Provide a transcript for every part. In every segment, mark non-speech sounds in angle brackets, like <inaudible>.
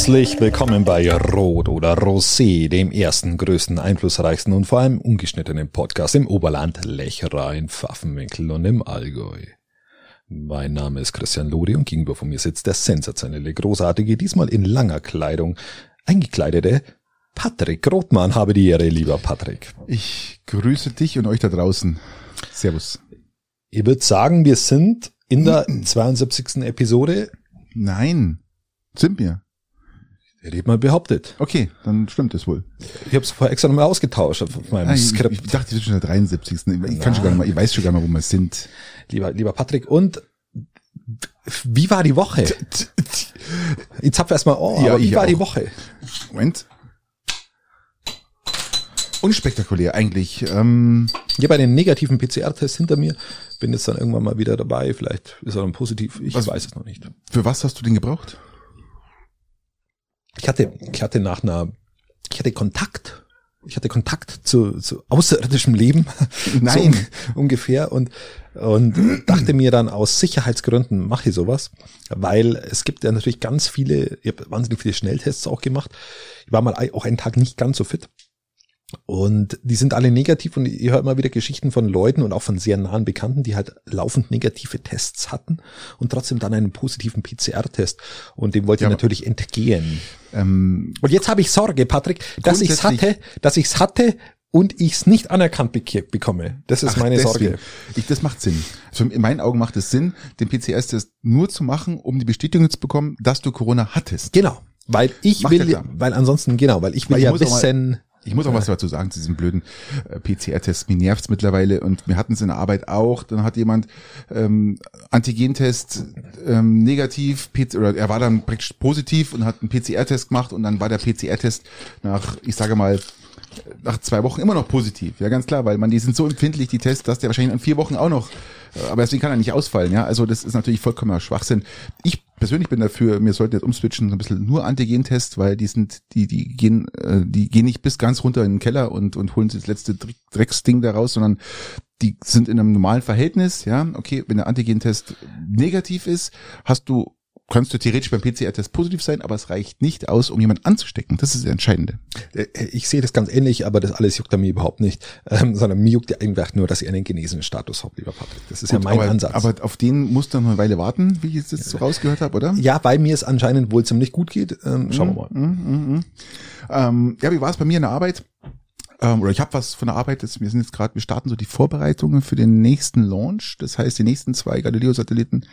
Herzlich willkommen bei Rot oder Rosé, dem ersten, größten, einflussreichsten und vor allem ungeschnittenen Podcast im Oberland, Lechrein, Pfaffenwinkel und im Allgäu. Mein Name ist Christian Lodi und gegenüber von mir sitzt der sensationelle, großartige, diesmal in langer Kleidung, eingekleidete Patrick Rothmann. Habe die Ehre, lieber Patrick. Ich grüße dich und euch da draußen. Servus. Ich würde sagen, wir sind in der 72. Episode. Nein, sind wir. Hätte ich mal behauptet. Okay, dann stimmt es wohl. Ich habe es vorher extra nochmal ausgetauscht auf meinem Ah, ich, Skript. ich dachte, wir sind schon der 73. Ich kann schon gar nicht mal, ich weiß schon gar nicht mal, wo wir sind. lieber, lieber Patrick. Und wie war die Woche? Ich zapfe erstmal, oh, Ja, aber wie war die auch. Woche? Moment. Unspektakulär eigentlich. Ähm, Ich habe einen negativen PCR-Test hinter mir, bin jetzt dann irgendwann mal wieder dabei, vielleicht ist er dann positiv, ich Was- weiß es noch nicht. für was hast du den gebraucht? Ich hatte, ich hatte nach einer, ich hatte Kontakt, ich hatte Kontakt zu, zu außerirdischem Leben. <laughs> Nein. So un- ungefähr und, und dachte mir dann aus Sicherheitsgründen mache ich sowas, weil es gibt ja natürlich ganz viele, ich habe wahnsinnig viele Schnelltests auch gemacht. Ich war mal auch einen Tag nicht ganz so fit. Und die sind alle negativ und ich höre immer wieder Geschichten von Leuten und auch von sehr nahen Bekannten, die halt laufend negative Tests hatten und trotzdem dann einen positiven PCR-Test. Und dem wollte Ja, ich aber- natürlich entgehen. Ähm, Und jetzt habe ich Sorge, Patrick, dass ich's Grundsätzlich- hatte, dass ich's hatte und ich's nicht anerkannt beke- bekomme. Das ist ach, meine deswegen. Sorge. Ich, das macht Sinn. Also in meinen Augen macht es Sinn, den PCR-Test nur zu machen, um die Bestätigung zu bekommen, dass du Corona hattest. Genau. Weil ich Macht ja will, weil ansonsten, genau, weil ich will Ich ja mal- wissen, Ich muss auch was dazu sagen zu diesem blöden äh, PCR-Test. Mir nervt's mittlerweile und wir hatten es in der Arbeit auch. Dann hat jemand ähm, Antigentest ähm, negativ, PC oder er war dann praktisch positiv und hat einen PCR-Test gemacht und dann war der PCR-Test nach, ich sage mal, nach zwei Wochen immer noch positiv. Ja, ganz klar, weil man, die sind so empfindlich, die Tests, dass der wahrscheinlich in vier Wochen auch noch, äh, aber deswegen kann er nicht ausfallen, ja. Also das ist natürlich vollkommener Schwachsinn. Ich persönlich bin dafür, wir sollten jetzt umswitchen, ein bisschen nur Antigen-Tests, weil die sind, die, die gehen, äh, die gehen nicht bis ganz runter in den Keller und, und holen das letzte Dreck- Drecksding da raus, sondern die sind in einem normalen Verhältnis, ja. Okay, wenn der Antigen-Test negativ ist, hast du kannst du theoretisch beim PCR-Test positiv sein, aber es reicht nicht aus, um jemanden anzustecken. Das ist das Entscheidende. äh, ich sehe das ganz ähnlich, aber das alles juckt mir überhaupt nicht, ähm, sondern mir juckt ja einfach nur, dass ich einen genesenen Status habe, lieber Patrick. Das ist ja Gut, mein aber, Ansatz. Aber auf den musst du noch eine Weile warten, wie ich jetzt das so rausgehört habe, oder? ja, weil mir es anscheinend wohl ziemlich gut geht. Ähm, schauen wir mal. Mhm, mhm, mhm. Ähm, ja, wie war es bei mir in der Arbeit? Ähm, oder ich habe was von der Arbeit. Das, wir sind jetzt gerade, wir starten so die Vorbereitungen für den nächsten Launch. Das heißt, die nächsten zwei Galileo-Satelliten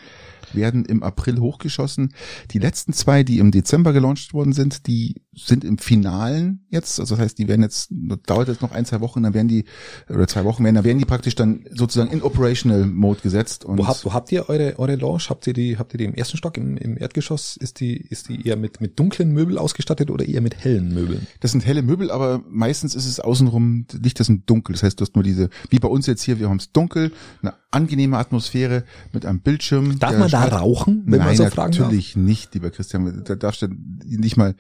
werden im April hochgeschossen. Die letzten zwei, die im Dezember gelauncht worden sind, die sind im Finalen jetzt. Also das heißt, die werden jetzt, dauert jetzt noch ein, zwei Wochen, dann werden die, oder zwei Wochen werden, dann werden die praktisch dann sozusagen in Operational Mode gesetzt. Und Wo habt, wo habt ihr eure, eure Lounge? Habt ihr die, habt ihr die im ersten Stock, im, im Erdgeschoss? Ist die, ist die eher mit, mit dunklen Möbeln ausgestattet oder eher mit hellen Möbeln? Das sind helle Möbel, aber meistens ist es außenrum, Lichter sind dunkel. Das heißt, du hast nur diese, wie bei uns jetzt hier, wir haben es dunkel, eine angenehme Atmosphäre mit einem Bildschirm. Darf man da rauchen, wenn Nein, man so fragen darf? natürlich nicht, lieber Christian. Da darfst du nicht mal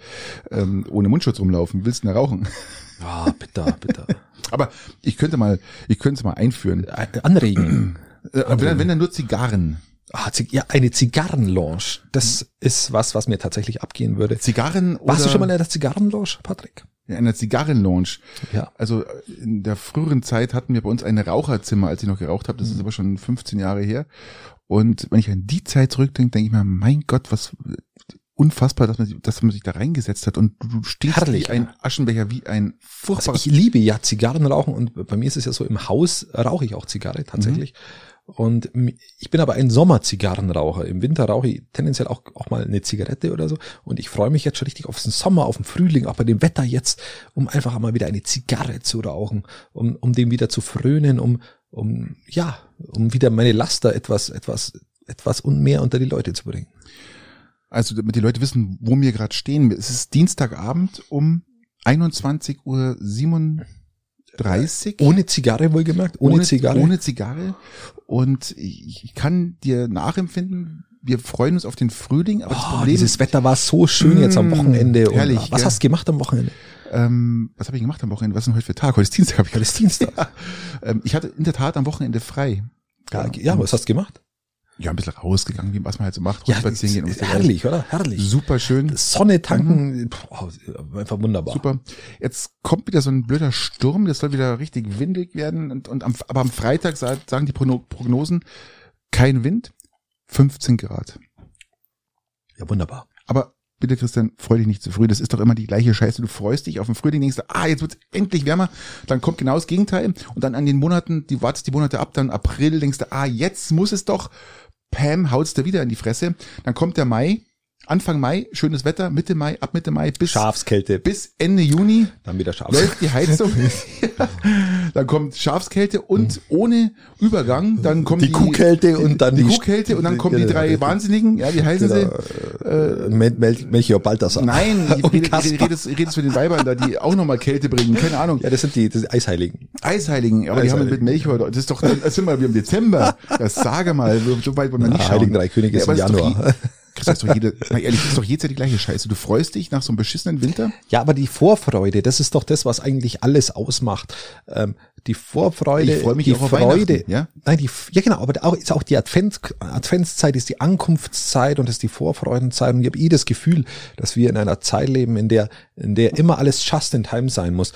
ähm, ohne Mundschutz rumlaufen. Willst du da rauchen? <laughs> Ah, bitte, bitte. <laughs> Aber ich könnte mal, ich könnte es mal einführen. Äh, Anregen. <clears throat> Äh, wenn, dann- wenn dann nur Zigarren. Ah, ja, eine Zigarrenlounge. Das ist was, was mir tatsächlich abgehen würde. Zigarren Warst du oder schon mal in der Zigarrenlounge, Patrick? In einer Zigarrenlounge. Ja. Also in der früheren Zeit hatten wir bei uns ein Raucherzimmer, als ich noch geraucht habe. Das ist aber schon 15 Jahre her. Und wenn ich an die Zeit zurückdenke, denke ich mir, mein Gott, was unfassbar, dass man, sich- dass man sich da reingesetzt hat. Und du, stinkst Herrlich, wie ein. Aschenbecher, wie ein Also furchtbares... ich liebe ja Zigarrenrauchen und bei mir ist es ja so, im Haus rauche ich auch Zigarre tatsächlich. Und ich bin aber ein Sommerzigarrenraucher. Im Winter rauche ich tendenziell auch, auch mal eine Zigarette oder so. Und ich freue mich jetzt schon richtig auf den Sommer, auf den Frühling, auch bei dem Wetter jetzt, um einfach mal wieder eine Zigarre zu rauchen, um, um dem wieder zu frönen, um, um, ja, um wieder meine Laster etwas, etwas, etwas und mehr unter die Leute zu bringen. also damit die Leute wissen, wo wir gerade stehen. Es ist Dienstagabend um 21.37 Uhr. Ohne Zigarre wohlgemerkt, ohne, Zigarre. Ohne Zigarre. Und ich, kann dir nachempfinden, wir freuen uns auf den Frühling, aber das Oh, Problem dieses Wetter war so schön jetzt am Mm, Wochenende. Herrlich, was gell? hast du gemacht am Wochenende? Ähm, was habe ich gemacht am Wochenende? Was ist denn heute für Tag? Heute ist Dienstag. Hab ich Heute ist Dienstag. Ja. <laughs> Ähm, ich hatte in der Tat am Wochenende frei. Ja, ja was hast du gemacht? Ja, ein bisschen rausgegangen, wie was man halt so macht. Ja, spazieren gehen und herrlich, oder? Herrlich. Super schön. Sonne tanken, boah, einfach wunderbar. Super. Jetzt kommt wieder so ein blöder Sturm, das soll wieder richtig windig werden. Und, und am, aber am Freitag sa- sagen die Progno- Prognosen, kein Wind, 15 Grad. Ja, wunderbar. Aber bitte, Christian, freu dich nicht zu früh. Das ist doch immer die gleiche Scheiße. Du freust dich auf den Frühling, denkst du, ah, jetzt wird's endlich wärmer. Dann kommt genau das Gegenteil. Und dann an den Monaten, die wartest die Monate ab, dann April, denkst du, ah, jetzt muss es doch. Pam, haut's dir wieder in die Fresse. Dann kommt der Mai, Anfang Mai, schönes Wetter, Mitte Mai, ab Mitte Mai bis, Schafskälte, bis Ende Juni dann wieder Schafskälte. läuft die Heizung. <laughs> dann kommt Schafskälte und ohne Übergang. Dann kommt Die Kuhkälte und dann die, die- Kuhkälte und dann kommen die Genau, drei. Wahnsinnigen. Ja, wie heißen sie? Äh, Mel Mel Melchior Balthasar. Nein, <laughs> ich rede, redest, redest mit den Weibern da, die auch nochmal Kälte bringen. Keine Ahnung. Ja, das sind die, das sind Eisheiligen. Eisheiligen, aber die haben mit Eisheiligen. Melchior, das ist doch, das sind wir im Dezember. Das sage mal, so, weit wollen wir nicht Na, schauen. Heiligen Drei Könige ist aber im Januar. Das ist doch jede, na ehrlich, das ist doch jederzeit die gleiche Scheiße. Du freust dich nach so einem beschissenen Winter? Ja, aber die Vorfreude, das ist doch das, was eigentlich alles ausmacht. Ähm, die Vorfreude, Ich freu mich die auch Freude, ja? Nein, die, ja genau, aber auch, ist auch die Advents, Adventszeit ist die Ankunftszeit und ist die Vorfreudenzeit und ich habe eh das Gefühl, dass wir in einer Zeit leben, in der, in der immer alles just in time sein muss.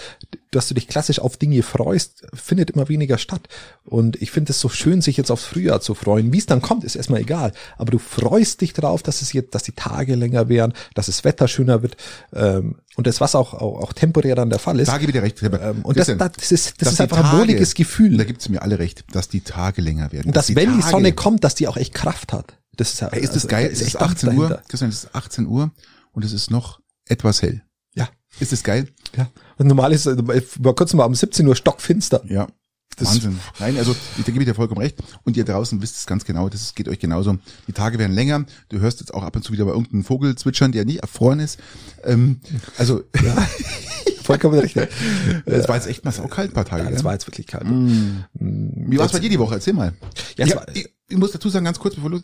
Dass du dich klassisch auf Dinge freust, findet immer weniger statt. Und ich finde es so schön, sich jetzt aufs Frühjahr zu freuen. Wie es dann kommt, ist erstmal egal. Aber du freust dich darauf, dass es jetzt, dass die Tage länger werden, dass das Wetter schöner wird. Ähm, und das, was auch, auch, auch temporär dann der Fall ist. Da gebe ich dir recht. Ähm, und das, Christian, das ist, das dass ist die einfach ein Tage- wohliges Gefühl. Da gibt's mir alle recht, dass die Tage länger werden. Und dass, die wenn die Tage- Sonne kommt, dass die auch echt Kraft hat. Das ist ja, ist das also, geil? da Es ist echt Dampf 18 Uhr. Christian, es ist 18 Uhr und es ist noch etwas hell. Ja, Ist das geil? ja. Normal ist, es war kurz mal um 17 Uhr stockfinster. Ja. Das- Wahnsinn. Nein, also ich, da gebe ich dir vollkommen recht. Und ihr draußen wisst es ganz genau, das geht euch genauso. Die Tage werden länger. Du hörst jetzt auch ab und zu wieder bei irgendeinem Vogel zwitschern, der nie erfroren ist. Ähm, also <laughs> Vollkommen richtig. es war jetzt echt mal saukalt ein paar Tage. Ja, das war jetzt wirklich kalt. Wie war es bei dir die Woche? Erzähl mal. Ja, ich, es hab, war- ich, ich muss dazu sagen, ganz kurz bevor du...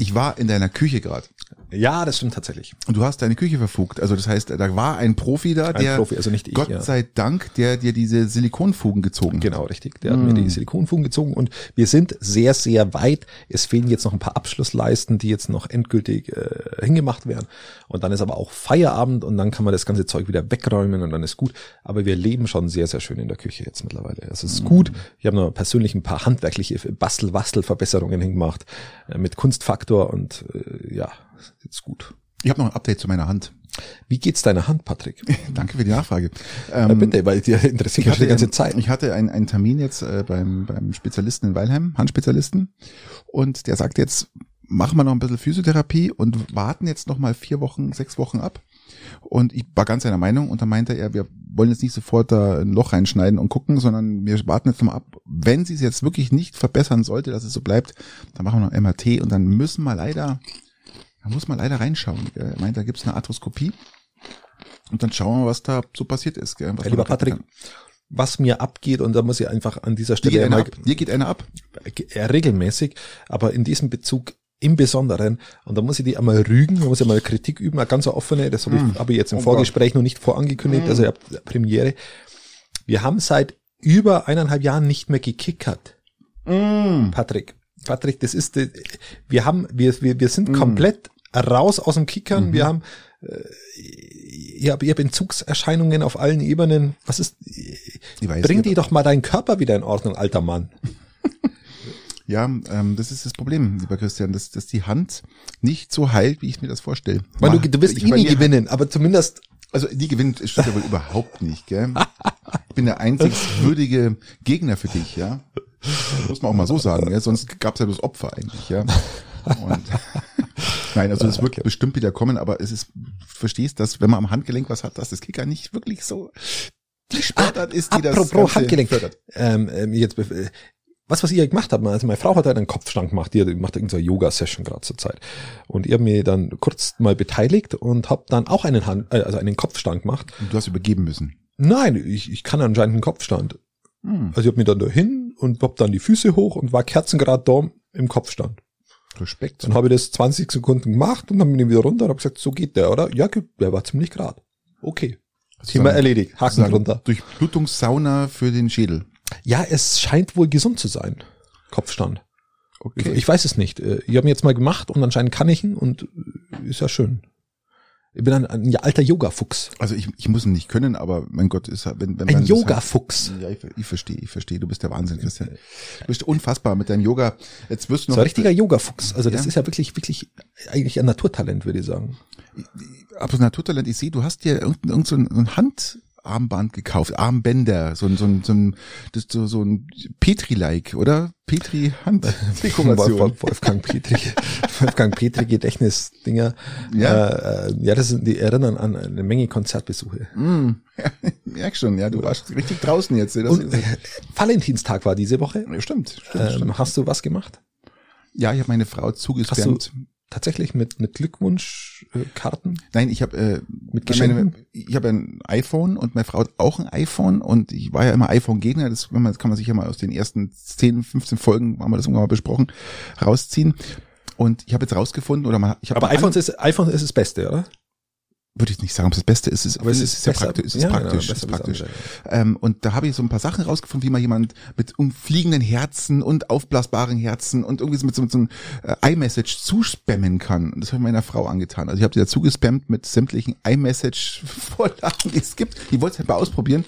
Ich war in deiner Küche gerade. Ja, das stimmt tatsächlich. Und du hast deine Küche verfugt. Also das heißt, da war ein Profi da, der, Profi, also nicht ich, Gott ja. sei Dank, der dir diese Silikonfugen gezogen hat. Genau, richtig. Der hat mir die Silikonfugen gezogen und wir sind sehr, sehr weit. Es fehlen jetzt noch ein paar Abschlussleisten, die jetzt noch endgültig äh, hingemacht werden. Und dann ist aber auch Feierabend und dann kann man das ganze Zeug wieder wegräumen und dann ist gut. Aber wir leben schon sehr, sehr schön in der Küche jetzt mittlerweile. Es ist gut. Ich habe noch persönlich ein paar handwerkliche Bastel-Wastel-Verbesserungen hingemacht äh, mit Kunstfaktor und äh, ja, jetzt gut. Ich habe noch ein Update zu meiner Hand. Wie geht's deiner Hand, Patrick? <laughs> Danke für die Nachfrage. Ja, Ähm, bitte, weil dir interessiert mich die ganze Zeit. Ich hatte einen, einen Termin jetzt äh, beim, beim Spezialisten in Weilheim, Handspezialisten. Und der sagt jetzt, machen wir noch ein bisschen Physiotherapie und warten jetzt noch mal vier Wochen, sechs Wochen ab. Und ich war ganz seiner Meinung und dann meinte er, wir wollen jetzt nicht sofort da ein Loch reinschneiden und gucken, sondern wir warten jetzt mal ab. Wenn sie es jetzt wirklich nicht verbessern sollte, dass es so bleibt, dann machen wir noch MRT und dann müssen wir leider, da muss man leider reinschauen. Er meint, da gibt's eine Arthroskopie. Und dann schauen wir, was da so passiert ist. Gell? Was Ja, lieber Patrick, kann. was mir abgeht, und da muss ich einfach an dieser Dir Stelle geht einer einmal ab. Dir geht einer ab. äh, regelmäßig, aber in diesem Bezug im Besonderen, und da muss ich die einmal rügen, da muss ich mal Kritik üben, eine ganz offene, das habe ich, hab ich jetzt im Oh Vorgespräch noch nicht vorangekündigt, also ich hab Premiere. Wir haben seit über eineinhalb Jahren nicht mehr gekickert. Patrick, Patrick, das ist, äh, wir haben, wir, wir, wir sind komplett raus aus dem Kickern, wir haben, äh, ich habe ich hab Entzugserscheinungen auf allen Ebenen. Was ist, weiß, bring ihr- dir doch mal deinen Körper wieder in Ordnung, alter Mann. <laughs> Ja, ähm, das ist das Problem, lieber Christian, dass, dass die Hand nicht so heilt, wie ich mir das vorstelle. Weil du, du wirst ich- eh nie gewinnen, aber zumindest, Also die gewinnt, stimmt ja wohl überhaupt nicht, gell? <laughs> Ich bin der einzig würdige Gegner für dich, ja? Muss man auch mal so sagen, ja? Sonst gab's ja das Opfer eigentlich, ja? Und <laughs> Nein, also es wird bestimmt wieder kommen, aber es ist, du verstehst, dass wenn man am Handgelenk was hat, dass das Kicker nicht wirklich so die Sportart ist, die das apropos Ganze Handgelenk, fördert. ähm, ähm, jetzt, äh, was, was ihr gemacht habt, also meine Frau hat halt einen Kopfstand gemacht, die hat- macht irgendeine Yoga-Session gerade zur Zeit. Und ich habe mir dann kurz mal beteiligt und habe dann auch einen Hand, äh, also einen Kopfstand gemacht. Und du hast übergeben müssen. Nein, ich, ich kann anscheinend einen Kopfstand. Hm. Also ich habe mir dann da hin und hab dann die Füße hoch und war kerzengrad da im Kopfstand. Respekt. Dann habe ich das 20 Sekunden gemacht und dann bin ich wieder runter und habe gesagt, so geht der, oder? Ja, der war ziemlich grad. Okay. Thema Sozusagen- erledigt. Haken sozusagen drunter. Durchblutungssauna für den Schädel. Ja, es scheint wohl gesund zu sein. Kopfstand. Okay. Ich, ich weiß es nicht. Äh, Ich habe ihn jetzt mal gemacht und anscheinend kann ich ihn und äh, ist ja schön. Ich bin ein, ein alter Yoga-Fuchs. Also ich, ich muss ihn nicht können, aber mein Gott, ist wenn, wenn Ein Yoga-Fuchs. Ja, ich, ich verstehe, ich verstehe. Du bist der Wahnsinn, Christian. Du bist unfassbar mit deinem Yoga. Jetzt wirst du noch So ein richtiger Yoga-Fuchs. Also das Ja. ist ja wirklich, wirklich eigentlich ein Naturtalent, würde ich sagen. absolut Naturtalent. Ich sehe, du hast dir irgendein, irgend so Handarmband gekauft, Armbänder, so ein, so ein, so ein, das, so, so ein Petri-like, oder? Petri-Handdekoration. <laughs> Wolf- Wolfgang Petri, <laughs> Wolfgang Petri Gedächtnisdinger. Ja. Äh, äh, ja, das sind, die erinnern an eine Menge Konzertbesuche. Mm, <laughs> ja, merk schon, ja, du warst richtig draußen jetzt. Und ist, äh, Valentinstag war diese Woche. ja, stimmt, stimmt, stimmt. Ähm, hast du was gemacht? Ja, ich habe meine Frau zugespammt. Tatsächlich mit, mit Glückwunschkarten? Nein, ich habe äh, Mit meine, Geschenken? ich habe ein iPhone und meine Frau hat auch ein iPhone und ich war ja immer iPhone-Gegner. Das, man, das kann man sich ja mal aus den ersten 10, 15 Folgen, haben wir das irgendwann mal besprochen, rausziehen. Und ich habe jetzt rausgefunden, oder mal, ich habe Aber iPhones ist, iPhone ist das Beste, oder? Würde ich nicht sagen, ob es das Beste ist. Es ist, Aber es ist ist sehr besser. praktisch. Es ist Ja, genau, praktisch. es ist praktisch. Ähm, und da habe ich so ein paar Sachen rausgefunden, wie man jemand mit umfliegenden Herzen und aufblasbaren Herzen und irgendwie so mit so, mit so einem äh, iMessage zuspammen kann. Und das habe ich meiner Frau angetan. Also ich habe sie dazu gespammt mit sämtlichen iMessage-Vorlagen, die es gibt. Die wollte es halt mal ausprobieren.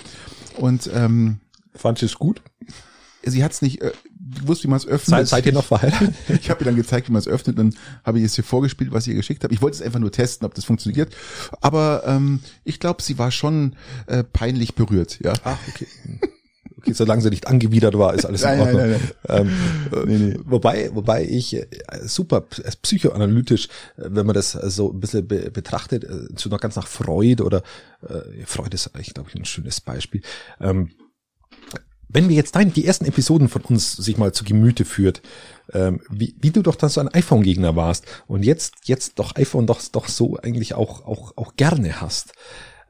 Und ähm, Fand ich es gut? sie hat es nicht äh, gewusst, wie man es öffnet. Seid, seid ihr noch verheiratet? <laughs> Ich habe ihr dann gezeigt, wie man es öffnet, dann habe ich es hier vorgespielt, was ich ihr geschickt habe. Ich wollte es einfach nur testen, ob das funktioniert. Aber ähm, ich glaube, sie war schon äh, peinlich berührt, ja. Ach, okay. Okay, solange sie nicht angewidert war, ist alles in Nein, nein, Ordnung. nein, Ähm, Nee, nee. Wobei, wobei ich äh, super äh, psychoanalytisch, äh, wenn man das äh, so ein bisschen be betrachtet, äh, so noch ganz nach Freud oder äh, Freud ist eigentlich, glaube ich, ein schönes Beispiel. Ähm, wenn wir jetzt dein, die ersten Episoden von uns sich mal zu Gemüte führt, ähm, wie, wie du doch dann so ein iPhone-Gegner warst und jetzt, jetzt doch iPhone doch, doch so eigentlich auch, auch, auch gerne hast.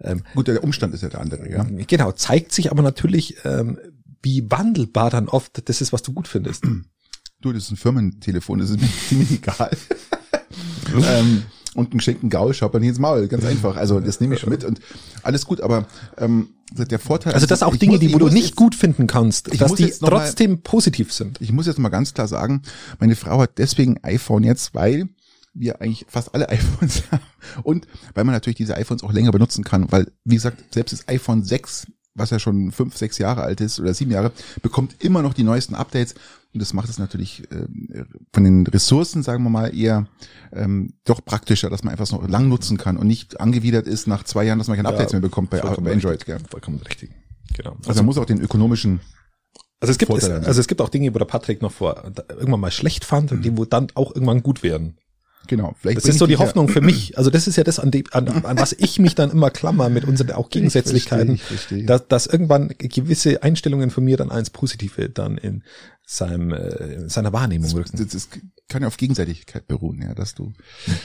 Ähm, Gut, der Umstand ist ja der andere, ja. Genau, zeigt sich aber natürlich, ähm, wie wandelbar dann oft das ist, was du gut findest. Du, das ist ein Firmentelefon, das ist mir <laughs> ziemlich egal. <laughs> ähm, und einen geschenkten Gaul schaut man ins Maul, ganz einfach. Also das nehme ich schon mit und alles gut, aber ähm, der Vorteil Also das sind auch Dinge, muss- die wo du nicht jetzt- gut finden kannst, dass die noch mal- trotzdem positiv sind. Ich muss jetzt mal ganz klar sagen, meine Frau hat deswegen iPhone jetzt, weil wir eigentlich fast alle <laughs> iPhones haben und weil man natürlich diese iPhones auch länger benutzen kann, weil wie gesagt, selbst das iPhone 6, was ja schon fünf, sechs Jahre alt ist oder sieben Jahre, bekommt immer noch die neuesten Updates und das macht es natürlich ähm, von den Ressourcen, sagen wir mal, eher ähm, doch praktischer, dass man einfach noch lang nutzen kann und nicht angewidert ist nach zwei Jahren, dass man keine Updates mehr bekommt bei, bei Android. richtig. Gell? Vollkommen richtig. Genau. Also man muss auch den ökonomischen Also es gibt, es, also es gibt auch Dinge, wo der Patrick noch vor irgendwann mal schlecht fand und die wo dann auch irgendwann gut werden. Genau, vielleicht Das ist so die dich ja- Hoffnung für mich. Also das ist ja das, an, dem, an, an was ich mich dann immer klammer mit unseren <laughs> auch Gegensätzlichkeiten, Ich verstehe, ich verstehe. Dass, dass irgendwann gewisse Einstellungen von mir dann als Positive dann in seinem äh, in seiner Wahrnehmung rücken. das, das kann ja auf Gegenseitigkeit beruhen, ja, dass du.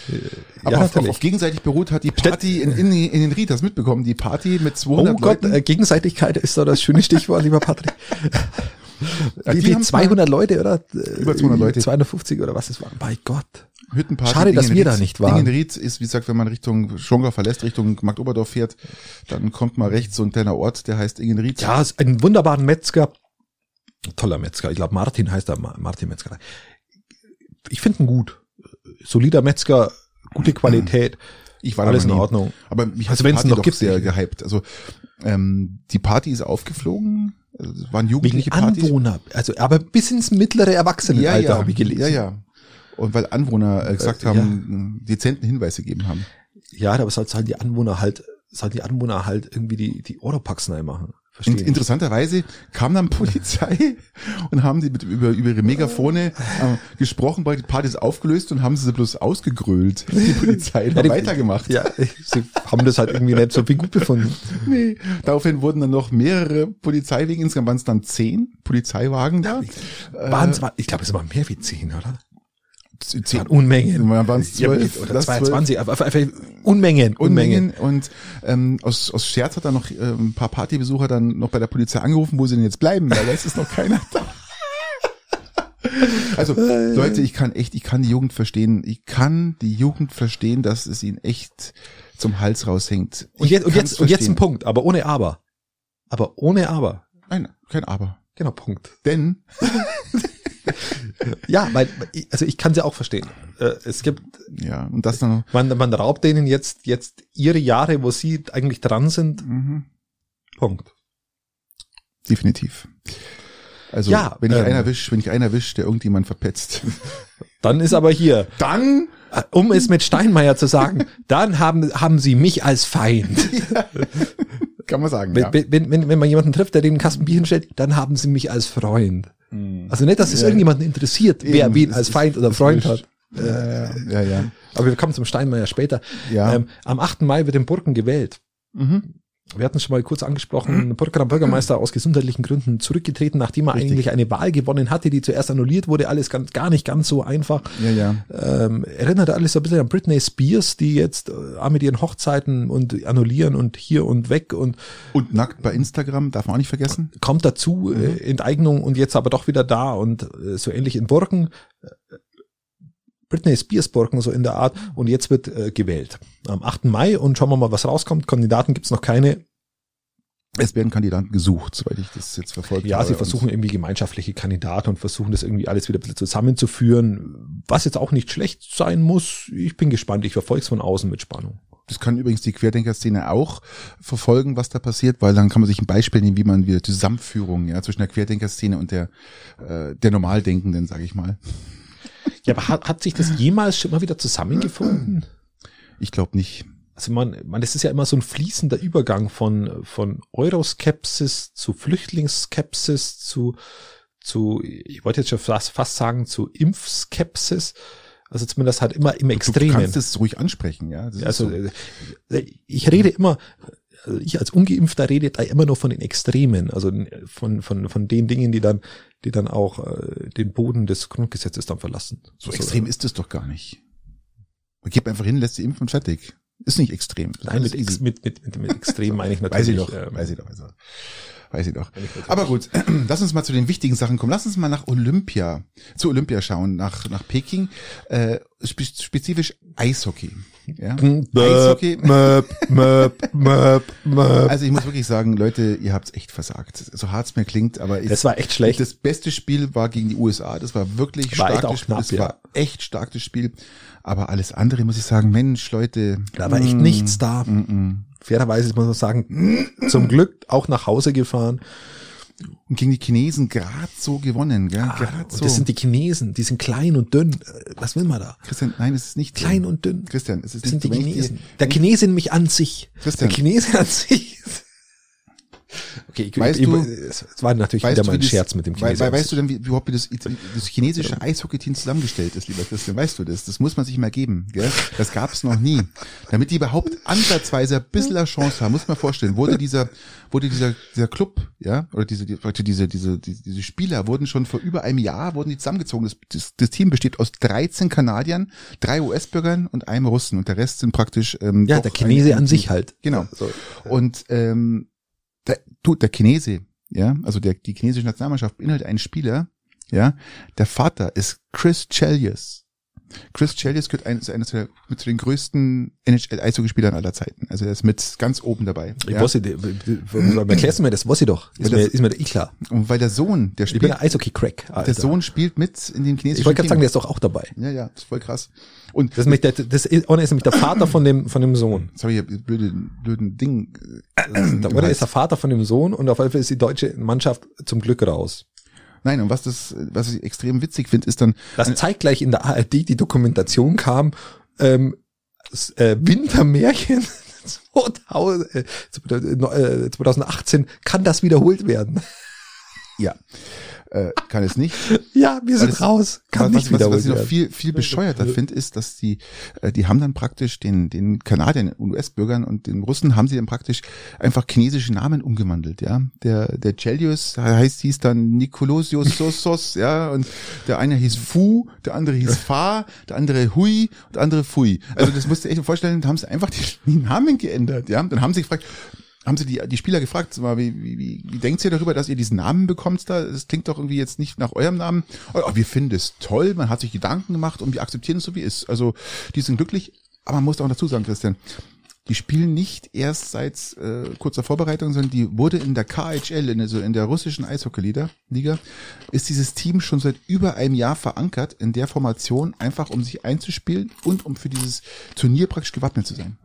Ja, Aber auf, auf, auf gegenseitig beruht hat die Party in, in, in den Ried, du mitbekommen, die Party mit 200 Oh Gott, Leuten. äh, Gegenseitigkeit ist da das schöne Stichwort, lieber Patrick. Ja, Wie die viel? haben's 200 Leute oder? Äh, Über 200 Leute. 250 oder was es war. Bei Gott. Hüttenparty. Schade, dass wir da nicht waren. In Ried ist, wie gesagt, wenn man Richtung Schongau verlässt, Richtung Marktoberdorf fährt, dann kommt mal rechts so ein kleiner Ort, der heißt Ingenried. Ja, ist ein wunderbaren Metzger. Toller Metzger. Ich glaube, Martin heißt er. Ma- Martin Metzger. Ich finde ihn gut. Solider Metzger, gute Qualität. <clears throat> Ich war da Alles in nie. Ordnung. Aber mich Also hat die Party noch doch gibt, sehr gehypt. Also ähm, die Party ist aufgeflogen, also, waren Wegen jugendliche Partys. Anwohner. Also, aber bis ins mittlere Erwachsenenalter habe ich gelesen. Ja, ja. Und weil Anwohner äh, gesagt Äh, haben, äh, dezenten Hinweis gegeben haben. Ja, aber soll- sollen die Anwohner halt, sollen die Anwohner halt irgendwie die, die neu machen. Verstehe. Und interessanterweise kam dann <laughs> Polizei und haben die mit, über, über ihre Megafone äh, gesprochen, weil die Party ist aufgelöst und haben sie bloß ausgegrölt. Die Polizei hat <laughs> Ja, weitergemacht. Ja, sie haben das halt irgendwie nicht so viel gut befunden. Nee. Daraufhin wurden dann noch mehrere Polizeiwegen, insgesamt waren es dann zehn Polizeiwagen da. Waren zwar, ich glaube, es waren mehr wie zehn, oder? Zehn, Unmengen. Waren es zwölf oder lass 22, aber auf- auf- auf- Unmengen, Unmengen. Unmengen. Und ähm, aus, aus Scherz hat dann noch äh, ein paar Partybesucher dann noch bei der Polizei angerufen, wo sie denn jetzt bleiben, weil da ist noch keiner da. <laughs> Also Leute, ich kann echt, ich kann die Jugend verstehen. Ich kann die Jugend verstehen, dass es ihnen echt zum Hals raushängt. Und Ich jetzt, und jetzt, und jetzt ein Punkt, aber ohne Aber. Aber ohne Aber. Nein, kein Aber. Genau, Punkt. Denn <laughs> ja, weil, also ich kann sie auch verstehen. Äh, Es gibt, Ja, und das dann man, man raubt denen jetzt, jetzt ihre Jahre, wo sie eigentlich dran sind. Mhm. Punkt. Definitiv. Also, Ja, wenn ich ähm, einer erwisch, wenn ich einer erwisch, der irgendjemand verpetzt, <laughs> Dann ist aber hier, dann äh, um es mit Steinmeier zu sagen, dann haben, haben sie mich als Feind. <laughs> kann man sagen, Wenn, ja. wenn, wenn, wenn man jemanden trifft, der den Kasten Bier hinstellt, dann haben sie mich als Freund. Also nicht, dass es Ja. irgendjemanden interessiert, wer Eben, wen als Feind oder Freund hat. Ja, ja, ja. Aber wir kommen zum Steinmeier später. Ja. Ähm, am 8. Mai wird in Burgen gewählt. Mhm. Wir hatten schon mal kurz angesprochen, Burgener Bürgermeister aus gesundheitlichen Gründen zurückgetreten, nachdem er Richtig. eigentlich eine Wahl gewonnen hatte, die zuerst annulliert wurde. Alles ganz, gar nicht ganz so einfach. Ja, ja. Ähm, erinnert alles so ein bisschen an Britney Spears, die jetzt äh, mit ihren Hochzeiten und annullieren und hier und weg und Und nackt bei Instagram, darf man auch nicht vergessen. kommt dazu, äh, Enteignung und jetzt aber doch wieder da und äh, so ähnlich in Burgen. Britney Spears Burgen, so in der Art. Und jetzt wird äh, gewählt. Am 8. Mai und schauen wir mal, was rauskommt. Kandidaten gibt's noch keine. Es werden Kandidaten gesucht, soweit ich das jetzt verfolgt Ja, habe. sie versuchen irgendwie gemeinschaftliche Kandidaten und versuchen das irgendwie alles wieder ein bisschen zusammenzuführen, was jetzt auch nicht schlecht sein muss. Ich bin gespannt. Ich verfolge es von außen mit Spannung. Das kann übrigens die Querdenker-Szene auch verfolgen, was da passiert, weil dann kann man sich ein Beispiel nehmen, wie man wieder Zusammenführung ja, zwischen der Querdenker-Szene und der, äh, der Normaldenkenden, sage ich mal. Ja, aber hat, hat sich das jemals schon mal wieder zusammengefunden? Ich glaube nicht. Also man, man, das ist ja immer so ein fließender Übergang von, von Euroskepsis zu Flüchtlingsskepsis zu, zu, ich wollte jetzt schon fast, fast sagen, zu Impfskepsis. Also zumindest halt immer im Du Extremen. kannst es ruhig ansprechen, ja. Das Also so. äh, ich rede immer, also ich als Ungeimpfter rede da immer nur von den Extremen, also von, von, von den Dingen, die dann, die dann auch äh, den Boden des Grundgesetzes dann verlassen. so extrem ist es doch gar nicht. Man geht einfach hin, lässt sie impfen und fertig. Ist nicht extrem. Nein, mit, easy. mit, mit, mit, mit extrem meine ich <laughs> Weiß natürlich. ich doch, ähm, weiß ich doch, weiß ich doch. Weiß ich doch. Aber gut, <clears throat> lass uns mal zu den wichtigen Sachen kommen. Lass uns mal nach Olympia, zu Olympia schauen, nach, nach Peking, äh, spe spezifisch Eishockey. Ja? Eishockey. Möp, möp, möp, möp. Also ich muss wirklich sagen, Leute, ihr habt's echt versagt. So hart es mir klingt, aber ich, Das war echt schlecht. Das beste Spiel war gegen die USA. Das war wirklich War echt stark. auch das Spiel. knapp, das ja. war echt stark das Spiel. Aber alles andere muss ich sagen, Mensch, Leute. Da war echt mm, nichts da. mm, mm. Fairerweise muss man sagen, <clears throat> zum Glück auch nach Hause gefahren. Und gegen die Chinesen grad so gewonnen, gell? Ah, grad so. das sind die Chinesen, die sind klein und dünn. Was will man da? Christian, nein, es ist nicht. Klein und dünn. Christian, es ist Das sind nicht die. Wenn ich Chinesen. Der Chinese mich an sich. Christian. Der Chinese an sich. Okay, ich, Weißt ich, du- es war natürlich wieder mal ein das- Scherz mit dem Chinesen. Weißt du denn, wie, überhaupt wie das, das chinesische Eishockey-Team zusammengestellt ist, lieber Christian? Weißt du das? Das muss man sich mal geben. Gell? Das gab es noch nie. Damit die überhaupt ansatzweise ein bisschen eine Chance haben, muss man vorstellen, wurde dieser, wurde dieser, dieser Club, ja, oder diese, diese, diese, diese, diese Spieler wurden schon vor über einem Jahr wurden die zusammengezogen. Das, das, das Team besteht aus 13 Kanadiern, drei US-Bürgern und einem Russen und der Rest sind praktisch ähm, ja, der Chinese ein- an sich halt. Genau. So. Und ähm, der, du, der Chinese, ja, also der, die chinesische Nationalmannschaft beinhaltet einen Spieler, ja, der Vater ist Chris Chelios. Chris Chelios gehört ein, ist einer zu, der, mit zu den größten NHL-Eishockeyspielern aller Zeiten. Also er ist mit ganz oben dabei. Ich ja. wusste, erklärst du mir das? Wusste ich doch. Ist Weil mir, das- ist mir eh klar. Und weil der Sohn, der Ich bin spielt, ein Eishockey-Crack. der. Sohn spielt mit in den chinesischen Ich wollte gerade sagen, der ist doch auch dabei. Ja, ja, das ist voll krass. Und Das ist, nämlich der, das ist, Orne ist nämlich der Vater von dem, von dem Sohn. jetzt habe ich hier blöde, blöden Ding. äh, Der Orne ist der Vater von dem Sohn und auf jeden Fall ist die deutsche Mannschaft zum Glück raus. Nein, und was das, was ich extrem witzig finde, ist dann, Das zeitgleich in der ARD die Dokumentation kam, ähm, s- äh, Wintermärchen <laughs> 2000, äh, 2018, kann das wiederholt werden? ja, äh, kann es nicht. Ja, wir sind das- raus, kann was, nicht was, was ich noch viel, viel bescheuerter finde, ist, dass die, äh, die haben dann praktisch den, den Kanadiern und US-Bürgern und den Russen haben sie dann praktisch einfach chinesische Namen umgewandelt, ja. Der, der Chelios heißt, hieß dann Nikolosios Sosos, ja, und der eine hieß Fu, der andere hieß Fa, der andere Hui und der andere Fui. Also das musst du echt vorstellen, da haben sie einfach die, die Namen geändert, ja. Dann haben sie gefragt, haben sie die, die Spieler gefragt, wie, wie, wie, wie denkt ihr darüber, dass ihr diesen Namen bekommt da? Das klingt doch irgendwie jetzt nicht nach eurem Namen. Oh, wir finden es toll, man hat sich Gedanken gemacht und wir akzeptieren es so wie es ist. Also, die sind glücklich, aber man muss auch dazu sagen, Christian, die spielen nicht erst seit äh, kurzer Vorbereitung, sondern die wurde in der KHL, in, also in der russischen Eishockey-Liga, Liga, ist dieses Team schon seit über einem Jahr verankert in der Formation, einfach um sich einzuspielen und um für dieses Turnier praktisch gewappnet zu sein.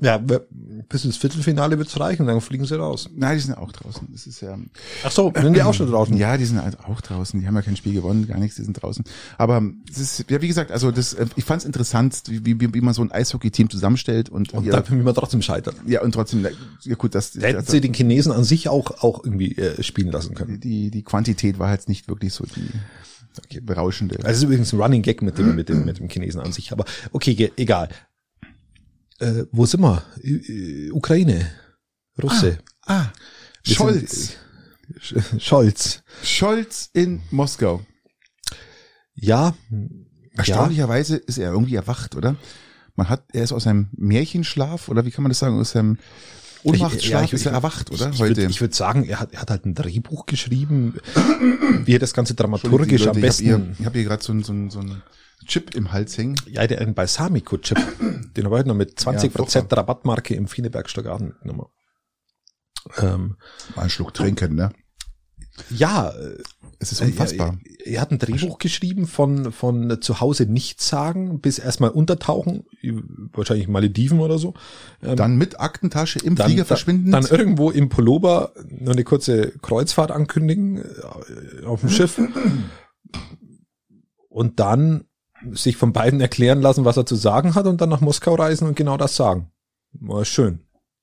Ja, bis ins Viertelfinale wird's reichen, dann fliegen sie raus. Nein, die sind auch draußen. Das ist ja. Ach so, sind die auch schon draußen? Ja, die sind halt auch draußen. Die haben ja kein Spiel gewonnen, gar nichts, die sind draußen. Aber es ist, ja, wie gesagt, also das, ich fand es interessant, wie, wie, wie man so ein Eishockey-Team zusammenstellt und, Und ja, dann, wie man trotzdem scheitert. ja, und trotzdem, ja gut, das, Da hätten sie den Chinesen an sich auch, auch irgendwie äh, spielen lassen können. die, die Quantität war jetzt nicht wirklich so die berauschende. Also es ist übrigens ein Running Gag mit dem, mit dem, mit dem Chinesen an sich. Aber okay, egal. Äh, wo sind wir? Ukraine. Russe. ah, Wir Scholz. sind- Sch- Scholz. Scholz in Moskau. Ja. Erstaunlicherweise ist er irgendwie erwacht, oder? Man hat, er ist aus seinem Märchenschlaf, oder wie kann man das sagen, aus seinem Ohnmachtsschlaf Ja, ich- ist er ich- erwacht, oder? Ich, ich Heute. würde ich würd sagen, er hat, er hat halt ein Drehbuch geschrieben, wie er das Ganze dramaturgisch am Leute, besten. Ich habe hier, ich hab hier gerade so, ein- so, ein- so ein Chip im Hals hängen. ja, der ein Balsamico-Chip, <clears throat> den habe ich heute noch mit 20% Rabattmarke im Fineberg Stockarten mitgenommen. Ähm, Mal einen Schluck trinken, ne? Ja, äh, Es ist unfassbar. Er, er hat ein Drehbuch geschrieben von, von zu Hause nichts sagen, bis erstmal untertauchen, wahrscheinlich Malediven oder so. Ähm, Dann mit Aktentasche im dann, Flieger verschwinden. Dann irgendwo im Pullover nur eine kurze Kreuzfahrt ankündigen äh, auf dem <clears throat> Schiff. Und dann sich von beiden erklären lassen, was er zu sagen hat und dann nach Moskau reisen und genau das sagen. War schön.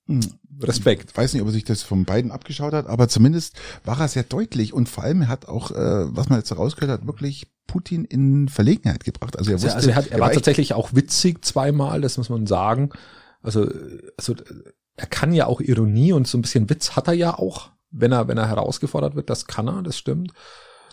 Hm. Respekt. Ich weiß nicht, ob er sich das von beiden abgeschaut hat, aber zumindest war er sehr deutlich und vor allem er hat auch, äh, was man jetzt herausgehört hat, wirklich Putin in Verlegenheit gebracht. Also er Also, wusste, also er, hat, er war echt- tatsächlich auch witzig zweimal, das muss man sagen. Also, also er kann ja auch Ironie und so ein bisschen Witz hat er ja auch, wenn er, wenn er herausgefordert wird, das kann er, das stimmt.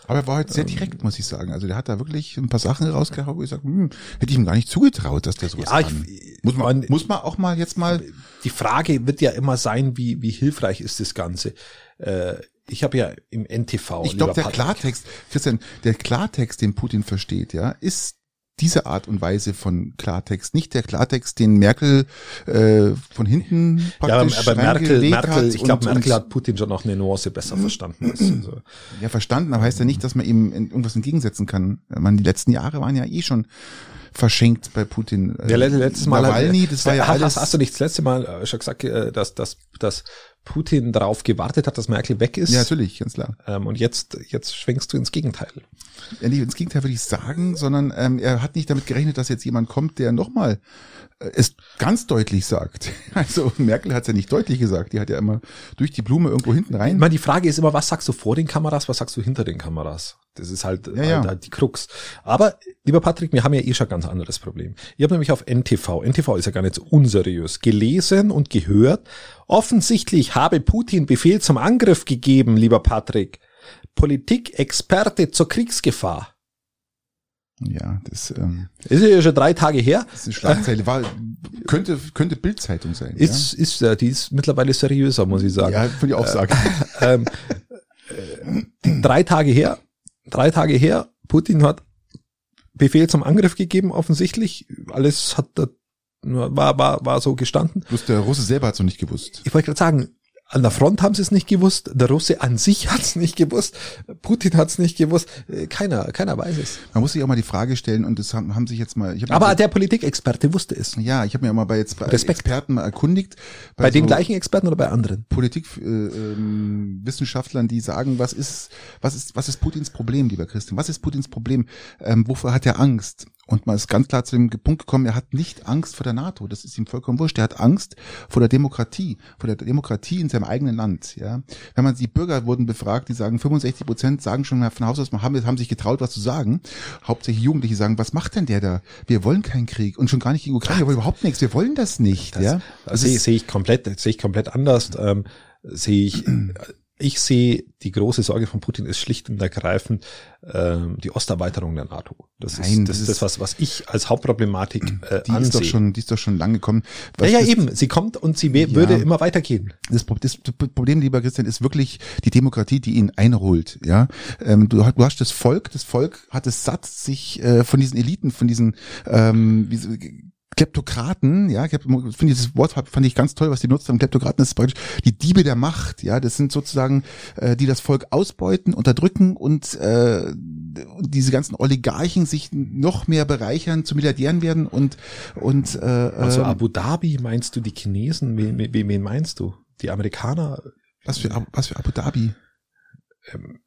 Aber er war halt sehr Ähm. direkt, muss ich sagen. Also der hat da wirklich ein paar Sachen rausgehauen, wo ich sage, hm, hätte ich ihm gar nicht zugetraut, dass der sowas Ja, kann. ich, muss man, man- muss man auch mal jetzt mal, die Frage wird ja immer sein, wie, wie hilfreich ist das Ganze? Äh, ich habe ja im NTV. ich glaube, der Patrick, Klartext, Christian, der Klartext, den Putin versteht, ja, ist diese Art und Weise von Klartext, nicht der Klartext, den Merkel äh, von hinten Ja, praktisch aber Merkel, Merkel, hat ich glaube, Merkel hat Putin schon noch eine Nuance besser verstanden. als- Also, Ja, verstanden, aber heißt ja nicht, dass man ihm irgendwas entgegensetzen kann. Man, die letzten Jahre waren ja eh schon verschenkt bei Putin. Ja, let- letztes Mal hat- Nawalny, das war ja hast, alles. Hast du nicht das letzte Mal äh, schon gesagt, äh, dass, dass, dass Putin darauf gewartet hat, dass Merkel weg ist? ja, natürlich, ganz klar. Ähm, und jetzt, jetzt schwenkst du ins Gegenteil. Ja, nicht ins Gegenteil würde ich sagen, sondern ähm, er hat nicht damit gerechnet, dass jetzt jemand kommt, der nochmal äh, es ganz deutlich sagt. <laughs> Also Merkel hat es ja nicht deutlich gesagt, die hat ja immer durch die Blume irgendwo hinten Ich rein. meine, die Frage ist immer, was sagst du vor den Kameras, was sagst du hinter den Kameras? Das ist halt, Ja, ja. halt, halt die Krux. Aber, lieber Patrick, wir haben ja eh schon ein ganz anderes Problem. Ich habe nämlich auf NTV, NTV ist ja gar nicht so unseriös, gelesen und gehört, offensichtlich habe Putin Befehl zum Angriff gegeben, lieber Patrick. Politikexperte zur Kriegsgefahr. Ja, das ähm, Ist ja schon drei Tage her. das ist eine Schlagzeile. War, könnte könnte Bildzeitung sein. Ist, ist, ja, die ist mittlerweile seriöser, muss ich sagen. ja, ja würde ich auch sagen. ähm, äh, drei Tage her, drei Tage her, Putin hat Befehl zum Angriff gegeben, offensichtlich. Alles hat da, war, war, war so gestanden. Bloß der Russe selber hat es noch nicht gewusst. Ich wollte gerade sagen, an der Front haben sie es nicht gewusst, der Russe an sich hat es nicht gewusst, Putin hat es nicht gewusst, Äh, keiner, keiner weiß es. Man muss sich auch mal die Frage stellen und das haben, haben sich jetzt mal. Ich hab Aber mir, der Politikexperte wusste es. ja, ich habe mir auch mal bei jetzt bei Respekt. Experten mal erkundigt. Bei den so- gleichen Experten oder bei anderen? Politikwissenschaftlern, äh, ähm, Wissenschaftlern, die sagen, was ist, was ist, was ist Putins Problem, lieber Christian? Was ist Putins Problem? Ähm, wovor hat er Angst? Und man ist ganz klar zu dem Punkt gekommen, er hat nicht Angst vor der NATO. Das ist ihm vollkommen wurscht. Er hat Angst vor der Demokratie, vor der Demokratie in seinem eigenen Land. Ja, wenn man die Bürger wurden befragt, die sagen, 65 Prozent sagen schon von Haus aus, haben, haben sich getraut, was zu sagen. Hauptsächlich Jugendliche sagen, was macht denn der da? Wir wollen keinen Krieg und schon gar nicht gegen Ukraine. Wir wollen überhaupt nichts. Wir wollen das nicht. Das, ja, das sehe, sehe ich komplett, sehe ich komplett anders. Ähm, sehe ich, ich sehe die große Sorge von Putin ist schlicht und ergreifend ähm, die Osterweiterung der NATO. Das Nein, ist das, ist das was, was ich als Hauptproblematik äh, die ist doch ansehe. schon, die ist doch schon lange gekommen. ja, Was ja, das- eben. Sie kommt und sie Ja. würde immer weitergehen. Das, das Problem, lieber Christian, ist wirklich die Demokratie, die ihn einholt. Ja, ähm, du, hast- du hast das Volk. Das Volk hat es satt, sich äh, von diesen Eliten, von diesen ähm, wie, Kleptokraten, ja, finde ich das Wort fand ich ganz toll, was die nutzt haben. Kleptokraten ist praktisch die Diebe der Macht, ja, das sind sozusagen äh, die das Volk ausbeuten, unterdrücken und äh, diese ganzen Oligarchen sich noch mehr bereichern, zu Milliardären werden und und äh, also Abu Dhabi meinst du die Chinesen? Wen, wen, wen meinst du? Die Amerikaner? Was für was für Abu Dhabi? Ähm,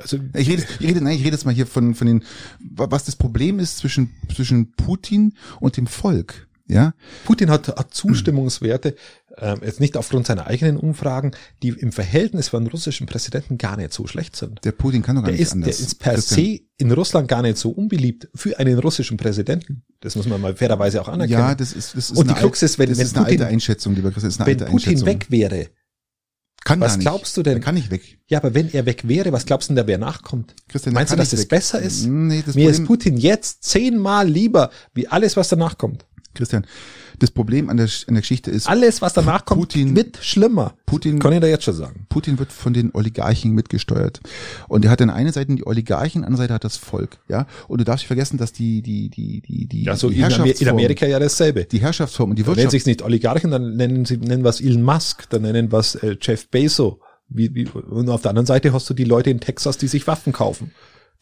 also ich rede, ich rede, nein, ich rede jetzt mal hier von, von den, was das Problem ist zwischen, zwischen Putin und dem Volk. Ja, Putin hat, hat Zustimmungswerte, ähm, jetzt nicht aufgrund seiner eigenen Umfragen, die im Verhältnis von russischen Präsidenten gar nicht so schlecht sind. Der Putin kann doch gar der nicht ist, anders. Der ist per se in Russland gar nicht so unbeliebt für einen russischen Präsidenten. Das muss man mal fairerweise auch anerkennen. Ja, das ist, das ist Und die Krux ist, wenn, das wenn ist eine Putin, alte Einschätzung, lieber Chris, das ist eine wenn alte Putin Einschätzung. weg wäre, kann was glaubst du denn? Er kann nicht weg. Ja, aber wenn er weg wäre, was glaubst du denn, da wer nachkommt? Christian, der Meinst du, dass es weg. besser ist? Nee, das Mir ist Problem, Putin jetzt zehnmal lieber, wie alles, was danach kommt. Christian, das Problem an der, an der Geschichte ist, Alles, was danach kommt, Putin- wird schlimmer. Putin, Kann ich da jetzt schon sagen. Putin wird von den Oligarchen mitgesteuert. Und er hat an einer Seite die Oligarchen, an der anderen Seite hat das Volk, ja. Und du darfst nicht vergessen, dass die, die, die, die, die, Ja, so die in, Amer in Herrschaftsform- Amerika ja dasselbe. die Herrschaftsform und die Dann nennen Wirtschaft, sich nicht Oligarchen, dann nennen sie nennen was Elon Musk, dann nennen was äh, Jeff Bezos. Wie, wie, und auf der anderen Seite hast du die Leute in Texas, die sich Waffen kaufen.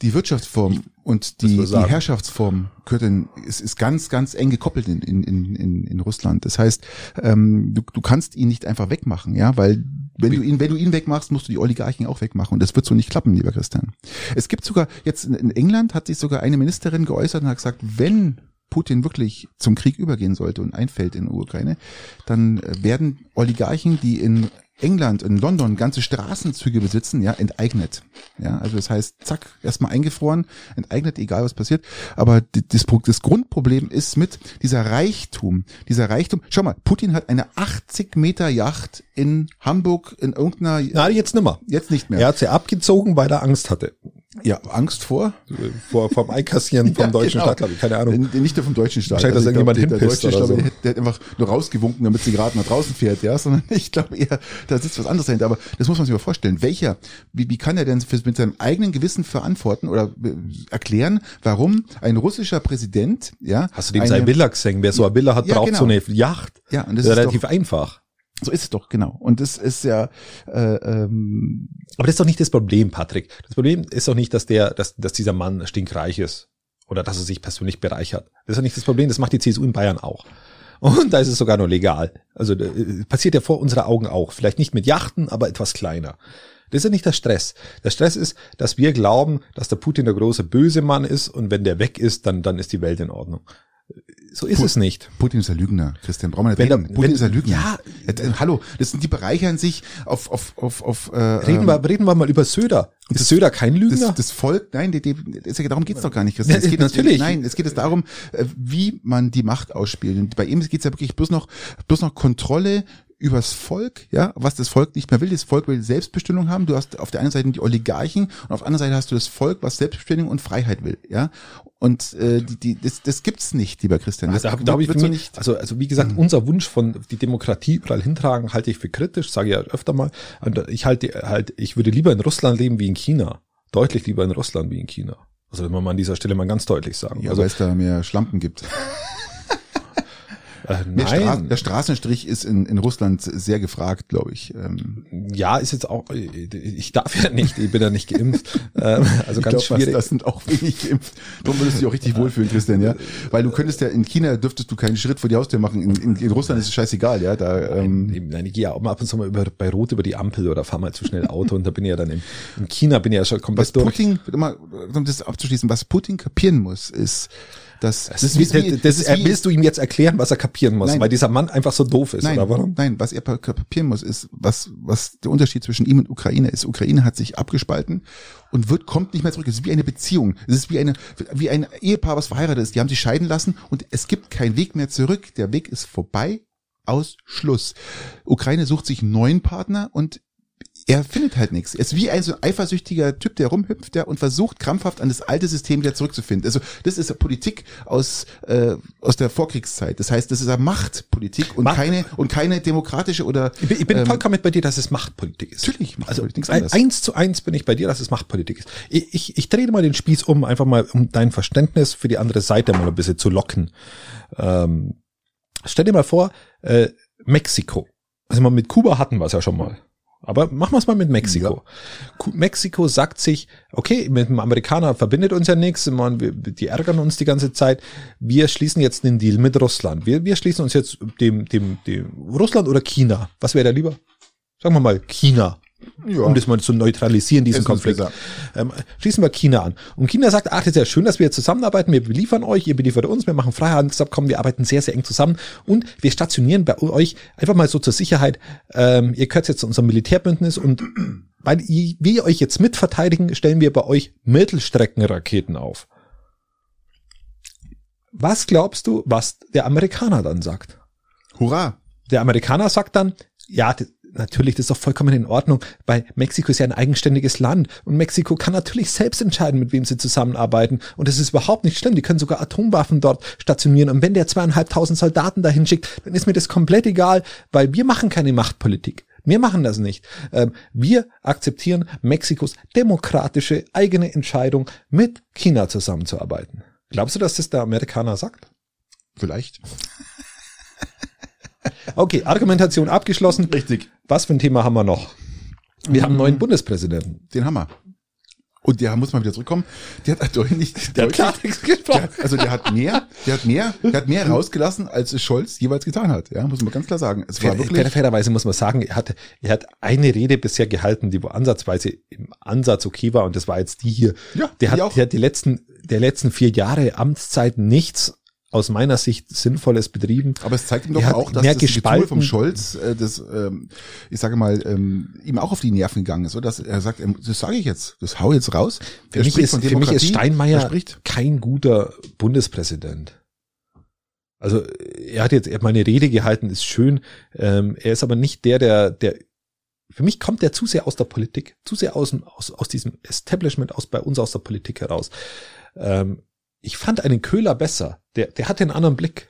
Die Wirtschaftsform und die, die. Herrschaftsform Köthen ist, ist ganz, ganz eng gekoppelt in, in, in, in, Russland. Das heißt, ähm, du, du kannst ihn nicht einfach wegmachen, ja, weil wenn du ihn, wenn du ihn wegmachst, musst du die Oligarchen auch wegmachen. Und das wird so nicht klappen, lieber Christian. Es gibt sogar, jetzt in, England hat sich sogar eine Ministerin geäußert und hat gesagt, wenn Putin wirklich zum Krieg übergehen sollte und einfällt in die Ukraine, dann äh, werden Oligarchen, die in England, in London ganze Straßenzüge besitzen, ja, enteignet. Ja, also das heißt, zack, erstmal eingefroren, enteignet, egal was passiert. Aber das, das Grundproblem ist mit dieser Reichtum, dieser Reichtum. Schau mal, Putin hat eine 80 Meter Yacht in Hamburg in irgendeiner, Na, jetzt nimmer. jetzt nicht mehr. Er hat sie abgezogen, weil er Angst hatte. Ja, Angst vor? Vor, vom Einkassieren <laughs> vom Ja, deutschen genau. Staat, glaube ich. Keine Ahnung. Nicht nur vom deutschen Staat. Wahrscheinlich, dass ich irgendjemand glaub, der, der Deutsche, oder glaube, so. der, hat- der hat einfach nur rausgewunken, damit sie gerade nach draußen fährt, ja, <laughs> sondern ich glaube eher, da sitzt was anderes dahinter. Aber das muss man sich mal vorstellen. Welcher, wie, wie kann er denn für, mit seinem eigenen Gewissen verantworten oder äh, erklären, warum ein russischer Präsident, ja, Hast du dem eine- seine Villa gesehen? Wer so eine Villa hat, Ja, braucht genau. so eine Yacht. Ja, und das Das ist ist relativ doch, einfach. So ist es doch, genau. Und das ist ja, äh, ähm, Aber das ist doch nicht das Problem, Patrick. Das Problem ist doch nicht, dass der, dass, dass dieser Mann stinkreich ist. Oder dass er sich persönlich bereichert. Das ist doch nicht das Problem. Das macht die CSU in Bayern auch. Und da ist es sogar nur legal. Also äh, passiert ja vor unserer Augen auch. Vielleicht nicht mit Yachten, aber etwas kleiner. Das ist ja nicht der Stress. Der Stress ist, dass wir glauben, dass der Putin der große böse Mann ist und wenn der weg ist, dann, dann ist die Welt in Ordnung. So ist Pu- es nicht. Putin ist ein Lügner, Christian. Brauchen wir nicht Wenn reden. der- Putin wenn- ist ein Lügner. ja. Äh, hallo, das sind, die bereichern sich auf, auf, auf, auf, äh, Reden, ähm, wir, reden wir mal über Söder. Ist das- Söder kein Lügner? Das, das Volk, nein, die, die, darum geht's doch gar nicht, Christian. Ja, Es geht natürlich. Es, nein, es geht es darum, äh, wie man die Macht ausspielt. Und bei ihm geht's ja wirklich bloß noch, bloß noch Kontrolle übers Volk, ja, was das Volk nicht mehr will. Das Volk will Selbstbestimmung haben. Du hast auf der einen Seite die Oligarchen und auf der anderen Seite hast du das Volk, was Selbstbestimmung und Freiheit will, ja. Und äh, die, die, das, das gibt's nicht, lieber Christian. Das Also, da, da ich wird für so mich, also, also wie gesagt, unser Wunsch von die Demokratie überall hintragen, halte ich für kritisch, sage ich ja öfter mal. Und ich halte halt, ich würde lieber in Russland leben wie in China. Deutlich lieber in Russland wie in China. Also wenn man mal an dieser Stelle mal ganz deutlich sagen. Ja, also, weil es da mehr Schlampen gibt. <laughs> äh, Der, Stra nein, der Straßenstrich ist in, in Russland sehr gefragt, glaube ich. Ähm, ja, ist jetzt auch, ich darf ja nicht, ich bin ja nicht geimpft. <laughs> Ähm, also ich ganz glaube, schwierig. das sind auch wenig geimpft. Darum würdest du dich auch richtig wohlfühlen, Christian, ja. Weil du könntest ja in China dürftest du keinen Schritt vor die Haustür machen. In, in, in Russland ist es scheißegal, ja. Da, ähm, Eben, Nein, ich gehe ja auch mal ab und zu mal über, bei Rot über die Ampel oder fahr mal zu schnell Auto und da bin ich ja dann in, in China bin ich ja schon was komplett durch. Putin, um das abzuschließen, was Putin kapieren muss, ist, dass Das, ist wie, das, das, ist wie- willst du ihm jetzt erklären, was er kapieren muss, Nein. weil dieser Mann einfach so doof ist, Nein, oder warum? nein, was er kapieren muss, ist, was, was der Unterschied zwischen ihm und Ukraine ist. Ukraine hat sich abgespalten und wird, kommt nicht mehr zurück. Es ist wie eine Beziehung. Es ist wie eine, wie ein Ehepaar, was verheiratet ist. Die haben sich scheiden lassen und es gibt keinen Weg mehr zurück. Der Weg ist vorbei. Aus Schluss. Ukraine sucht sich einen neuen Partner und er findet halt nichts. Er ist wie ein so ein eifersüchtiger Typ, der rumhüpft ja, und versucht krampfhaft an das alte System wieder zurückzufinden. Also das ist Politik aus äh, aus der Vorkriegszeit. Das heißt, das ist eine Machtpolitik und Macht- keine und keine demokratische oder Ich bin, ich bin ähm, vollkommen mit bei dir, dass es Machtpolitik ist. Natürlich Also Machtpolitik, anderes. eins zu eins bin ich bei dir, dass es Machtpolitik ist. Ich, ich, ich drehe mal den Spieß um, einfach mal um dein Verständnis für die andere Seite mal ein bisschen zu locken. Ähm, stell dir mal vor, äh, Mexiko. Also mal mit Kuba hatten wir es ja schon mal. Aber machen wir es mal mit Mexiko. Ku- Mexiko sagt sich, okay, mit dem Amerikaner verbindet uns ja nichts, die ärgern uns die ganze Zeit. Wir schließen jetzt den Deal mit Russland. Wir, wir schließen uns jetzt dem, dem, dem Russland oder China. Was wäre da lieber? Sagen wir mal China. Ja. Um das mal zu neutralisieren, diesen Konflikt. Ähm, schließen wir China an. Und China sagt, ach, das ist ja schön, dass wir zusammenarbeiten. Wir beliefern euch, ihr beliefert uns, wir machen Freihandelsabkommen, wir arbeiten sehr, sehr eng zusammen. Und wir stationieren bei euch einfach mal so zur Sicherheit, ähm, ihr gehört jetzt zu unserem Militärbündnis und <clears throat> weil ihr- wir euch jetzt mitverteidigen, stellen wir bei euch Mittelstreckenraketen auf. Was glaubst du, was der Amerikaner dann sagt? Hurra! Der Amerikaner sagt dann, ja, natürlich, das ist doch vollkommen in Ordnung, weil Mexiko ist ja ein eigenständiges Land und Mexiko kann natürlich selbst entscheiden, mit wem sie zusammenarbeiten und das ist überhaupt nicht schlimm. Die können sogar Atomwaffen dort stationieren und wenn der zweieinhalbtausend Soldaten dahin schickt, dann ist mir das komplett egal, weil wir machen keine Machtpolitik. Wir machen das nicht. Ähm, Wir akzeptieren Mexikos demokratische eigene Entscheidung, mit China zusammenzuarbeiten. Glaubst du, dass das der Amerikaner sagt? Vielleicht. Okay, Argumentation abgeschlossen. Richtig. Was für ein Thema haben wir noch? Wir haben einen neuen Bundespräsidenten. Den Hammer. Und der muss mal wieder zurückkommen. Der hat deutlich, <laughs> Der hat deutlich Klartext gesprochen. der, also der hat mehr, der hat mehr, der hat mehr rausgelassen, als Scholz jeweils getan hat. Ja, muss man ganz klar sagen. Es war Fair, wirklich, fairerweise muss man sagen, er hat, er hat eine Rede bisher gehalten, die wo ansatzweise im Ansatz okay war und das war jetzt die hier. Ja, der hat, auch. der hat die letzten, der letzten vier Jahre Amtszeit nichts aus meiner Sicht Sinnvolles betrieben. aber es zeigt ihm doch Er auch, dass das Getue vom Scholz, äh, das, ähm, ich sage mal, ähm, ihm auch auf die Nerven gegangen ist, oder? Dass er sagt, ähm, das sage ich jetzt, das hau jetzt raus. Für mich, ist, für mich ist Steinmeier kein guter Bundespräsident. Also er hat jetzt er hat mal eine Rede gehalten, ist schön. Ähm, er ist aber nicht der, der, der. Für mich kommt der zu sehr aus der Politik, zu sehr aus, aus, aus diesem Establishment, aus bei uns aus der Politik heraus. Ähm, ich fand einen Köhler besser. Der, der hatte einen anderen Blick.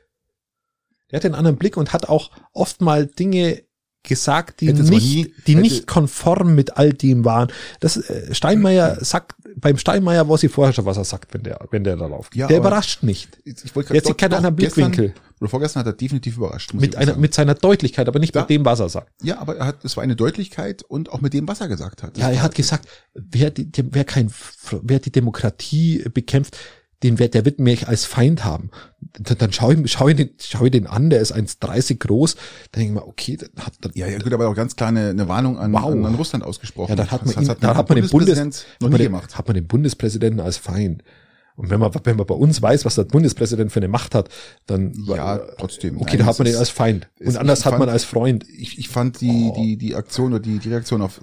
Der hatte einen anderen Blick und hat auch oft mal Dinge gesagt, die Hätte nicht, nie- die hätte- nicht konform mit all dem waren. Das äh, Steinmeier sagt, beim Steinmeier weiß ich vorher schon, was er sagt, wenn der, wenn der da läuft. Ja, der überrascht nicht. Ich wollte Jetzt keinen anderen Blickwinkel. Gestern, oder vorgestern hat er definitiv überrascht. Mit einer, sagen. mit seiner Deutlichkeit, aber nicht Ja. mit dem, was er sagt. ja, aber er hat, es war eine Deutlichkeit und auch mit dem, was er gesagt hat. Ja, er hat gesagt, wer die- wer kein, wer die Demokratie bekämpft, den wird, der wird mich als Feind haben. Dann, dann schau ich, schau ich den, schau ich den an, der ist 1,30 groß. Dann denke ich mal, okay, dann hat, dann, Ja, ja, gut, aber auch ganz klar eine, Warnung an, Wow. an, an Russland ausgesprochen. Ja, dann hat man, das ihn, hat dann hat man den Bundes, Bundespräsident noch hat nie man den, gemacht. hat man den Bundespräsidenten als Feind. Und wenn man, wenn man bei uns weiß, was der Bundespräsident für eine Macht hat, dann, Ja, trotzdem. okay, Nein, da hat man den als Feind. Und anders ich hat man fand- als Freund. Ich, ich fand die, Oh. die, die Aktion oder die, die Reaktion auf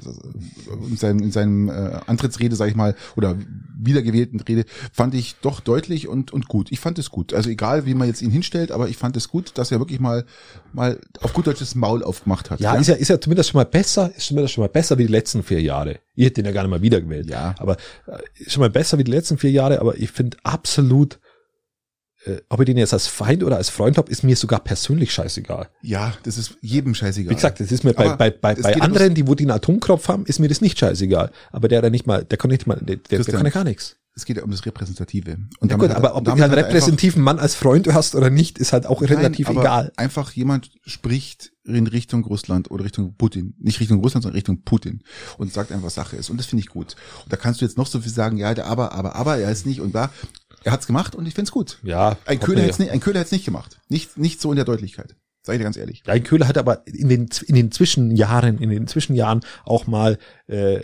in seinem, in seinem äh, Antrittsrede, sag ich mal, oder wiedergewählten Rede, fand ich doch deutlich und, und gut. Ich fand es gut. Also egal, wie man jetzt ihn hinstellt, aber ich fand es gut, dass er wirklich mal, mal auf gut Deutsch das Maul aufgemacht hat. Ja, ist ja, ist ja zumindest schon mal besser, ist zumindest schon mal besser wie die letzten vier Jahre. Ihr hättet ihn ja gar nicht mal wiedergewählt. Ja. Aber äh, ist schon mal besser wie die letzten vier Jahre, aber ich finde absolut, ob ich den jetzt als Feind oder als Freund habe, ist mir sogar persönlich scheißegal. ja, das ist jedem scheißegal. Wie gesagt, das ist mir bei, Aber bei, bei, bei anderen, die wo den Atomkropf haben, ist mir das nicht scheißegal. Aber der da nicht mal, der kann nicht mal, der, der, der kann ja gar nichts. Es geht ja um das Repräsentative. Und Ja gut, hat er- aber ob und du einen hat repräsentativen Mann als Freund hast oder nicht, ist halt auch relativ Nein, aber egal. Einfach jemand spricht in Richtung Russland oder Richtung Putin. Nicht Richtung Russland, sondern Richtung Putin. Und sagt einfach, was Sache ist. Und das finde ich gut. Und da kannst du jetzt noch so viel sagen, ja, der aber, aber, aber, er ist nicht und da. Er hat's gemacht und ich find's gut. Ja, Ein Köhler hätte es nicht, ein Köhler hätte es nicht gemacht. Nicht, nicht so in der Deutlichkeit. Sag ich dir ganz ehrlich. Ein Köhler hat aber in den, in den Zwischenjahren, in den Zwischenjahren auch mal äh,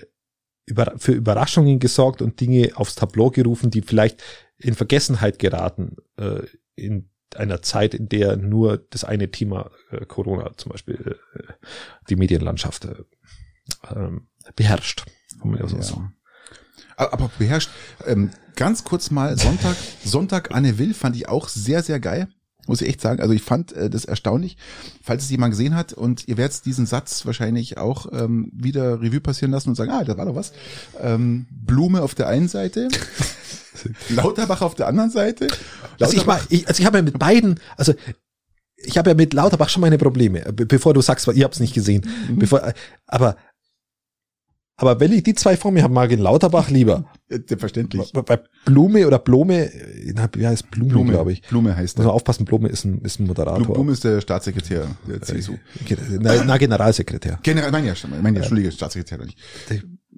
über, für Überraschungen gesorgt und Dinge aufs Tableau gerufen, die vielleicht in Vergessenheit geraten äh, in einer Zeit, in der nur das eine Thema äh, Corona zum Beispiel äh, die Medienlandschaft äh, ähm, beherrscht. Kann man ja so sagen. Aber beherrscht. Ähm, ganz kurz mal Sonntag, Sonntag Anne Will fand ich auch sehr, sehr geil. muss ich echt sagen. Also ich fand äh, das erstaunlich, falls es jemand gesehen hat und ihr werdet diesen Satz wahrscheinlich auch ähm, wieder Revue passieren lassen und sagen, ah, da war doch was. Ähm, Blume auf der einen Seite, <laughs> Lauterbach auf der anderen Seite. Also ich, war, ich, also ich habe ja mit beiden, also ich habe ja mit Lauterbach schon meine Probleme, bevor du sagst, ihr habt es nicht gesehen. Mhm. Bevor, aber aber wenn ich die zwei vor mir habe, mag ich Lauterbach lieber. Verständlich. Bei Blume oder Blome, wie heißt Blume, Blume glaube ich. Blume heißt der. Muss man aufpassen, Blume ist ein, ist ein Moderator. Blume ist der Staatssekretär der äh, CSU. Na, na Generalsekretär. General, mein ja, mein ja, Entschuldige, Staatssekretär nicht.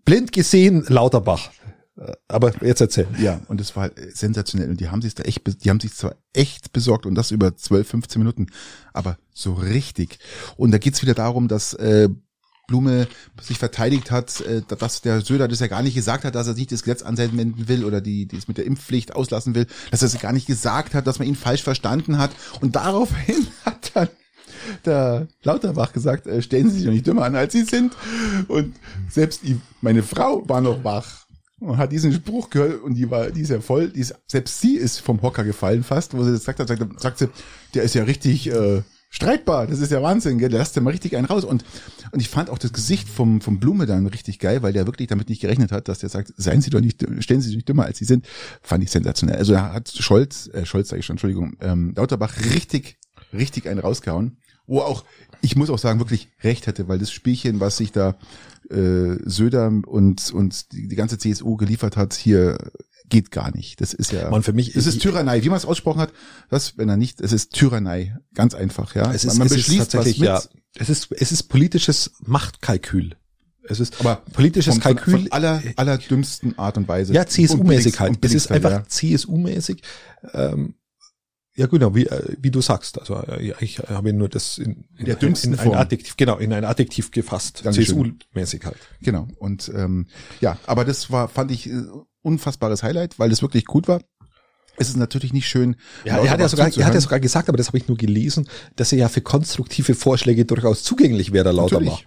Blind gesehen, Lauterbach. Aber jetzt erzähl. Ja, und es war halt sensationell. Und die haben sich da echt, die haben sich zwar echt besorgt und das über 12, 15 Minuten, aber so richtig. Und da geht's wieder darum, dass äh, Blume sich verteidigt hat, äh, dass der Söder das ja gar nicht gesagt hat, dass er nicht das Gesetz anwenden will oder die, die es mit der Impfpflicht auslassen will, dass er es gar nicht gesagt hat, dass man ihn falsch verstanden hat. Und daraufhin <laughs> hat dann der Lauterbach gesagt, äh, stellen Sie sich doch nicht dümmer an, als Sie sind. Und selbst die, meine Frau war noch wach und hat diesen Spruch gehört und die war, die ist ja voll, die ist, selbst sie ist vom Hocker gefallen fast, wo sie das gesagt hat, sagt, sagt sie, der ist ja richtig, äh, streitbar. Das ist ja Wahnsinn, gell? Da lasst ja mal richtig einen raus. Und, und ich fand auch das Gesicht vom, vom Blume dann richtig geil, weil der wirklich damit nicht gerechnet hat, dass der sagt, seien Sie doch nicht, stellen Sie sich nicht dümmer, als Sie sind. Fand ich sensationell. Also er hat Scholz, äh, Scholz sage ich schon, Entschuldigung, ähm, Lauterbach richtig, richtig einen rausgehauen. Wo auch, ich muss auch sagen, wirklich recht hätte, weil das Spielchen, was sich da äh, Söder und, und die, die ganze CSU geliefert hat, hier geht gar nicht. Das ist ja. Man für mich. Es ist Tyrannei, wie man es aussprochen hat. Das, wenn er nicht, es ist Tyrannei, ganz einfach, ja. Es ist, man, man es beschließt ist tatsächlich, ja. Es ist, es ist politisches Machtkalkül. Es ist aber politisches von, Kalkül von aller aller dümmsten Art und Weise. Ja, CSU-mäßig halt. Es ist einfach ja. CSU-mäßig. Ähm, ja, genau, wie, äh, wie du sagst. Also äh, ich habe nur das in, in, der dümmsten in, in ein Adjektiv, genau, in ein Adjektiv gefasst. CSU-mäßig halt. Genau. Und ähm, ja, aber das war, fand ich äh, unfassbares Highlight, weil es wirklich gut war. Es ist natürlich nicht schön. Ja, er hat ja sogar, er hat ja sogar gesagt, aber das habe ich nur gelesen, dass er ja für konstruktive Vorschläge durchaus zugänglich wäre, lauter Lauterbach.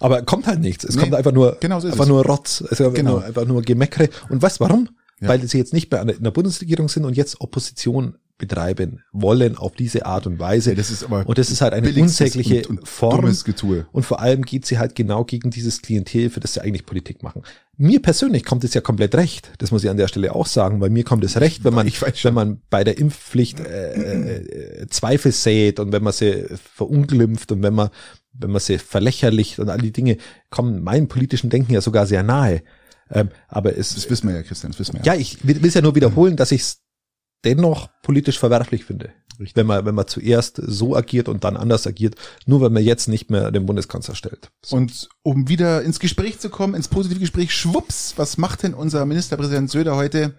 Aber kommt halt nichts. Es nee, kommt einfach nur, genau so einfach es. nur Rotz. Ist genau. einfach nur Gemeckere. Und weißt warum? Ja. Weil sie jetzt nicht bei in der Bundesregierung sind und jetzt Opposition betreiben wollen auf diese Art und Weise. Ja, das ist aber und das ist halt eine unsägliche und, und Form. Und vor allem geht sie halt genau gegen dieses Klientel, für das sie eigentlich Politik machen. Mir persönlich kommt es ja komplett recht. Das muss ich an der Stelle auch sagen, weil mir kommt es recht, wenn man, wenn man bei der Impfpflicht äh, äh, Zweifel sät und wenn man sie verunglimpft und wenn man, wenn man sie verlächerlicht und all die Dinge kommen meinem politischen Denken ja sogar sehr nahe. Ähm, aber es, das wissen wir ja, Christian, das wissen wir ja. Ja, ich will es ja nur wiederholen, dass ich es dennoch politisch verwerflich finde. Richtig. Wenn man, wenn man zuerst so agiert und dann anders agiert, nur wenn man jetzt nicht mehr den Bundeskanzler stellt. So. Und um wieder ins Gespräch zu kommen, ins positive Gespräch, schwupps, was macht denn unser Ministerpräsident Söder heute?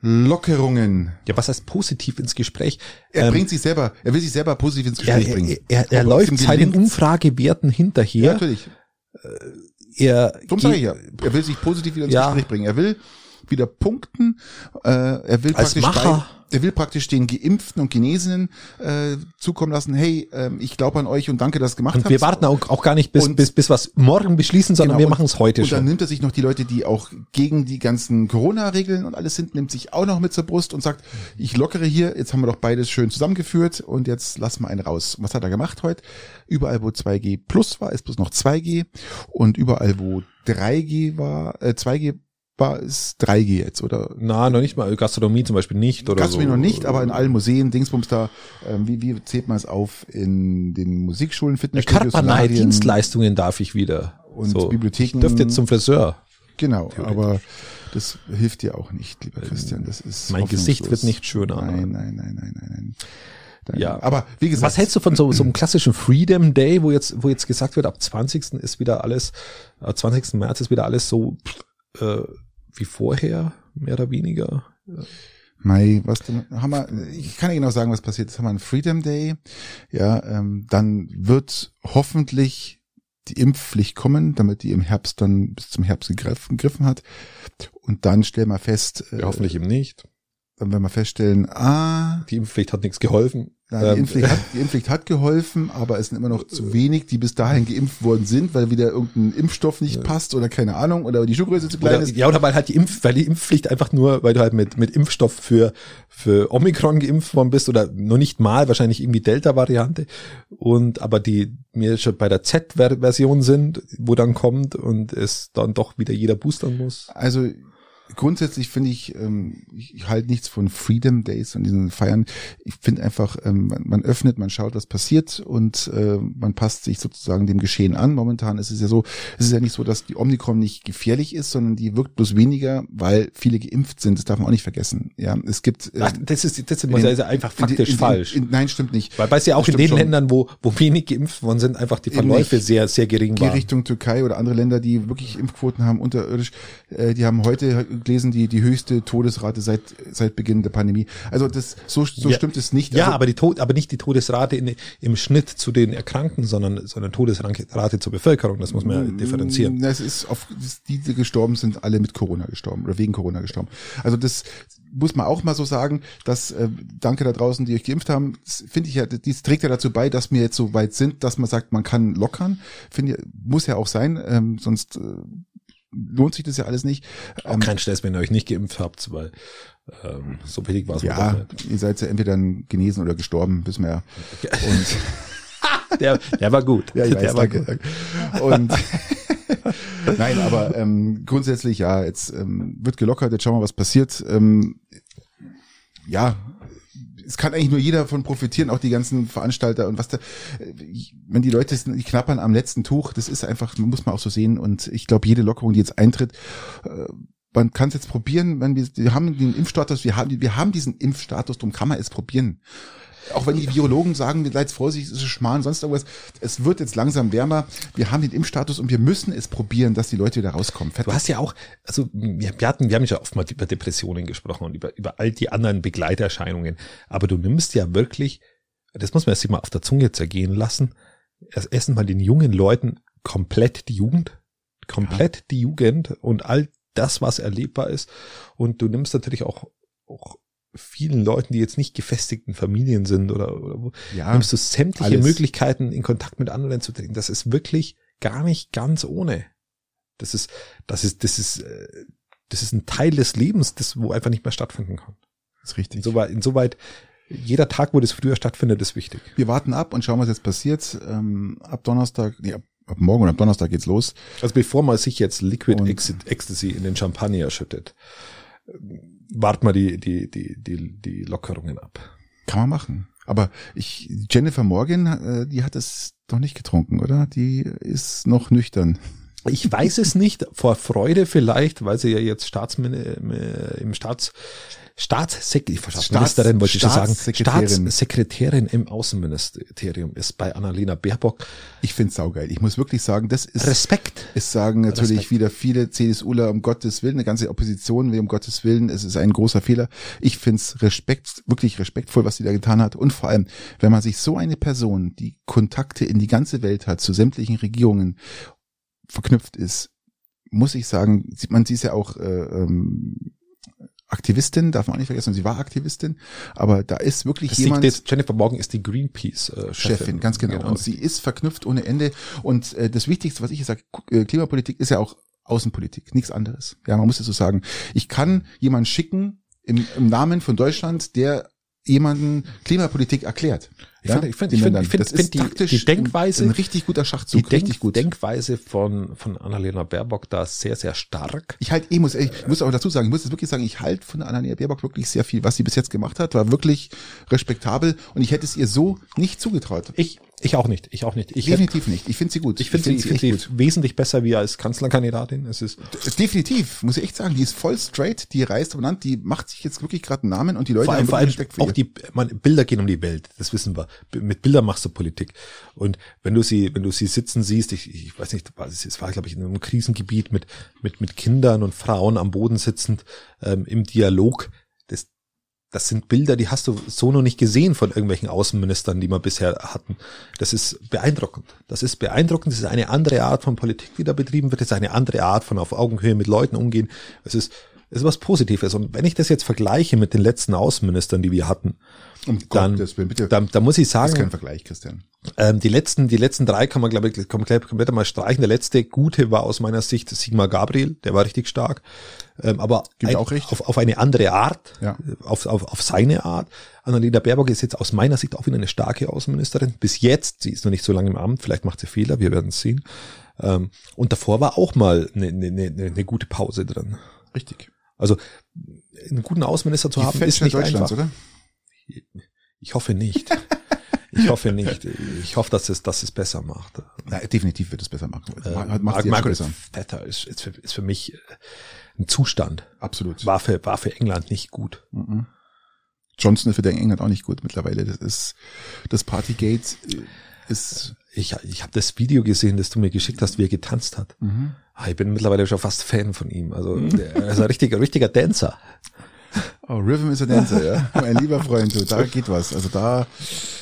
Lockerungen. Ja, was heißt positiv ins Gespräch? Er ähm, bringt sich selber, er will sich selber positiv ins Gespräch er, bringen. Er, er, er läuft seinen Umfragewerten hinterher. Ja, natürlich. Äh, er, Drum sage ich ja, er will sich positiv wieder ins ja, Gespräch bringen. Er will wieder punkten. Äh, er will Als praktisch Macher. Bei, er will praktisch den Geimpften und Genesenen äh, zukommen lassen. Hey, äh, ich glaube an euch und danke, dass ihr gemacht und habt. Wir warten auch, auch gar nicht bis, und, bis, bis was morgen beschließen, sondern genau, wir machen es heute und schon. Und dann nimmt er sich noch die Leute, die auch gegen die ganzen Corona-Regeln und alles sind, nimmt sich auch noch mit zur Brust und sagt, ich lockere hier, jetzt haben wir doch beides schön zusammengeführt und jetzt lassen wir einen raus. Was hat er gemacht heute? Überall, wo 2G plus war, ist bloß noch 2G und überall, wo 3G war, äh, 2G war es 3G jetzt, oder? Na, noch nicht mal. Gastronomie zum Beispiel nicht, oder? Gastronomie so. noch nicht, aber in allen Museen, Dingsbums da, ähm, wie, wie zählt man es auf? In den Musikschulen, Fitnessstudios, Körpernahe Dienstleistungen darf ich wieder. Und so. Bibliotheken. Ich dürfte jetzt zum Friseur. Genau, aber das hilft dir auch nicht, lieber Christian. Das ist mein Gesicht wird nicht schöner. Nein, nein, nein, nein, nein, nein. Ja, aber wie gesagt. Was hältst du von so, so einem klassischen Freedom Day, wo jetzt, wo jetzt gesagt wird, ab 20. ist wieder alles, ab 20. März ist wieder alles so, äh, wie vorher, mehr oder weniger. Mai, was haben wir, ich kann ja genau sagen, was passiert. Jetzt haben wir einen Freedom Day. Ja, ähm, dann wird hoffentlich die Impfpflicht kommen, damit die im Herbst dann bis zum Herbst gegriffen, gegriffen hat. Und dann stellen wir fest. Äh, ja, hoffentlich eben nicht. Dann werden wir feststellen, ah. Die Impfpflicht hat nichts geholfen. Ja, die, Ähm, Impfpflicht hat, die Impfpflicht hat geholfen, aber es sind immer noch zu wenig, die bis dahin geimpft worden sind, weil wieder irgendein Impfstoff nicht passt oder keine Ahnung oder die Schuhgröße zu klein Oder, ist. ja, oder weil halt die Impf, weil die Impfpflicht einfach nur, weil du halt mit, mit Impfstoff für, für Omikron geimpft worden bist oder nur nicht mal, wahrscheinlich irgendwie Delta-Variante. Und aber die mir schon bei der Z-Version sind, wo dann kommt und es dann doch wieder jeder boostern muss. Also grundsätzlich finde ich, ähm, ich, halte nichts von Freedom Days und diesen Feiern. Ich finde einfach, ähm, man, man öffnet, man schaut, was passiert und äh, man passt sich sozusagen dem Geschehen an. Momentan ist es ja so, es ist ja nicht so, dass die Omikron nicht gefährlich ist, sondern die wirkt bloß weniger, weil viele geimpft sind. Das darf man auch nicht vergessen. Ja, es gibt. äh, Ach, das ist, das ist in- also einfach in- faktisch in- in- falsch. In, nein, stimmt nicht. weil, es ja auch Das in den schon. Ländern, wo, wo wenig geimpft worden sind, einfach die Verläufe sehr, sehr gering waren. Richtung Türkei oder andere Länder, die wirklich Impfquoten haben, unterirdisch. Äh, die haben heute gelesen, die, die höchste Todesrate seit, seit Beginn der Pandemie. Also das, so, so Ja. stimmt es nicht. Ja, also, aber die Tod, aber nicht die Todesrate in, im Schnitt zu den Erkrankten, sondern, sondern Todesrate zur Bevölkerung. Das muss man ja differenzieren. Na, Es ist auf, die, die gestorben sind, alle mit Corona gestorben oder wegen Corona gestorben. Also das muss man auch mal so sagen, dass, äh, danke da draußen, die euch geimpft haben, das finde ich ja, dies trägt ja dazu bei, dass wir jetzt so weit sind, dass man sagt, man kann lockern. Finde muss ja auch sein, ähm, sonst äh, lohnt sich das ja alles nicht. Auch Ähm, kein Stress, wenn ihr euch nicht geimpft habt, weil ähm, so billig war es ja, ihr seid ja entweder dann genesen oder gestorben, wissen wir ja. Und <laughs> Der, der war gut. Ja, ich der weiß, war danke, gut. Und <laughs> nein, aber ähm, grundsätzlich ja, jetzt ähm, wird gelockert, jetzt schauen wir, was passiert. Ähm, ja, es kann eigentlich nur jeder davon profitieren, auch die ganzen Veranstalter und was da, äh, wenn die Leute die knappern am letzten Tuch, das ist einfach, muss man auch so sehen. Und ich glaube, jede Lockerung, die jetzt eintritt, äh, man kann es jetzt probieren, wenn wir, wir haben den Impfstatus, wir haben, wir haben diesen Impfstatus, darum kann man es probieren. Auch wenn die Virologen sagen, seid vorsichtig, es ist Schmarrn, sonst irgendwas. Es wird jetzt langsam wärmer. Wir haben den Impfstatus und wir müssen es probieren, dass die Leute wieder rauskommen. Du hast ja auch, also wir, hatten, wir haben ja oft mal über Depressionen gesprochen und über, über all die anderen Begleiterscheinungen. Aber du nimmst ja wirklich, das muss man sich mal auf der Zunge zergehen lassen, erst erst mal den jungen Leuten komplett die Jugend, komplett die Jugend und all das, was erlebbar ist. Und du nimmst natürlich auch, auch vielen Leuten, die jetzt nicht gefestigten Familien sind oder, oder wo, ja, nimmst du sämtliche alles. Möglichkeiten, in Kontakt mit anderen zu treten. Das ist wirklich gar nicht ganz ohne. Das ist, das ist, das ist, äh, das ist ein Teil des Lebens, das wo einfach nicht mehr stattfinden kann. ist richtig. Insoweit, insoweit, jeder Tag, wo das früher stattfindet, ist wichtig. Wir warten ab und schauen, was jetzt passiert. Ähm, ab Donnerstag, nee, ab, ab morgen und ab Donnerstag geht's los. Also bevor man sich jetzt Liquid Und- Ecstasy in den Champagner schüttet, ähm, wart mal die, die, die, die, die Lockerungen ab. Kann man machen. Aber ich, Jennifer Morgan, äh, die hat es doch nicht getrunken, oder? Die ist noch nüchtern. Ich weiß es nicht, vor Freude vielleicht, weil sie ja jetzt Staatsmin im Staats Staatssek Staatsministerin wollte ich schon sagen, Staatssekretärin. Staatssekretärin im Außenministerium ist bei Annalena Baerbock. Ich find's saugeil. Ich muss wirklich sagen, das ist, Respekt. es sagen natürlich Respekt. wieder viele CSUler um Gottes Willen, eine ganze Opposition will um Gottes Willen, es ist ein großer Fehler. Ich find's Respekt, wirklich respektvoll, was sie da getan hat. Und vor allem, wenn man sich so eine Person, die Kontakte in die ganze Welt hat, zu sämtlichen Regierungen verknüpft ist, muss ich sagen, sieht man, sie ist ja auch äh, ähm, Aktivistin, darf man auch nicht vergessen, sie war Aktivistin, aber da ist wirklich Das jemand. die- Jennifer Morgan ist die Greenpeace-Chefin. Chefin, ganz genau. Und sie ist verknüpft ohne Ende. Und äh, das Wichtigste, was ich sage, Klimapolitik ist ja auch Außenpolitik, nichts anderes. Ja, man muss es so sagen. Ich kann jemanden schicken im, im Namen von Deutschland, der jemanden Klimapolitik erklärt. Ich finde- ich finde- ich finde- ich finde- ist die- die Denkweise- ein, ein richtig guter die Schachzug, Denk richtig gut. Denkweise von, von Annalena Baerbock da sehr, sehr stark. Ich halt, ich muss, ich muss auch dazu sagen, ich muss es wirklich sagen, ich halte von Annalena Baerbock wirklich sehr viel. Was sie bis jetzt gemacht hat, war wirklich respektabel und ich hätte es ihr so nicht zugetraut. Ich, ich auch nicht. Ich auch nicht. Ich, hätte- Definitiv nicht. Ich finde sie gut. ich finde sie, ich echt finde sie wesentlich besser wie als Kanzlerkandidatin. Es ist, Definitiv, muss ich echt sagen. Die ist voll straight, die reist am Land, die macht sich jetzt wirklich gerade einen Namen und die Leute vor allem, vor allem auch ihr. die, man, Bilder gehen um die Welt, das wissen wir. Mit Bildern machst du Politik. Und wenn du sie, wenn du sie sitzen siehst, ich, ich weiß nicht, es war, glaube ich, in einem Krisengebiet mit, mit, mit Kindern und Frauen am Boden sitzend, ähm, im Dialog, das sind Bilder, die hast du so noch nicht gesehen von irgendwelchen Außenministern, die wir bisher hatten. Das ist beeindruckend. Das ist beeindruckend. Das ist eine andere Art von Politik, die da betrieben wird. Das ist eine andere Art von auf Augenhöhe mit Leuten umgehen. Es ist, ist was Positives. Und wenn ich das jetzt vergleiche mit den letzten Außenministern, die wir hatten, Um dann, Gottes Willen, bitte. dann, dann muss ich das ist kein sagen, Vergleich, Christian. ähm, die letzten, die letzten drei kann man, glaube ich, komplett, komplett mal streichen. Der letzte gute war aus meiner Sicht Sigmar Gabriel, der war richtig stark. Ähm, aber ein. Auf, auf eine andere Art, Ja. auf, auf, auf seine Art. Annalena Baerbock ist jetzt aus meiner Sicht auch wieder eine starke Außenministerin. Bis jetzt, sie ist noch nicht so lange im Amt, vielleicht macht sie Fehler, wir werden es sehen. Ähm, und davor war auch mal eine, eine, eine, eine gute Pause drin. Richtig. Also einen guten Außenminister zu Die haben, ist nicht Deutschlands, einfach. oder? Ich hoffe nicht. <laughs> Ich hoffe nicht. Ich hoffe, dass es, dass es besser macht. Na, definitiv wird es besser machen. Äh, Margaret. Thatcher ist, ist, für, ist für mich äh, ein Zustand. Absolut. War für, war für England nicht gut. Mhm. Johnson ist für den England auch nicht gut mittlerweile. Das ist das Partygate äh, ist Ich, ich habe das Video gesehen, das du mir geschickt hast, wie er getanzt hat. Ah, Ich bin mittlerweile schon fast Fan von ihm. Also der, er <laughs> ist ein richtiger, richtiger Dancer. oh, Rhythm is a Dancer, ja. <laughs> Mein lieber Freund, du, da geht was. Also da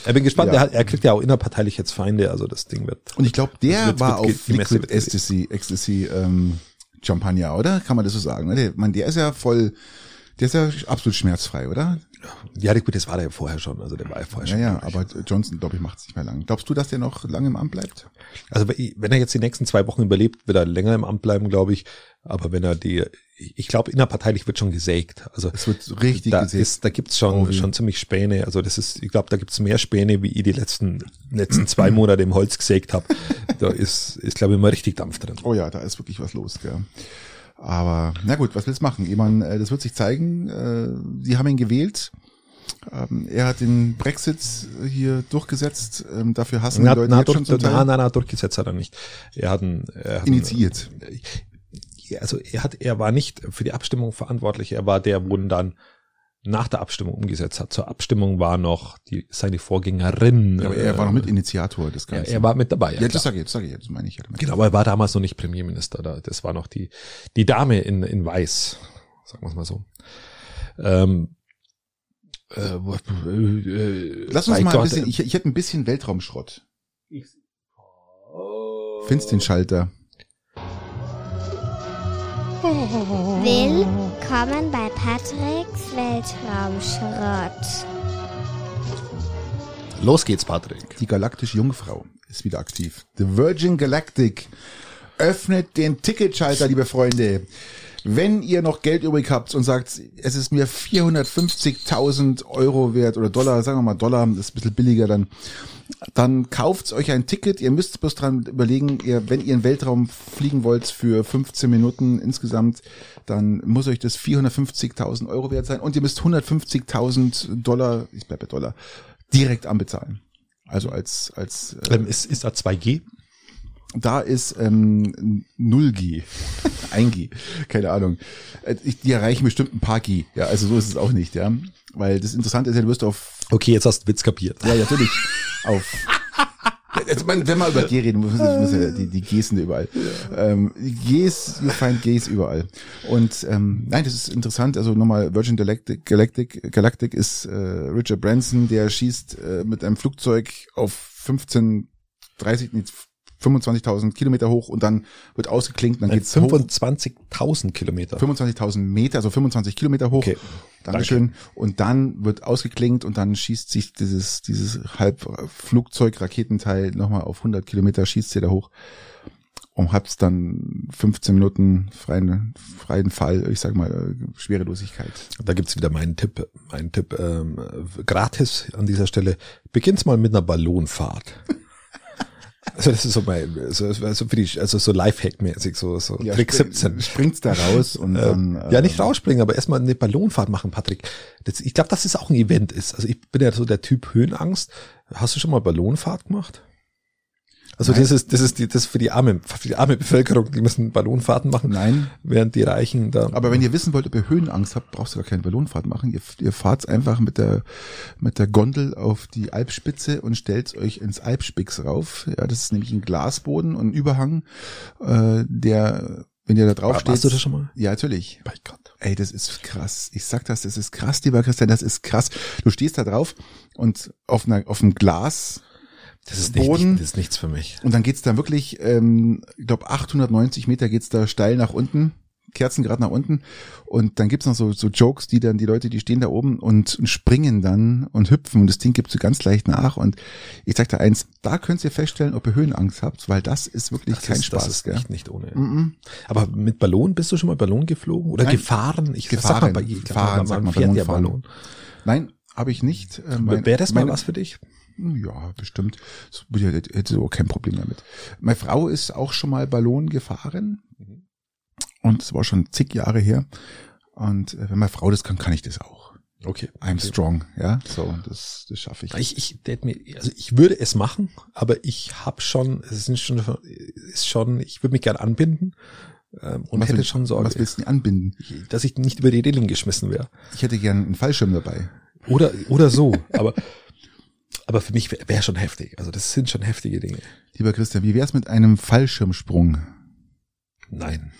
Ich bin gespannt, Ja. er, hat, er kriegt ja auch innerparteilich jetzt Feinde, also das Ding wird. und ich glaube, der war auf Liquid Ecstasy, Ecstasy ähm, Champagner, oder? Kann man das so sagen? Der, man, der ist ja voll, der ist ja absolut schmerzfrei, oder? Ja, gut, das war der ja vorher schon. Also der war ja vorher schon. ja, aber Johnson, glaube ich, macht es nicht mehr lang. Glaubst du, dass der noch lange im Amt bleibt? Also wenn er jetzt die nächsten zwei Wochen überlebt, wird er länger im Amt bleiben, glaube ich. Aber wenn er die, ich glaube, innerparteilich wird schon gesägt. Also Es wird richtig da, gesehen. ist, da gibt's schon, Oh, schon ziemlich Späne. Also das ist, ich glaube, da gibt's mehr Späne, wie ich die letzten, letzten zwei <clears throat> Monate im Holz gesägt habe. Da ist, ist glaube ich, immer richtig Dampf drin. Oh ja, da ist wirklich was los, gell. Aber na gut, was willst du machen? Ich meine, äh, das wird sich zeigen. Äh, Die haben ihn gewählt. Ähm, Er hat den Brexit hier durchgesetzt. Ähm, Dafür hassen die Na, Leute na, jetzt durch, schon zum Teil. na, na, durchgesetzt hat er nicht. Er hat einen, er hat einen, Initiiert. Ja, also er hat, er war nicht für die Abstimmung verantwortlich. Er war der, wo dann nach der Abstimmung umgesetzt hat. Zur Abstimmung war noch die, seine Vorgängerin. Ja, aber er war noch äh, mit Initiator des Er, Ganzen. er war mit dabei. Ja, ja, das sage ich, das sage ich, das meine ich. Ja damit. Genau, aber er war damals noch nicht Premierminister. Da, das war noch die, die Dame in, in Weiß, sagen wir es mal so. Ähm, äh, wo- äh, Lass uns mal ein Gott, bisschen, ich, ich hätte ein bisschen Weltraumschrott. Findest den Schalter. Willkommen bei Patricks Weltraumschrott. Los geht's, Patrick. Die galaktische Jungfrau ist wieder aktiv. The Virgin Galactic öffnet den Ticketschalter, liebe Freunde. Wenn ihr noch Geld übrig habt und sagt, es ist mir 450.000 Euro wert oder Dollar, sagen wir mal Dollar, das ist ein bisschen billiger dann, dann kauft euch ein Ticket. Ihr müsst bloß dran überlegen, ihr, wenn ihr in den Weltraum fliegen wollt für 15 Minuten insgesamt, dann muss euch das 450.000 Euro wert sein und ihr müsst 150.000 Dollar, ich bleibe bei Dollar, direkt anbezahlen. Also als, als äh, Ähm, ist, ist da 2G? Da ist ähm, 0G, 1G, <laughs> keine Ahnung. Äh, Ich, die erreichen bestimmt ein paar G. Ja, also so ist es auch nicht, ja. Weil das Interessante ist ja, du wirst auf, Okay, jetzt hast du Witz kapiert. ja, natürlich, auf, <laughs> Jetzt, man, wenn man über G reden, muss, muss ja die, die Gs sind überall. Ähm, Gs, you find Gs überall. Und ähm, nein, das ist interessant. Also nochmal, Virgin Galactic, Galactic, Galactic ist äh, Richard Branson, der schießt äh, mit einem Flugzeug auf 15, 30, nee, 25.000 Kilometer hoch und dann wird ausgeklinkt, dann Nein, geht's hoch. 25.000 Kilometer. 25.000 Meter, also 25 Kilometer hoch. Okay. Dankeschön. Und dann wird ausgeklinkt und dann schießt sich dieses, dieses Halbflugzeug-Raketenteil nochmal auf 100 Kilometer, schießt sie da hoch und hat's dann 15 Minuten freien, freien Fall, ich sag mal, äh, Schwerelosigkeit. Da gibt's wieder meinen Tipp, meinen Tipp ähm, gratis an dieser Stelle. Beginn's mal mit einer Ballonfahrt. <laughs> Also das ist so mein, so, so für die, also so Lifehack-mäßig, so, so Trick 17. Springt's da raus und dann. ja, nicht äh, rausspringen, aber erstmal eine Ballonfahrt machen, Patrick. Das, ich glaube, dass das auch ein Event ist. Also ich bin ja so der Typ Höhenangst. Hast du schon mal Ballonfahrt gemacht? Also Nein. das ist, das ist die, das ist für die arme, für die arme Bevölkerung, die müssen Ballonfahrten machen. Nein. Während die Reichen da. Aber wenn ihr wissen wollt, ob ihr Höhenangst habt, brauchst du gar keine Ballonfahrt machen. Ihr, ihr fahrt einfach mit der, mit der Gondel auf die Alpspitze und stellt euch ins Alpspix rauf. Ja, das ist nämlich ein Glasboden und ein Überhang, äh, der, wenn ihr da drauf steht. warst du da schon mal? Ja, natürlich. Bei Gott. Ey, das ist krass. Ich sag das, das ist krass, lieber Christian, das ist krass. Du stehst da drauf und auf einer, auf einem Glas Das ist, nicht, Boden. nicht, das ist nichts für mich. und dann geht's da wirklich, ähm, ich glaube 890 Meter geht's da steil nach unten. Kerzen gerade nach unten und dann gibt's noch so, so Jokes, die dann die Leute, die stehen da oben und, und springen dann und hüpfen und das Ding gibt so ganz leicht nach und ich sag da eins, da könnt ihr feststellen, ob ihr Höhenangst habt, weil das ist wirklich Das kein ist, Spaß. das ist gell? echt nicht ohne. Mhm. Aber mit Ballon, bist du schon mal Ballon geflogen? Oder Nein. gefahren? Ich Gefahren. Sag mal, bei, ich glaub, Fahren, man, sagt man man, fährt ja. Ballon. Nein, habe ich nicht. Äh, mein- Wäre das mal meine- was für dich? Ja, bestimmt. Würde- hätte so kein Problem damit. Meine Frau ist auch schon mal Ballon gefahren. Und es war schon zig Jahre her. Und äh, wenn meine Frau das kann, kann ich das auch. Okay. I'm strong, ja. So, das, das schaffe ich. Ich, ich, mir, also ich würde es machen, aber ich habe schon, es sind schon, ist schon, ich würde mich gern anbinden ähm, und was hätte schon Sorge, Was willst du denn anbinden? dass ich nicht über die Reling geschmissen wäre. Ich hätte gern einen Fallschirm dabei. Oder, oder so. aber, <laughs> aber für mich wäre wär schon heftig. Also das sind schon heftige Dinge. Lieber Christian, wie wär's mit einem Fallschirmsprung? Nein.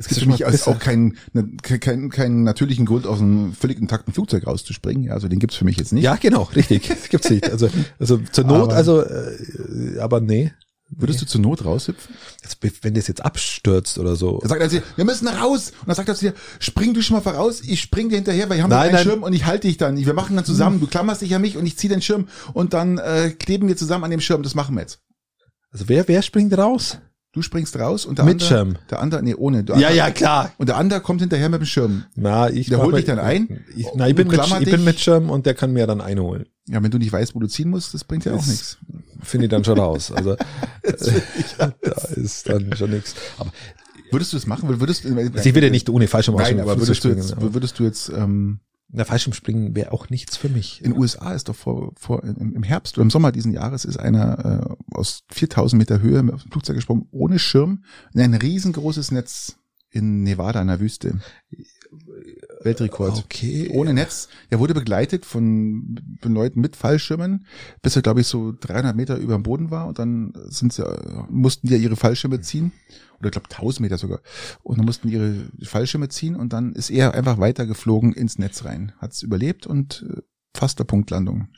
Es gibt für mich also auch keinen keinen keinen keinen natürlichen Grund, aus einem völlig intakten Flugzeug rauszuspringen. Also den gibt's für mich jetzt nicht. Ja, genau, richtig. <laughs> Gibt's nicht. Also, also zur Not, Aber- also, äh, aber nee. Würdest du zur Not raushüpfen? Wenn das jetzt abstürzt oder so. Er sagt also, wir müssen raus. Und dann sagt er zu dir, spring du schon mal voraus, ich spring dir hinterher, weil ich habe Nein, einen. Schirm und ich halte dich dann. Wir machen dann zusammen, du klammerst dich an mich und ich ziehe den Schirm und dann äh, kleben wir zusammen an dem Schirm. Das machen wir jetzt. Also wer, wer springt raus? Du springst raus und der Mit andere, Schirm. der andere, nee, ohne. Der Ja, andere, ja, klar. Und der andere kommt hinterher mit dem Schirm. Na, ich Der holt dich dann ein Ich, na, ich bin, mit, ich bin mit Schirm und der kann mir dann einholen. Ja, wenn du nicht weißt, wo du ziehen musst, das bringt ja auch nichts. Finde ich dann schon raus. Also <laughs> <laughs> da ist dann schon nichts. Aber Würdest du das machen? Würdest du, also ich ja nicht ohne Fallschirm Nein, aber würdest du jetzt, aber- würdest du jetzt, ähm, Na, Fallschirmspringen wäre auch nichts für mich. In den USA ist doch vor, vor im im Herbst oder im Sommer diesen Jahres ist einer äh, aus 4000 Meter Höhe auf dem Flugzeug gesprungen, ohne Schirm, in ein riesengroßes Netz in Nevada in der Wüste. Weltrekord. Okay. Ohne Netz. Er wurde begleitet von, von Leuten mit Fallschirmen, bis er, glaube ich, so 300 Meter über dem Boden war. Und dann sind sie, äh, mussten die ja ihre Fallschirme ziehen. Oder ich glaube 1000 Meter sogar. Und dann mussten die ihre Fallschirme ziehen. Und dann ist er einfach weitergeflogen ins Netz rein. Hat es überlebt und äh, fast der Punktlandung.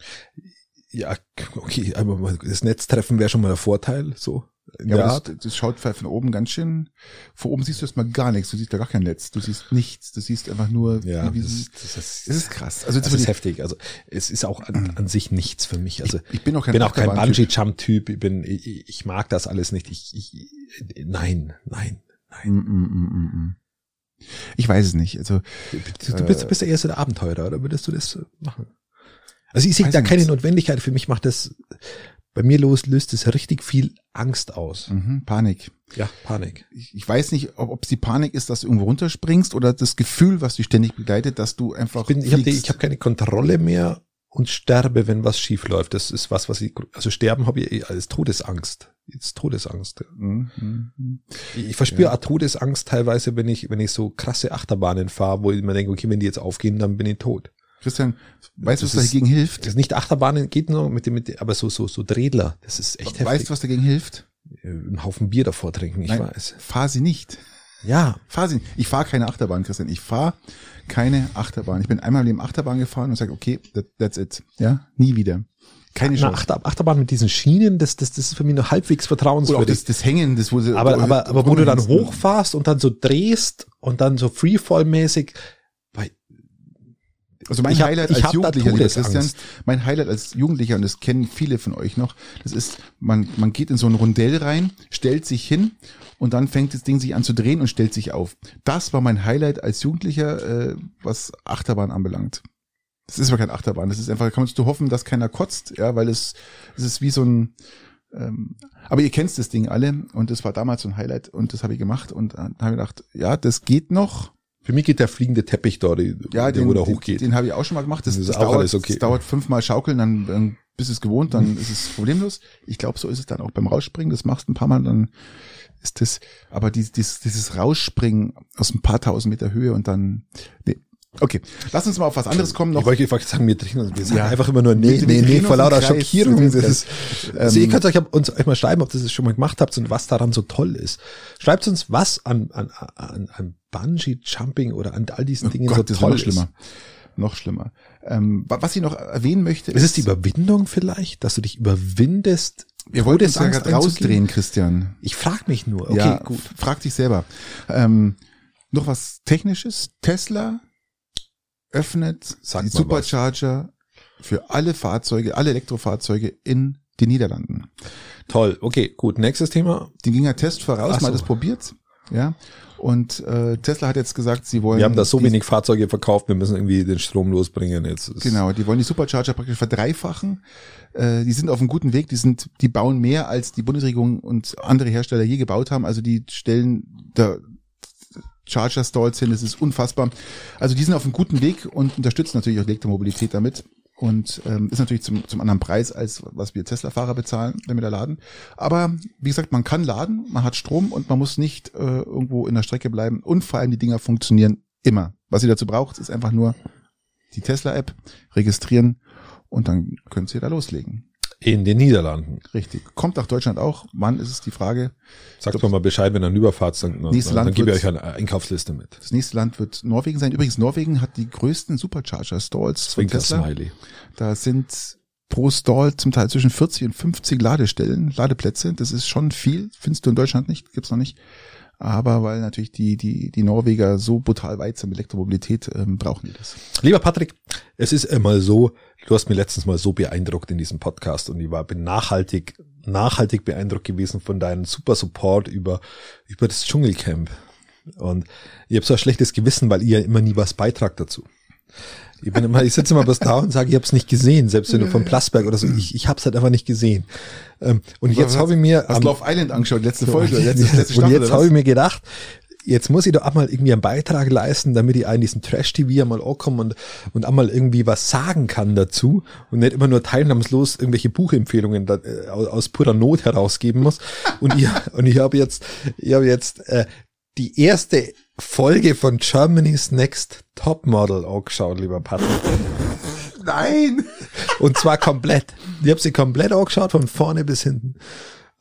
Ja, okay, aber das Netztreffen wäre schon mal ein Vorteil, so. Ja, der Art. das, das schaut von oben ganz schön. Von oben siehst du erstmal gar nichts. Du siehst da gar kein Netz. Du siehst nichts. Du siehst einfach nur. Ja, das, das, das, ist krass. Also das ist heftig. Also es ist auch an, an sich nichts für mich. Also ich bin auch kein bin auch kein Achterbahn-Typ. Bungee-Jump-Typ. Ich bin, ich, ich mag das alles nicht. Ich, ich, nein, nein, nein. Mm, mm, mm, mm, mm. Ich weiß es nicht. Also Du, du bist, du bist ja erst der Abenteurer, oder würdest du das machen? Also ich sehe da ich keine. Notwendigkeit. Für mich macht das, bei mir los, löst es richtig viel Angst aus. mhm, Panik. Ja, Panik. Ich, ich weiß nicht, ob es die Panik ist, dass du irgendwo runterspringst oder das Gefühl, was dich ständig begleitet, dass du einfach Ich bin, ich habe hab keine Kontrolle mehr und sterbe, wenn was schief läuft. Das ist was, was ich, also sterben habe ich eh als Todesangst. Jetzt Todesangst. ja. Mhm, mhm. Ich, ich verspüre auch Todesangst teilweise, wenn ich, wenn ich so krasse Achterbahnen fahre, wo ich mir denke, okay, wenn die jetzt aufgehen, dann bin ich tot. Christian, weißt du, was ist- dagegen hilft? Das ist nicht Achterbahnen, geht nur mit dem, mit dem, aber so, so, so Dredler. Das ist echt Weißt du, heftig. was dagegen hilft? Einen Haufen Bier davor trinken, ich Nein, weiß. Fahr sie nicht. Ja, Fahr sie nicht. Ich fahre keine Achterbahn, Christian. Ich fahre keine Achterbahn. Ich bin einmal im Achterbahn gefahren und sage, okay, that, that's it. Ja, nie wieder. Keine eine Chance. Achter, Achterbahn mit diesen Schienen, das, das, das ist für mich nur halbwegs Oder vertrauenswürdig. das, das Hängen, das wo sie, aber, wo- aber, aber wo du dann rumhängst. hochfährst und dann so drehst und dann so Freefall-mäßig, Also mein hab- Highlight als Jugendlicher, lieber. Christian, mein Highlight als Jugendlicher, und das kennen viele von euch noch, das ist, man, man geht in so ein Rondell rein, stellt sich hin und dann fängt das Ding sich an zu drehen und stellt sich auf. Das war mein Highlight als Jugendlicher, äh, was Achterbahn anbelangt. Das ist aber kein Achterbahn, das ist einfach, da kannst du hoffen, dass keiner kotzt, ja, weil es, es ist wie so ein, ähm, aber ihr kennt das Ding alle und das war damals so ein Highlight und das habe ich gemacht und dann habe ich gedacht, ja, das geht noch, für mich geht der fliegende Teppich da, die, ja, der, den, wo der den, hochgeht. den habe ich auch schon mal gemacht. Das, Das ist das auch dauert, alles okay. Das dauert fünfmal schaukeln, dann, dann bist du es gewohnt, dann ist es problemlos. Ich glaube, so ist es dann auch beim Rausspringen. Das machst du ein paar Mal, dann ist das, aber dieses, dieses, dieses Rausspringen aus ein paar tausend Meter Höhe und dann, nee. Okay, lass uns mal auf was anderes kommen noch. Ich wollte wollte sagen, wir drehen uns, wir sagen Ja. einfach immer nur nee, nee, nee, vor lauter. Schockierung. Das ist, Kreis. also ihr Ähm, könnt euch uns euch mal schreiben, ob ihr das schon mal gemacht habt und was daran so toll ist. Schreibt uns, was an, an, an, an Bungee-Jumping oder an all diesen Dingen Oh Gott, so toll noch schlimmer. Noch schlimmer. Ähm, wa- was ich noch erwähnen möchte, ist. Ist es die Überwindung vielleicht, dass du dich überwindest, wir wollten uns ja gerade rausdrehen, Christian. Ich frag mich nur. Okay, ja, gut. Frag dich selber. Ähm, Noch was Technisches. Tesla öffnet Sag die Supercharger für alle Fahrzeuge, alle Elektrofahrzeuge in den Niederlanden. Toll. Okay, gut. Nächstes Thema. Die ging ja Test voraus, Ach mal so. das probiert. Ja. Und äh, Tesla hat jetzt gesagt, sie wollen. Wir haben da so wenig Fahrzeuge verkauft, wir müssen irgendwie den Strom losbringen. Jetzt Genau, die wollen die Supercharger praktisch verdreifachen. Äh, die sind auf einem guten Weg. Die sind, die bauen mehr als die Bundesregierung und andere Hersteller je gebaut haben. Also die stellen da Charger Stalls hin. Das ist unfassbar. Also die sind auf einem guten Weg und unterstützen natürlich auch Elektromobilität damit. Und ähm, ist natürlich zum, zum anderen Preis, als was wir Tesla-Fahrer bezahlen, wenn wir da laden. Aber wie gesagt, man kann laden, man hat Strom und man muss nicht äh, irgendwo in der Strecke bleiben. Und vor allem die Dinger funktionieren immer. Was ihr dazu braucht, ist einfach nur die Tesla-App registrieren und dann könnt ihr da loslegen. In den Niederlanden. Richtig. Kommt nach Deutschland auch. Wann ist es die Frage? Sagt mir mal Bescheid, wenn ihr rüberfahrt, dann, dann, Nächstes dann, Land gebe ich euch eine Einkaufsliste mit. Das nächste Land wird Norwegen sein. Übrigens, Norwegen hat die größten Supercharger-Stalls von Tesla. Smiley. Da sind pro Stall zum Teil zwischen 40 und 50 Ladestellen, Ladeplätze. Das ist schon viel. Findest du in Deutschland nicht, gibt's noch nicht. Aber weil natürlich die, die, die Norweger so brutal weit sind mit Elektromobilität, ähm, brauchen die das. Lieber Patrick, es ist immer so, du hast mir letztens mal so beeindruckt in diesem Podcast und ich war bin nachhaltig, nachhaltig beeindruckt gewesen von deinem super Support über, über das Dschungelcamp. Und ich habe so ein schlechtes Gewissen, weil ihr ja immer nie was beitragt dazu. Ich bin immer, ich sitze immer bloß da und sage, ich habe es nicht gesehen, selbst wenn du von Plasberg oder so, ich, ich habe es halt einfach nicht gesehen. Ähm, Und jetzt habe ich mir Hast am- Love Island angeschaut, letzte Folge, letzte, <laughs> letzte und Staffel, jetzt oder habe ich mir gedacht, jetzt muss ich doch auch mal irgendwie einen Beitrag leisten, damit ich auch in diesen Trash-TV einmal ankomme und, und einmal irgendwie was sagen kann dazu und nicht immer nur teilnahmslos irgendwelche Buchempfehlungen da, äh, aus, aus purer Not herausgeben muss. Und ich, <laughs> und ich habe jetzt, ich habe jetzt äh, die erste Folge von Germany's Next Topmodel angeschaut, lieber Patrick. <laughs> Nein! Und zwar komplett. Ich habe sie komplett angeschaut, von vorne bis hinten.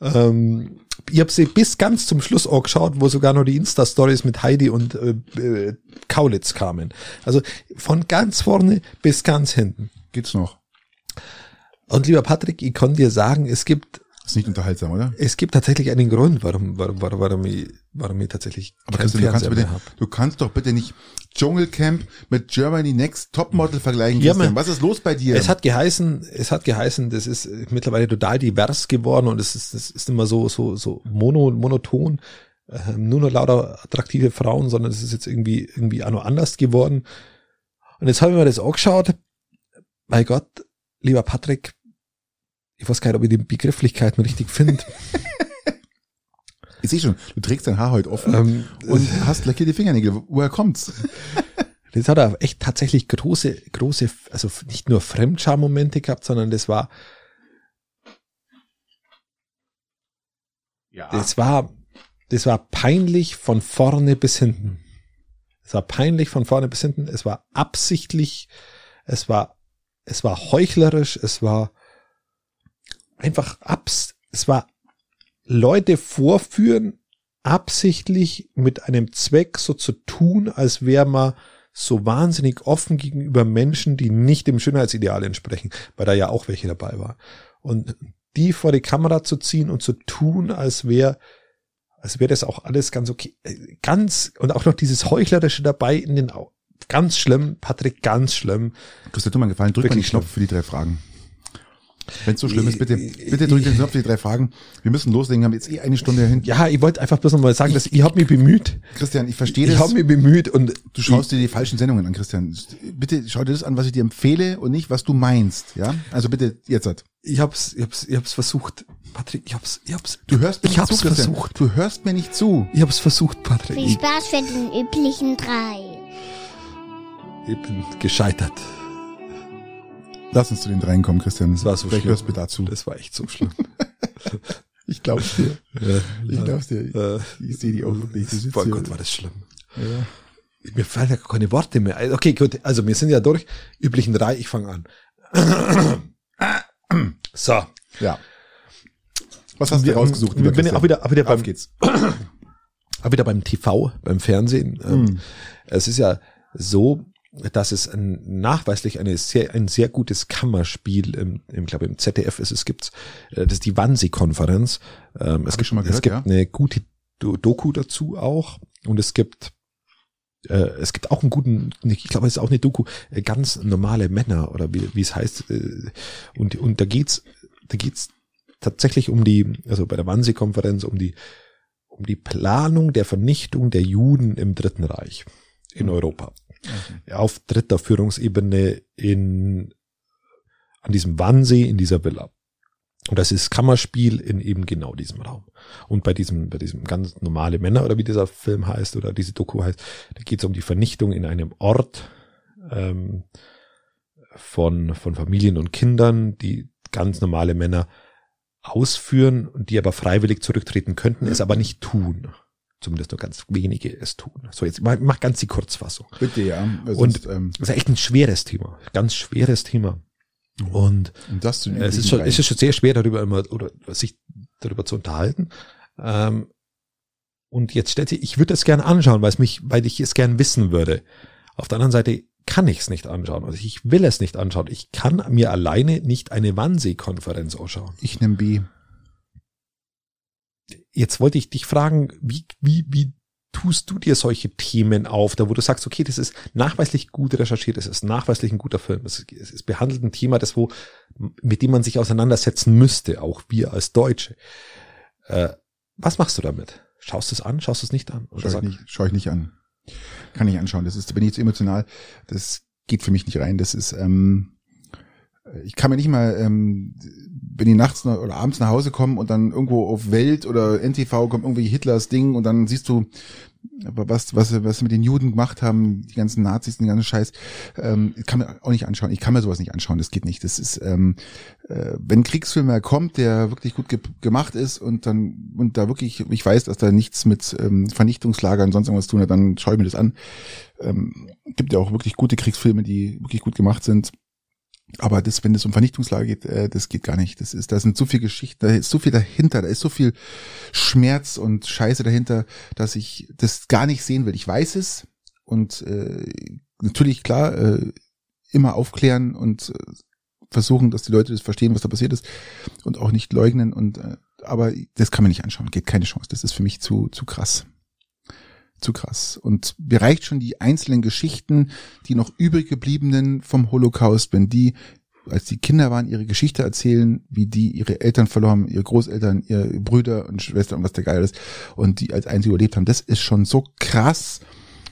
Ähm, ich habe sie bis ganz zum Schluss angeschaut, wo sogar noch die Insta-Stories mit Heidi und äh, äh, Kaulitz kamen. Also von ganz vorne bis ganz hinten. Geht's noch? Und lieber Patrick, ich kann dir sagen, es gibt Ist nicht unterhaltsam, oder? es gibt tatsächlich einen Grund, warum warum warum, warum ich warum ich tatsächlich Aber keinen Christian, du kannst, bitte, du kannst doch bitte nicht Dschungelcamp mit Germany Next Topmodel vergleichen. Ja, Christian. Was ist los bei dir? Es hat geheißen, es hat geheißen, das ist mittlerweile total divers geworden und es ist, es ist immer so, so, so mono, monoton, ähm, nur noch lauter attraktive Frauen, sondern es ist jetzt irgendwie, irgendwie auch noch anders geworden. Und jetzt habe ich mir das angeschaut. Mein Gott, lieber Patrick, ich weiß gar nicht, ob ich die Begrifflichkeiten richtig finde. <laughs> ich sehe schon, du trägst dein Haar heute offen ähm, und hast lackierte Fingernägel. Woher kommt's? <laughs> Das hat er echt tatsächlich große, große, also nicht nur Fremdscham-Momente gehabt, sondern das war, Ja. Das war, das war peinlich von vorne bis hinten. Es war peinlich von vorne bis hinten. Es war absichtlich. Es war, es war heuchlerisch. Es war einfach abs, es war Leute vorführen, absichtlich mit einem Zweck so zu tun, als wäre man so wahnsinnig offen gegenüber Menschen, die nicht dem Schönheitsideal entsprechen, weil da ja auch welche dabei war. Und die vor die Kamera zu ziehen und zu tun, als wäre als wäre das auch alles ganz okay. Ganz, und auch noch dieses Heuchlerische dabei in den Augen. Ganz schlimm, Patrick, ganz schlimm. Christian, tu mal einen gefallen, drück mal den Wirklich Knopf für die drei Fragen. Wenn es so schlimm ist, bitte, bitte drück den Knopf für die drei Fragen. Wir müssen loslegen, haben jetzt eh eine Stunde hin. Ja, ich wollte einfach bloß noch mal sagen, dass ich habe mich bemüht. Christian, ich verstehe Ich das. habe mich bemüht und Du schaust dir die falschen Sendungen an, Christian. Bitte schau dir das an, was ich dir empfehle und nicht, was du meinst. Ja, also bitte jetzt. hat. ich hab's, ich hab's, ich hab's versucht. Patrick, ich hab's, ich hab's. Du hörst mir ich nicht zu, hab's Christian. versucht. Du hörst mir nicht zu. Ich hab's versucht, Patrick. Viel Ich, Spaß für den üblichen drei. ich bin gescheitert. Lass uns zu den dreien kommen, Christian. Das war so Vielleicht schlimm. hörst du dazu. Das war echt so schlimm. <laughs> Ich glaub's dir. Ich glaub's dir. Äh, Ich sehe die auch sitzt Boah hier. Gott, war das schlimm. Ja. Mir fallen ja gar keine Worte mehr. Okay, gut. Also wir sind ja durch. Üblichen drei, ich fange an. <clears throat> So. ja. Was hast du rausgesucht? Wir lieber bin auch wieder, auch wieder Auf beim, geht's. <clears throat> auch wieder beim TV, beim Fernsehen. Ähm, Hm. Es ist ja so, dass es ein, nachweislich eine sehr, ein sehr gutes Kammerspiel im, im glaube im ZDF ist es gibt's. äh, Das ist die Wannsee-Konferenz. Ähm, es gibt, schon mal es gehört, gibt ja. eine gute Do- Doku dazu auch und es gibt äh, es gibt auch einen guten, ich glaube, es ist auch eine Doku, äh, ganz normale Männer oder wie, wie es heißt. Äh, und, und da geht's, da geht's tatsächlich um die, also bei der Wannsee-Konferenz um die, um die Planung der Vernichtung der Juden im Dritten Reich in Mhm. Europa. Auf dritter Führungsebene in, an diesem Wannsee in dieser Villa. Und das ist Kammerspiel in eben genau diesem Raum. Und bei diesem, bei diesem ganz normale Männer oder wie dieser Film heißt oder diese Doku heißt, da geht es um die Vernichtung in einem Ort ähm, von, von Familien und Kindern, die ganz normale Männer ausführen und die aber freiwillig zurücktreten könnten, es aber nicht tun. Zumindest nur ganz wenige es tun. So, jetzt mach, mach ganz die Kurzfassung. Bitte, ja. Weil Und- sonst, ähm, Das ist echt ein schweres Thema. Ganz schweres Thema. Und um das den es ist schon, es ist schon sehr schwer darüber immer, oder sich darüber zu unterhalten. Ähm, und jetzt stellt sich, ich würde es gerne anschauen, weil es mich, weil ich es gern wissen würde. Auf der anderen Seite kann ich es nicht anschauen. Also ich will es nicht anschauen. Ich kann mir alleine nicht eine Wannsee-Konferenz anschauen. Ich nehme B. Jetzt wollte ich dich fragen, wie, wie, wie tust du dir solche Themen auf, da wo du sagst, okay, das ist nachweislich gut recherchiert, es ist nachweislich ein guter Film, es, ist- es behandelt ein Thema, das wo, mit dem man sich auseinandersetzen müsste, auch wir als Deutsche. Äh, was machst du damit? Schaust du es an, schaust du es nicht an? Oder Schau ich nicht, schau ich nicht an. Kann ich anschauen. Das ist, da bin ich zu emotional. Das geht für mich nicht rein. Das ist, ähm, ich kann mir nicht mal, ähm, wenn die nachts oder abends nach Hause kommen und dann irgendwo auf Welt oder NTV kommt irgendwie Hitlers Ding und dann siehst du, was, was, was sie mit den Juden gemacht haben, die ganzen Nazis, den ganzen Scheiß, ähm, kann mir auch nicht anschauen. Ich kann mir sowas nicht anschauen, das geht nicht. Das ist, ähm, äh, wenn ein Kriegsfilm kommt, der wirklich gut ge gemacht ist und dann, und da wirklich, ich weiß, dass da nichts mit ähm, Vernichtungslagern und sonst irgendwas tun hat, dann schaue ich mir das an. Ähm, gibt ja auch wirklich gute Kriegsfilme, die wirklich gut gemacht sind. Aber das, wenn es um Vernichtungslager geht, äh, das geht gar nicht. Das ist, da sind so viel Geschichten, da ist so viel dahinter, da ist so viel Schmerz und Scheiße dahinter, dass ich das gar nicht sehen will. Ich weiß es und äh, natürlich klar äh, immer aufklären und äh, versuchen, dass die Leute das verstehen, was da passiert ist und auch nicht leugnen und äh, aber das kann man nicht anschauen, geht keine Chance. Das ist für mich zu zu krass. Zu krass. Und mir reicht schon die einzelnen Geschichten, die noch übrig gebliebenen vom Holocaust, wenn die, als die Kinder waren, ihre Geschichte erzählen, wie die ihre Eltern verloren haben, ihre Großeltern, ihre Brüder und Schwestern und was der geil ist, und die als einzige überlebt haben. Das ist schon so krass,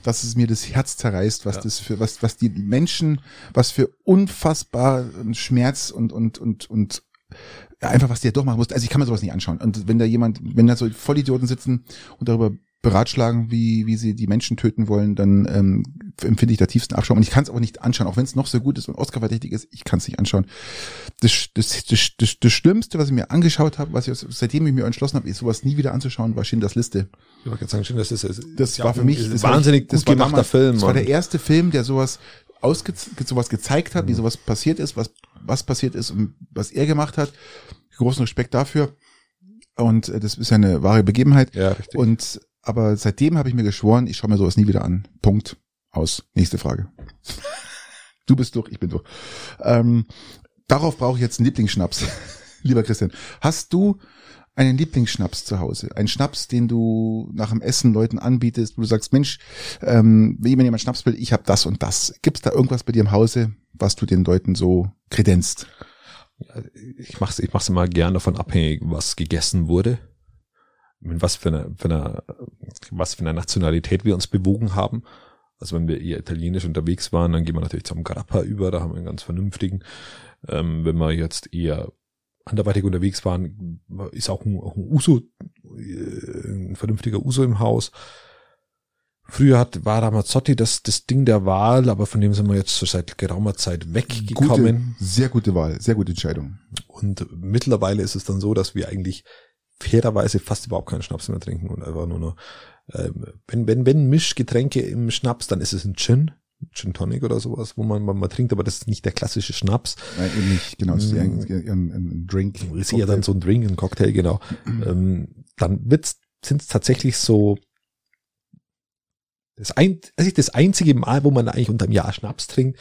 dass es mir das Herz zerreißt, was Ja. das für, was, was die Menschen, was für unfassbaren Schmerz und, und, und, und ja, einfach was der durchmachen muss. Also ich kann mir sowas nicht anschauen. Und wenn da jemand, wenn da so Vollidioten sitzen und darüber beratschlagen, wie, wie sie die Menschen töten wollen, dann ähm, empfinde ich da tiefsten Abschaum. Und ich kann es aber nicht anschauen, auch wenn es noch so gut ist und Oscar-verdächtig ist, ich kann es nicht anschauen. Das, das, das, das, das Schlimmste, was ich mir angeschaut habe, was ich seitdem ich mir entschlossen habe, ist sowas nie wieder anzuschauen, war Schindlers Liste. Ich wollte sagen, schön, das ist, das ja war auch für ein mich das war- wahnsinnig das gut war gemachter damals- Film. Das war der erste Film, der sowas ausge sowas gezeigt hat, wie sowas passiert ist, was was passiert ist und was er gemacht hat. Großen Respekt dafür. Und äh, das ist ja eine wahre Begebenheit. ja, richtig. Und aber seitdem habe ich mir geschworen, ich schaue mir sowas nie wieder an. Punkt. Aus. Nächste Frage. <laughs> Du bist durch, ich bin durch. Ähm, darauf brauche ich jetzt einen Lieblingsschnaps. <laughs> Lieber Christian, hast du einen Lieblingsschnaps zu Hause? Einen Schnaps, den du nach dem Essen Leuten anbietest, wo du sagst, Mensch, ähm, wenn jemand Schnaps will, ich habe das und das. Gibt's da irgendwas bei dir im Hause, was du den Leuten so kredenzt? ich mach's, ich mach's immer gern davon abhängig, was gegessen wurde. Mit was für eine, für eine, was für eine Nationalität wir uns bewogen haben. Also wenn wir eher italienisch unterwegs waren, dann gehen wir natürlich zum Grappa über, da haben wir einen ganz vernünftigen. Ähm, wenn wir jetzt eher anderweitig unterwegs waren, ist auch ein, auch ein Uso, äh, ein vernünftiger Uso im Haus. Früher hat, war Ramazzotti das, das Ding der Wahl, aber von dem sind wir jetzt so seit geraumer Zeit weggekommen. Gute, sehr gute Wahl, sehr gute Entscheidung. Und mittlerweile ist es dann so, dass wir eigentlich fairerweise fast überhaupt keinen Schnaps mehr trinken und einfach nur noch, ähm, wenn, wenn, wenn Mischgetränke im Schnaps, dann ist es ein Gin, Gin Tonic oder sowas, wo man, man, man trinkt, aber das ist nicht der klassische Schnaps. Nein, eben nicht, genau, es ist eher ein, Mm. ein, ein Drink. Ist eher dann so ein Drink, ein Cocktail, genau. ähm, dann wird's, sind es tatsächlich so, das, ein, also das einzige Mal, wo man eigentlich unterm Jahr Schnaps trinkt,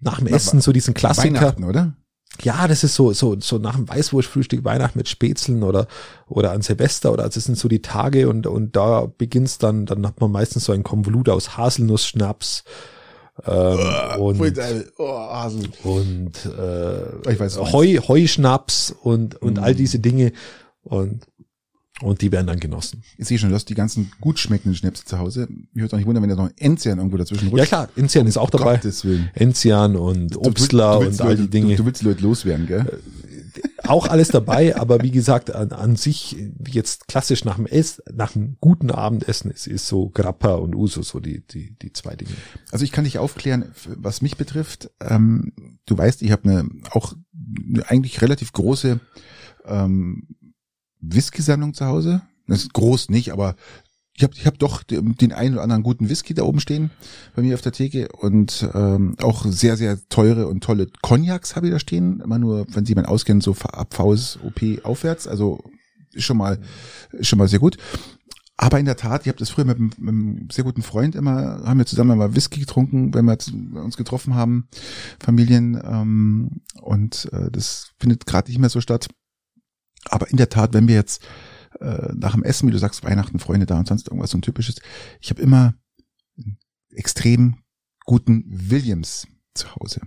nach dem Na, Essen so diesen Klassiker. Weihnachten, oder? Ja, das ist so, so, so nach dem Weißwurstfrühstück, Weihnachten mit Spätzeln oder, oder an Silvester oder das sind so die Tage und, und da beginnt's dann, dann hat man meistens so ein Konvolut aus Haselnussschnaps, ähm, und, oh, und äh, Ich weiß, Heu, Heuschnaps und, und Mm. all diese Dinge und, und die werden dann genossen. Ich sehe schon, du hast die ganzen gut schmeckenden Schnäpse zu Hause. Ich würde auch nicht wundern, wenn da noch ein Enzian irgendwo dazwischen rutscht. Ja klar, Enzian ist auch dabei. Willen. Enzian und Obstler und all die Dinge. Du, du willst die Leute loswerden, gell? auch alles dabei, aber wie gesagt, an, an sich, wie jetzt klassisch nach dem Ess, nach einem guten Abendessen ist, ist so Grappa und Uso so die, die, die zwei Dinge. Also ich kann dich aufklären, was mich betrifft. Ähm, du weißt, ich habe eine auch eine eigentlich relativ große ähm, Whisky-Sammlung zu Hause. Das ist groß nicht, aber ich habe ich hab doch den einen oder anderen guten Whisky da oben stehen bei mir auf der Theke und ähm, auch sehr, sehr teure und tolle Cognacs habe ich da stehen. Immer nur, wenn Sie jemand auskennen, so ab VSOP aufwärts. Also ist schon mal, ist schon mal sehr gut. Aber in der Tat, ich habe das früher mit, einem- mit einem sehr guten Freund immer, haben wir zusammen mal Whisky getrunken, wenn wir uns getroffen haben, Familien, ähm, und äh, das findet gerade nicht mehr so statt. Aber in der Tat, wenn wir jetzt äh, nach dem Essen, wie du sagst, Weihnachten, Freunde da und sonst irgendwas so ein typisches, ich habe immer extrem guten Williams zu Hause.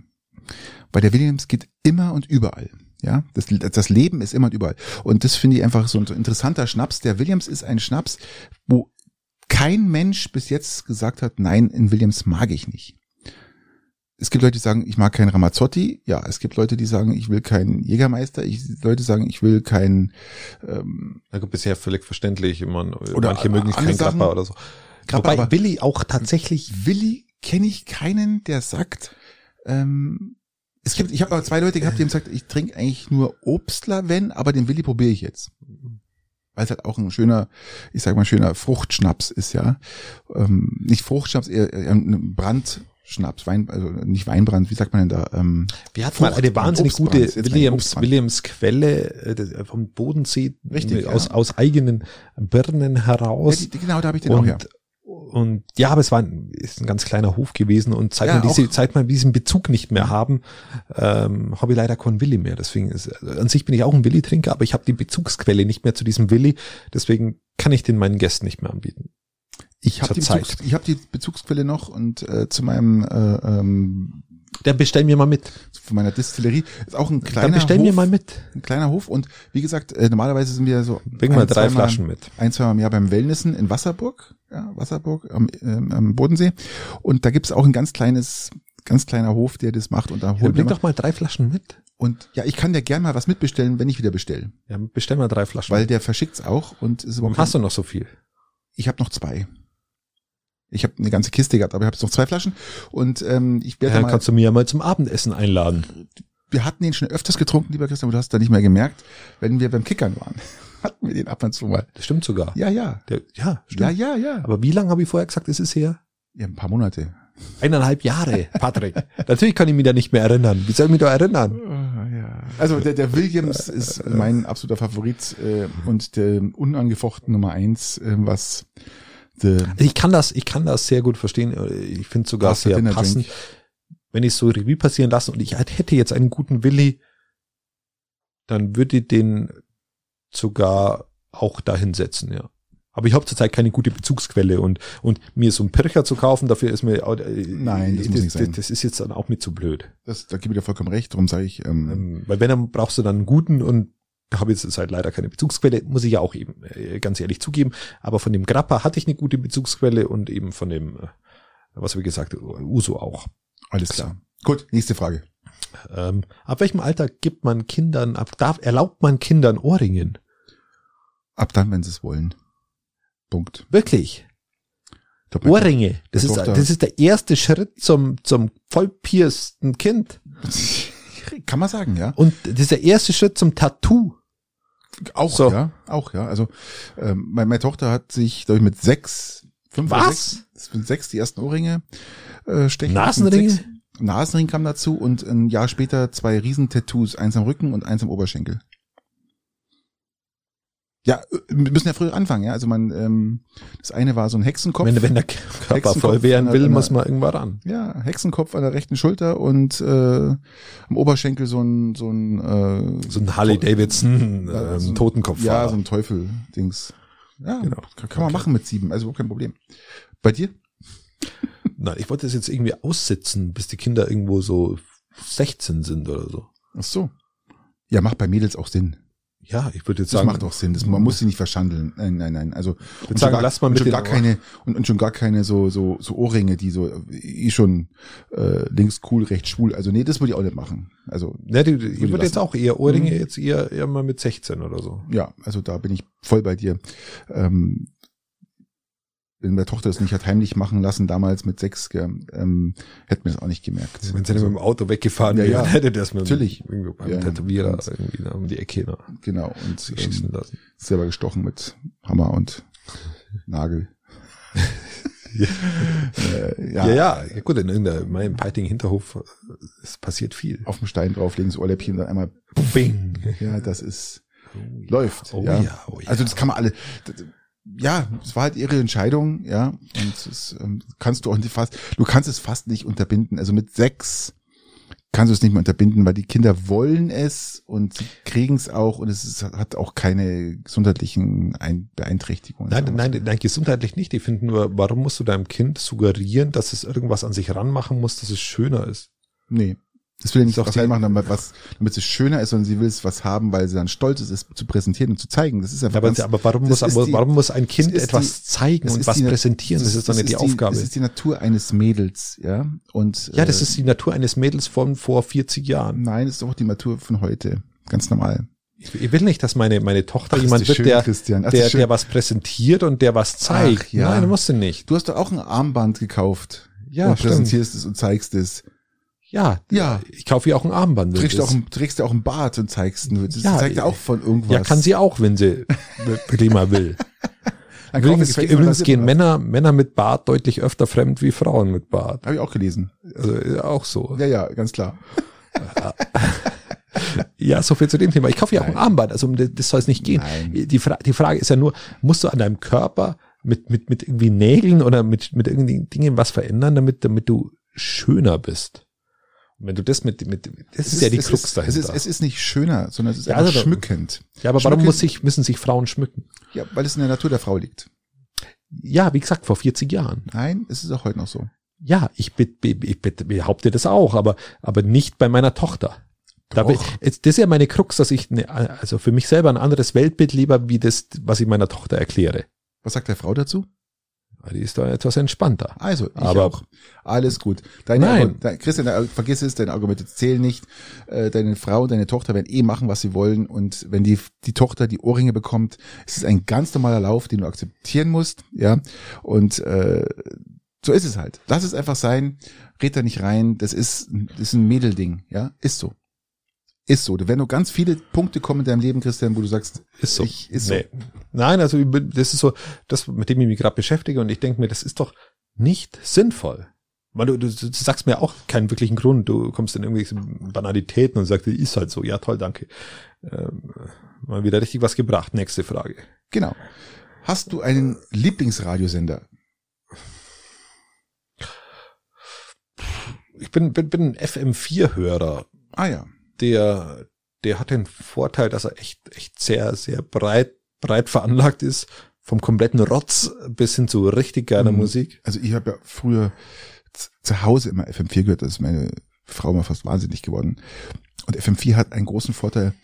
Weil der Williams geht immer und überall. Ja, das, das Leben ist immer und überall. Und das finde ich einfach so ein so interessanter Schnaps. Der Williams ist ein Schnaps, wo kein Mensch bis jetzt gesagt hat, nein, in Williams mag ich nicht. Es gibt Leute, die sagen, ich mag keinen Ramazzotti. Ja, es gibt Leute, die sagen, ich will keinen Jägermeister. Ich, Leute sagen, ich will keinen ähm, Ja, bisher völlig verständlich. Man, Oder manche mögen nicht andere kein Grappa Sachen- oder so. Grappa, Wobei aber- Willi auch tatsächlich Willi kenne ich keinen, der sagt, ähm, es gibt, ich habe aber zwei Leute gehabt, die haben gesagt, ich trinke eigentlich nur Obstler, wenn, aber den Willi probiere ich jetzt. Weil es halt auch ein schöner, ich sag mal, schöner Fruchtschnaps ist, ja. Ähm, nicht Fruchtschnaps, eher, eher ein Brandschnaps, Wein, also nicht Weinbrand, wie sagt man denn da? Ähm, Wir hatten mal eine wahnsinnig Obstbrand, gute Williams. Williams Quelle äh, äh, vom Bodensee Richtig, äh, aus, ja. aus eigenen Birnen ja, heraus. die, die, genau, da habe ich den auch und, her. und ja, aber es war ein, ist ein ganz kleiner Hof gewesen und seit Ja, wir diese, auch- seit wir diesen Bezug nicht mehr haben, ähm, habe ich leider keinen Willi mehr. Deswegen ist, also an sich bin ich auch ein Willi-Trinker, aber ich habe die Bezugsquelle nicht mehr zu diesem Willi. Deswegen kann ich den meinen Gästen nicht mehr anbieten. Ich habe die. Bezugs, ich hab die Bezugsquelle noch und äh, zu meinem äh, ähm, Dann bestell mir mal mit. von meiner Distillerie ist auch ein kleiner Dann bestell Hof, mir mal mit. ein kleiner Hof und wie gesagt, äh, normalerweise sind wir so Bring mal drei zweimal- Flaschen mit. ein, zweimal im Jahr beim Wellnessen in Wasserburg, ja, Wasserburg am, ähm, am Bodensee und da gibt's auch ein ganz kleines ganz kleiner Hof, der das macht und da Ja, holt bring doch mal drei Flaschen mit. und ja, ich kann dir gern mal was mitbestellen, wenn ich wieder bestelle, Ja, bestell mal drei Flaschen. weil der verschickt's auch und ist überhaupt hast du noch so viel? ich habe noch zwei. Ich habe eine ganze Kiste gehabt, aber ich habe jetzt noch zwei Flaschen und ähm, ich werde Ja, mal kannst du mir ja mal zum Abendessen einladen. wir hatten ihn schon öfters getrunken, lieber Christian, aber du hast da nicht mehr gemerkt, wenn wir beim Kickern waren. <laughs> hatten wir den ab und zu mal. Das stimmt sogar. Ja, ja. Der, ja, stimmt. Ja, ja, ja. Aber wie lange habe ich vorher gesagt, ist es her? Ja, ein paar Monate. Eineinhalb Jahre, Patrick. <laughs> Natürlich kann ich mich da nicht mehr erinnern. Wie soll ich mich da erinnern? Also der, der Williams ist mein absoluter Favorit äh, und der unangefochten Nummer eins, äh, was Ich kann das, ich kann das sehr gut verstehen. Ich finde es sogar sehr passend, wenn ich so Revue passieren lasse und ich hätte jetzt einen guten Willi, dann würde ich den sogar auch dahin setzen, ja. Aber ich habe zurzeit keine gute Bezugsquelle und, und mir so einen Pircher zu kaufen, dafür ist mir, äh, Nein, das muss nicht sein. Das ist jetzt dann auch mit zu blöd. das, da gebe ich dir vollkommen recht, darum sage ich, ähm, Ähm, weil wenn, dann brauchst du dann einen guten und habe jetzt halt leider keine Bezugsquelle, muss ich ja auch eben äh, ganz ehrlich zugeben. Aber von dem Grappa hatte ich eine gute Bezugsquelle und eben von dem, äh, was habe ich gesagt, Uso auch. alles klar. Gut, nächste Frage. Ähm, ab welchem Alter gibt man Kindern, ab, darf, erlaubt man Kindern Ohrringen? Ab dann, wenn sie es wollen. Punkt. Wirklich? Ich glaub, Ohrringe. Das ist, Tochter- das ist der erste Schritt zum, zum vollpiersten Kind. <laughs> Kann man sagen, ja. Und das ist der erste Schritt zum Tattoo. Auch, So. ja. Auch, ja. Also ähm, meine, meine Tochter hat sich, glaube ich, mit sechs, fünf Was? sechs, mit sechs die ersten Ohrringe äh, stechen. Nasenringe? Sechs. Nasenring kam dazu und ein Jahr später zwei Riesentattoos, eins am Rücken und eins am Oberschenkel. Ja, wir müssen ja früher anfangen, ja. Also man, ähm, das eine war so ein Hexenkopf. Wenn, wenn der Körper Hexenkopf voll werden will, der- muss man irgendwann ran. Ja, Hexenkopf an der rechten Schulter und äh, am Oberschenkel so ein so ein äh, So ein Harley Davidson ähm, so ein- Totenkopf. ja so ein Teufel Dings. Ja, Genau. kann, kann man machen mit sieben, also überhaupt kein Problem. Bei dir? <laughs> Nein, ich wollte das jetzt irgendwie aussitzen, bis die Kinder irgendwo so 16 sind oder so. Ach so. Ja, macht bei Mädels auch Sinn. Ja, ich würde jetzt Das sagen, macht auch Sinn. Das, man muss sie nicht verschandeln. Nein, nein, nein. Also und sagen, schon gar, lass mal und mit schon den gar keine und, und schon gar keine so so so Ohrringe, die so eh schon äh, links cool, rechts schwul. Also nee, das würde ich auch nicht machen. Also Ja, die, ich würde jetzt auch eher Ohrringe Mhm. jetzt eher, eher mal mit 16 oder so. ja, also da bin ich voll bei dir. Ähm, wenn meine Tochter es nicht hat heimlich machen lassen, damals mit sechs, ähm, hätte mir das auch nicht gemerkt. Wenn sie nicht mit dem Auto weggefahren Ja, wäre, ja. <laughs> hätte das mit Natürlich. irgendwo beim Ja. Tätowierer Und- irgendwie da um die Ecke noch Genau, und schießen ähm, lassen. selber gestochen mit Hammer und Nagel. <laughs> Ja. äh, Ja, ja, ja, gut, in irgendeinem Peiting Hinterhof äh, es passiert viel. Auf dem Stein drauflegen, das Ohrläppchen und dann einmal, Bing. ja, das ist, läuft. Oh ja. ja, oh ja. Also das kann man alle, das- ja, es war halt ihre Entscheidung, ja, und das ähm, kannst du auch nicht fast, du kannst es fast nicht unterbinden. Also mit sechs kannst du es nicht mehr unterbinden, weil die Kinder wollen es und sie kriegen es auch und es ist, hat auch keine gesundheitlichen Ein Beeinträchtigungen. Nein, nein, nein, gesundheitlich nicht. Ich finde nur, warum musst du deinem Kind suggerieren, dass es irgendwas an sich ranmachen muss, dass es schöner ist? Nee. Das will ja nicht Doch, was die- reinmachen, damit, was, damit es schöner ist, sondern sie will es was haben, weil sie dann stolz ist, es zu präsentieren und zu zeigen. Das ist einfach Aber, ganz, aber warum, das muss, aber die- warum muss ein Kind das etwas die- zeigen das und was die- präsentieren? Das ist doch nicht die, Aufgabe. Das ist die Natur eines Mädels, ja. Und ja, das äh, ist die Natur eines Mädels von vor 40 Jahren. nein, das ist auch die Natur von heute, ganz normal. Ich, ich will nicht, dass meine, meine Tochter Ach, jemand das wird, schön, der, Christian. Ach, das der, der was präsentiert und der was zeigt. Ach, ja. Nein, musst du nicht. Du hast doch auch ein Armband gekauft. Ja, und stimmt. präsentierst es und zeigst es. Ja, Ja. ich kaufe ihr auch ein Armband. Trägst du auch, ein- trägst du auch ein Bart und zeigst nur. Das Ja, zeigt ja auch von irgendwas. ja, kann sie auch, wenn sie <laughs> wirklich mal will. Dann Übrigens, übrigens gehen. Männer, Männer mit Bart deutlich öfter fremd wie Frauen mit Bart. Habe ich auch gelesen. Also auch so. Ja, ja, ganz klar. <laughs> Ja, so viel zu dem Thema. Ich kaufe ja auch ein. Armband, also das das soll es nicht gehen. Nein. Die, Fra die Frage ist ja nur, musst du an deinem Körper mit, mit, mit irgendwie Nägeln oder mit, mit irgendwie Dingen was verändern, damit, damit du schöner bist? Wenn du das mit, mit das Es ist, ja die Krux ist, dahinter. Es ist, es ist nicht schöner, sondern es ist Ja, einfach also schmückend. ja, aber warum Schmücken- muss sich, müssen sich Frauen schmücken? Ja, weil es in der Natur der Frau liegt. Ja, wie gesagt, vor 40 Jahren. Nein, es ist auch heute noch so. Ja, ich, be, be, be, be, behaupte das auch, aber, aber nicht bei meiner Tochter. Da bin, jetzt, das ist ja meine Krux, dass ich, ne, also für mich selber ein anderes Weltbild lieber, wie das, was ich meiner Tochter erkläre. Was sagt der Frau dazu? Die ist da etwas entspannter. Also, ich Aber- auch. Alles gut. Deine Nein. Argu- dein, Christian, dein, vergiss es, deine Argumente zählen nicht. Äh, deine Frau und deine Tochter werden eh machen, was sie wollen. Und wenn die, die Tochter die Ohrringe bekommt, ist es ein ganz normaler Lauf, den du akzeptieren musst. Ja. Und äh, so ist es halt. Lass es einfach sein. Red da nicht rein. Das ist, das ist ein Mädelding. Ja. Ist so. Ist so. Werden nur ganz viele Punkte kommen in deinem Leben, Christian, wo du sagst, Ist so. Ich- ist so. nee. Nein, also das ist so, das, mit dem ich mich gerade beschäftige und ich denke mir, das ist doch nicht sinnvoll. Weil du, du, du sagst mir auch keinen wirklichen Grund. Du kommst in irgendwelche Banalitäten und sagst, ist halt so. Ja, toll, danke. Ähm, mal wieder richtig was gebracht. Nächste Frage. genau. Hast du einen Lieblingsradiosender? Ich bin, bin, bin ein FM4-Hörer. Ah ja. Der, der hat den Vorteil, dass er echt, echt sehr, sehr breit, breit veranlagt ist. Vom kompletten Rotz bis hin zu richtig geiler Mhm. Musik. Also ich habe ja früher zu Hause immer FM4 gehört, das ist meine Frau mal fast wahnsinnig geworden. Und FM4 hat einen großen Vorteil,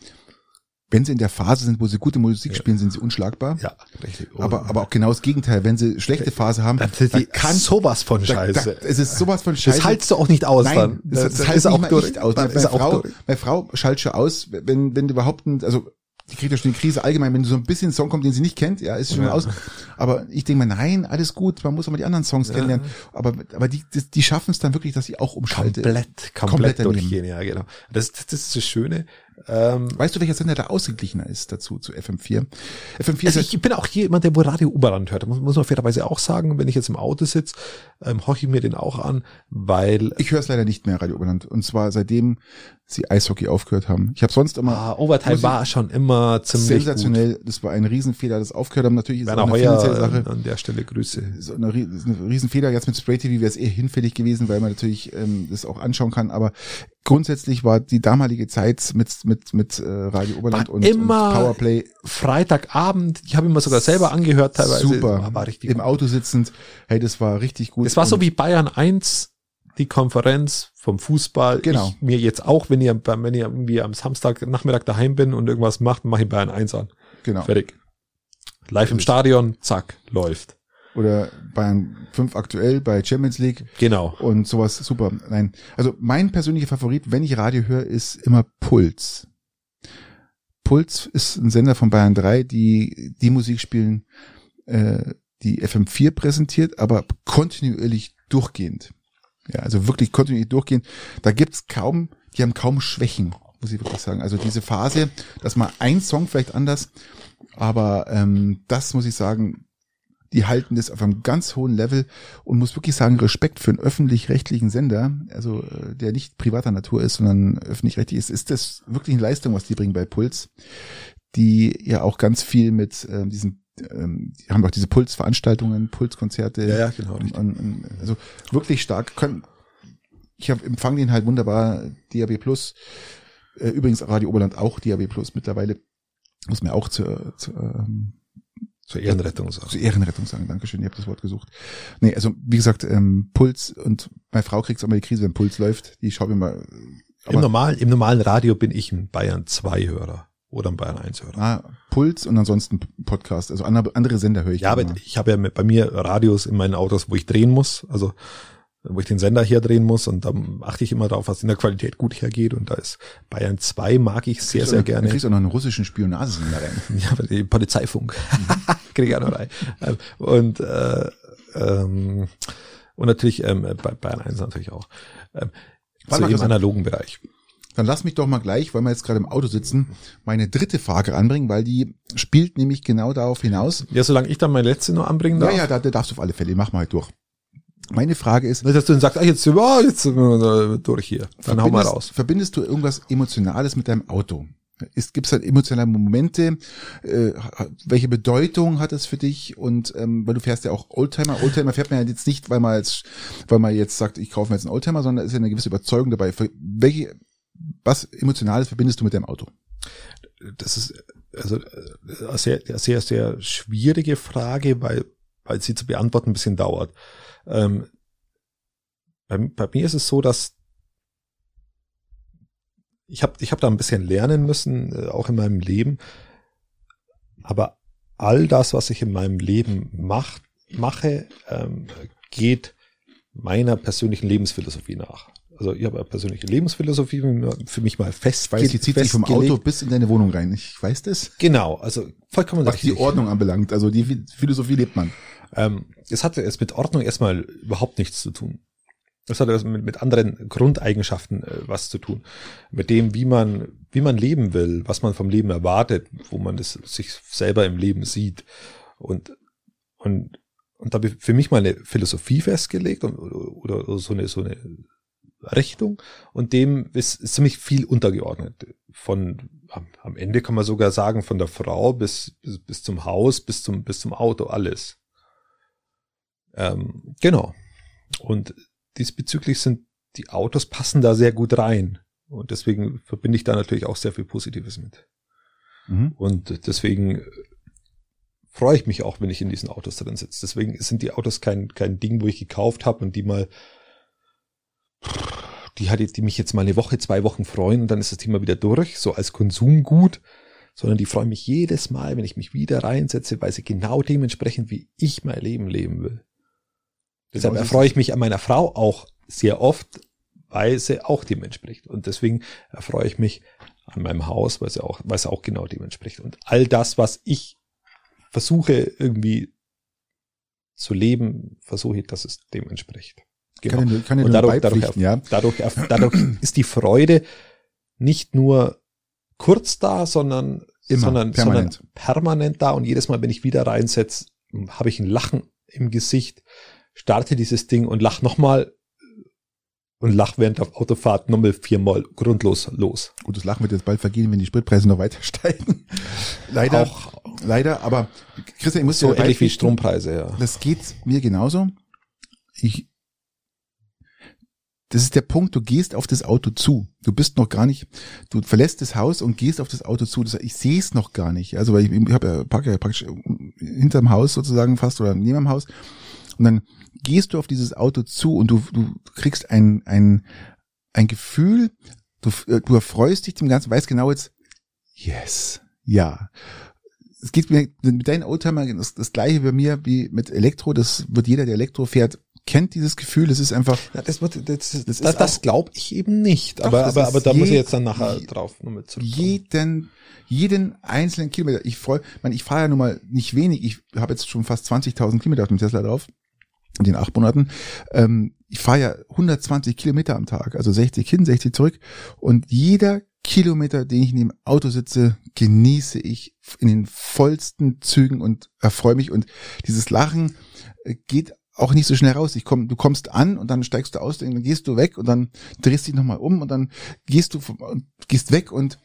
wenn sie in der Phase sind, wo sie gute Musik spielen, sind sie unschlagbar. Ja, richtig. Aber, aber auch genau das Gegenteil, wenn sie schlechte Phase haben, das ist die, dann kann <laughs> sowas von da, da, Scheiße. es ist sowas von Scheiße. das haltst du auch nicht aus Nein, dann. das, das, das heißt ist nicht auch mal durch. ich aus. Dann Meine, meine, auch Frau, durch. meine Frau schaltet schon aus, wenn, wenn du überhaupt, ein, also die kriegt ja schon die Krise allgemein, wenn du so ein bisschen einen Song kommt, den sie nicht kennt, ja, ist schon Ja. aus. Aber ich denke mir, nein, alles gut, man muss aber die anderen Songs kennenlernen. Aber, aber die, die, die schaffen es dann wirklich, dass sie auch umschaltet. komplett, komplett, Komplett durchgehen, ja, genau. Das, das ist das Schöne. Ähm, Weißt du, welcher Sender da ausgeglichener ist dazu, zu FM4? FM4 also ich bin auch jemand, der wo Radio Oberland hört. Muss, muss man fairerweise auch sagen, wenn ich jetzt im Auto sitze, ähm, horche ich mir den auch an, weil ich höre es leider nicht mehr, Radio Oberland. Und zwar seitdem sie Eishockey aufgehört haben. Ich habe sonst immer ah, Overtime war schon immer ziemlich sensationell, das war ein Riesenfehler, das aufgehört haben. Natürlich gut. ist es eine Heuer Sache. an der Stelle Grüße. so eine, Rie- ist ein Riesenfehler. Jetzt mit Spray TV wäre es eher hinfällig gewesen, weil man natürlich ähm, das auch anschauen kann. Aber grundsätzlich war die damalige Zeit mit mit mit äh, Radio Oberland und, immer und Powerplay Freitagabend, ich habe immer sogar selber angehört teilweise. super. War, war richtig Im. Auto sitzend, hey, das war richtig gut. Es war so wie Bayern 1, die Konferenz vom Fußball. Genau. Ich mir jetzt auch, wenn ihr, wenn ihr irgendwie am Samstagnachmittag daheim bin und irgendwas macht, mache ich Bayern 1 an. genau. Fertig. Live im Stadion, zack, läuft. Oder Bayern 5 aktuell bei Champions League Genau. und sowas super. Nein, also mein persönlicher Favorit, wenn ich Radio höre, ist immer Puls. Puls ist ein Sender von Bayern 3, die die Musik spielen, äh, die FM4 präsentiert, aber kontinuierlich durchgehend. Ja, also wirklich kontinuierlich durchgehend. Da gibt's kaum, die haben kaum Schwächen, muss ich wirklich sagen. Also diese Phase, dass mal ein Song vielleicht anders, aber ähm, das muss ich sagen, die halten das auf einem ganz hohen Level und muss wirklich sagen, Respekt für einen öffentlich-rechtlichen Sender, also äh, der nicht privater Natur ist, sondern öffentlich-rechtlich ist, ist das wirklich eine Leistung, was die bringen bei Puls, die ja auch ganz viel mit ähm, diesen, ähm, die haben auch diese Pulsveranstaltungen, Pulskonzerte, Ja, ja, genau, und, richtig. und, und, also wirklich stark. Können, ich empfange den halt wunderbar, DAB Plus, äh, übrigens Radio Oberland auch DAB Plus mittlerweile, muss mir auch zur, zur ähm, Zur Ehrenrettung sagen. zur Ehrenrettung sagen. Dankeschön, ihr habt das Wort gesucht. Nee, also wie gesagt, ähm, Puls und meine Frau kriegt auch mal die Krise, wenn Puls läuft. Die schaut mir mal. Im, Aber, normal, Im normalen Radio bin ich ein Bayern 2 Hörer oder ein Bayern 1 Hörer. ah, Puls und ansonsten Podcast. Also andere, andere Sender höre ich. Ja, aber immer. ich habe ja bei mir Radios in meinen Autos, wo ich drehen muss, also wo ich den Sender herdrehen muss und dann achte ich immer darauf, was in der Qualität gut hergeht und da ist Bayern 2 mag ich sehr, sehr gerne. Kriegst auch noch einen russischen Spionagesender rein. <laughs> Ja, die Polizeifunk. <laughs> Krieg ich auch noch rein. Und, äh, ähm, und natürlich ähm, bei Bayern 1 natürlich auch. Ähm, Warte im Christian. analogen Bereich. Dann lass mich doch mal gleich, weil wir jetzt gerade im Auto sitzen, meine dritte Frage anbringen, weil die spielt nämlich genau darauf hinaus. Ja, solange ich dann meine letzte noch anbringen darf. Ja, ja, da, da darfst du auf alle Fälle, mach mal halt durch. Meine Frage ist, Nicht, dass du dann sagst, ah, jetzt, oh, jetzt sind wir durch hier. Dann hau mal verbindest, raus. verbindest du irgendwas Emotionales mit deinem Auto? Gibt es halt emotionale Momente? Äh, welche Bedeutung hat es für dich? Und ähm, weil du fährst ja auch Oldtimer. Oldtimer fährt man ja jetzt nicht, weil man jetzt, weil man jetzt sagt, ich kaufe mir jetzt einen Oldtimer, sondern es ist ja eine gewisse Überzeugung dabei. Für welche, was Emotionales verbindest du mit deinem Auto? Das ist also äh, eine sehr, eine sehr, sehr schwierige Frage, weil, weil sie zu beantworten ein bisschen dauert. Ähm, bei, bei mir ist es so, dass ich habe ich hab da ein bisschen lernen müssen, äh, auch in meinem Leben. Aber all das, was ich in meinem Leben mach, mache, ähm, geht meiner persönlichen Lebensphilosophie nach. Also ich habe eine persönliche Lebensphilosophie für mich mal fest. Ich weiß, die zieht sich vom Auto bis in deine Wohnung rein. Ich weiß das. Genau, also vollkommen Was die richtig. Ordnung anbelangt. Also die Philosophie lebt man. Ähm, es hatte jetzt mit Ordnung erstmal überhaupt nichts zu tun. Das hatte mit, mit anderen Grundeigenschaften äh, was zu tun. Mit dem, wie man, wie man leben will, was man vom Leben erwartet, wo man das sich selber im Leben sieht. Und, und, und da habe ich für mich mal eine Philosophie festgelegt und, oder, oder so eine, so eine Richtung. Und dem ist, ist ziemlich viel untergeordnet. Von, am, am Ende kann man sogar sagen, von der Frau bis, bis, bis zum Haus, bis zum, bis zum Auto, alles. Ähm, genau. Und diesbezüglich sind die Autos passen da sehr gut rein. Und deswegen verbinde ich da natürlich auch sehr viel Positives mit. Mhm. Und deswegen freue ich mich auch, wenn ich in diesen Autos drin sitze. Deswegen sind die Autos kein, kein Ding, wo ich gekauft habe und die mal, die hat die mich jetzt mal eine Woche, zwei Wochen freuen und dann ist das Thema wieder durch, so als Konsumgut, sondern die freuen mich jedes Mal, wenn ich mich wieder reinsetze, weil sie genau dementsprechend, wie ich mein Leben leben will. Deshalb Genau, erfreue ich mich an meiner Frau auch sehr oft, weil sie auch dem entspricht. Und deswegen erfreue ich mich an meinem Haus, weil sie auch, weil sie auch genau dem entspricht. Und all das, was ich versuche irgendwie zu leben, versuche ich, dass es dem entspricht. Genau. Kann ich kann ich Und dadurch, dadurch, ja. dadurch, dadurch <clears throat> ist die Freude nicht nur kurz da, sondern Immer, sondern, permanent. sondern permanent da und jedes Mal, wenn ich wieder reinsetze, habe ich ein Lachen im Gesicht, starte dieses Ding und lach nochmal und lach während der Autofahrt nochmal viermal grundlos los. Gut, das Lachen wird jetzt bald vergehen, wenn die Spritpreise noch weiter <laughs> steigen. Leider, Auch leider, aber Christian, ich muss so dir ähnlich wie Strompreise, ja. Das geht mir genauso. Ich, das ist der Punkt, du gehst auf das Auto zu. Du bist noch gar nicht, du verlässt das Haus und gehst auf das Auto zu. Das, ich sehe es noch gar nicht. Also weil ich, ich habe ja parke ja praktisch hinterm Haus sozusagen fast oder neben dem Haus. Und dann gehst du auf dieses Auto zu und du, du kriegst ein, ein, ein Gefühl, du, du erfreust dich dem Ganzen, weißt genau jetzt, yes, ja. Es geht mir mit deinen Oldtimer das, das gleiche bei mir wie mit Elektro. Das wird jeder, der Elektro fährt, kennt dieses Gefühl. Das ist einfach, Ja, das wird, das, das, Das das, glaube ich eben nicht. Doch, aber, aber, aber da muss ich je- jetzt dann nachher drauf nochmal zurückkommen. jeden, jeden einzelnen Kilometer. Ich freue, man, ich fahre ja nun mal nicht wenig. Ich habe jetzt schon fast 20.000 Kilometer auf dem Tesla drauf. In den acht Monaten. Ähm, ich fahre ja 120 Kilometer am Tag, also 60 hin, 60 zurück. Und jeder Kilometer, den ich in dem Auto sitze, genieße ich in den vollsten Zügen und erfreue mich. Und dieses Lachen äh, geht auch nicht so schnell raus. Ich komm, du kommst an und dann steigst du aus, dann gehst du weg und dann drehst dich nochmal um und dann gehst du gehst weg und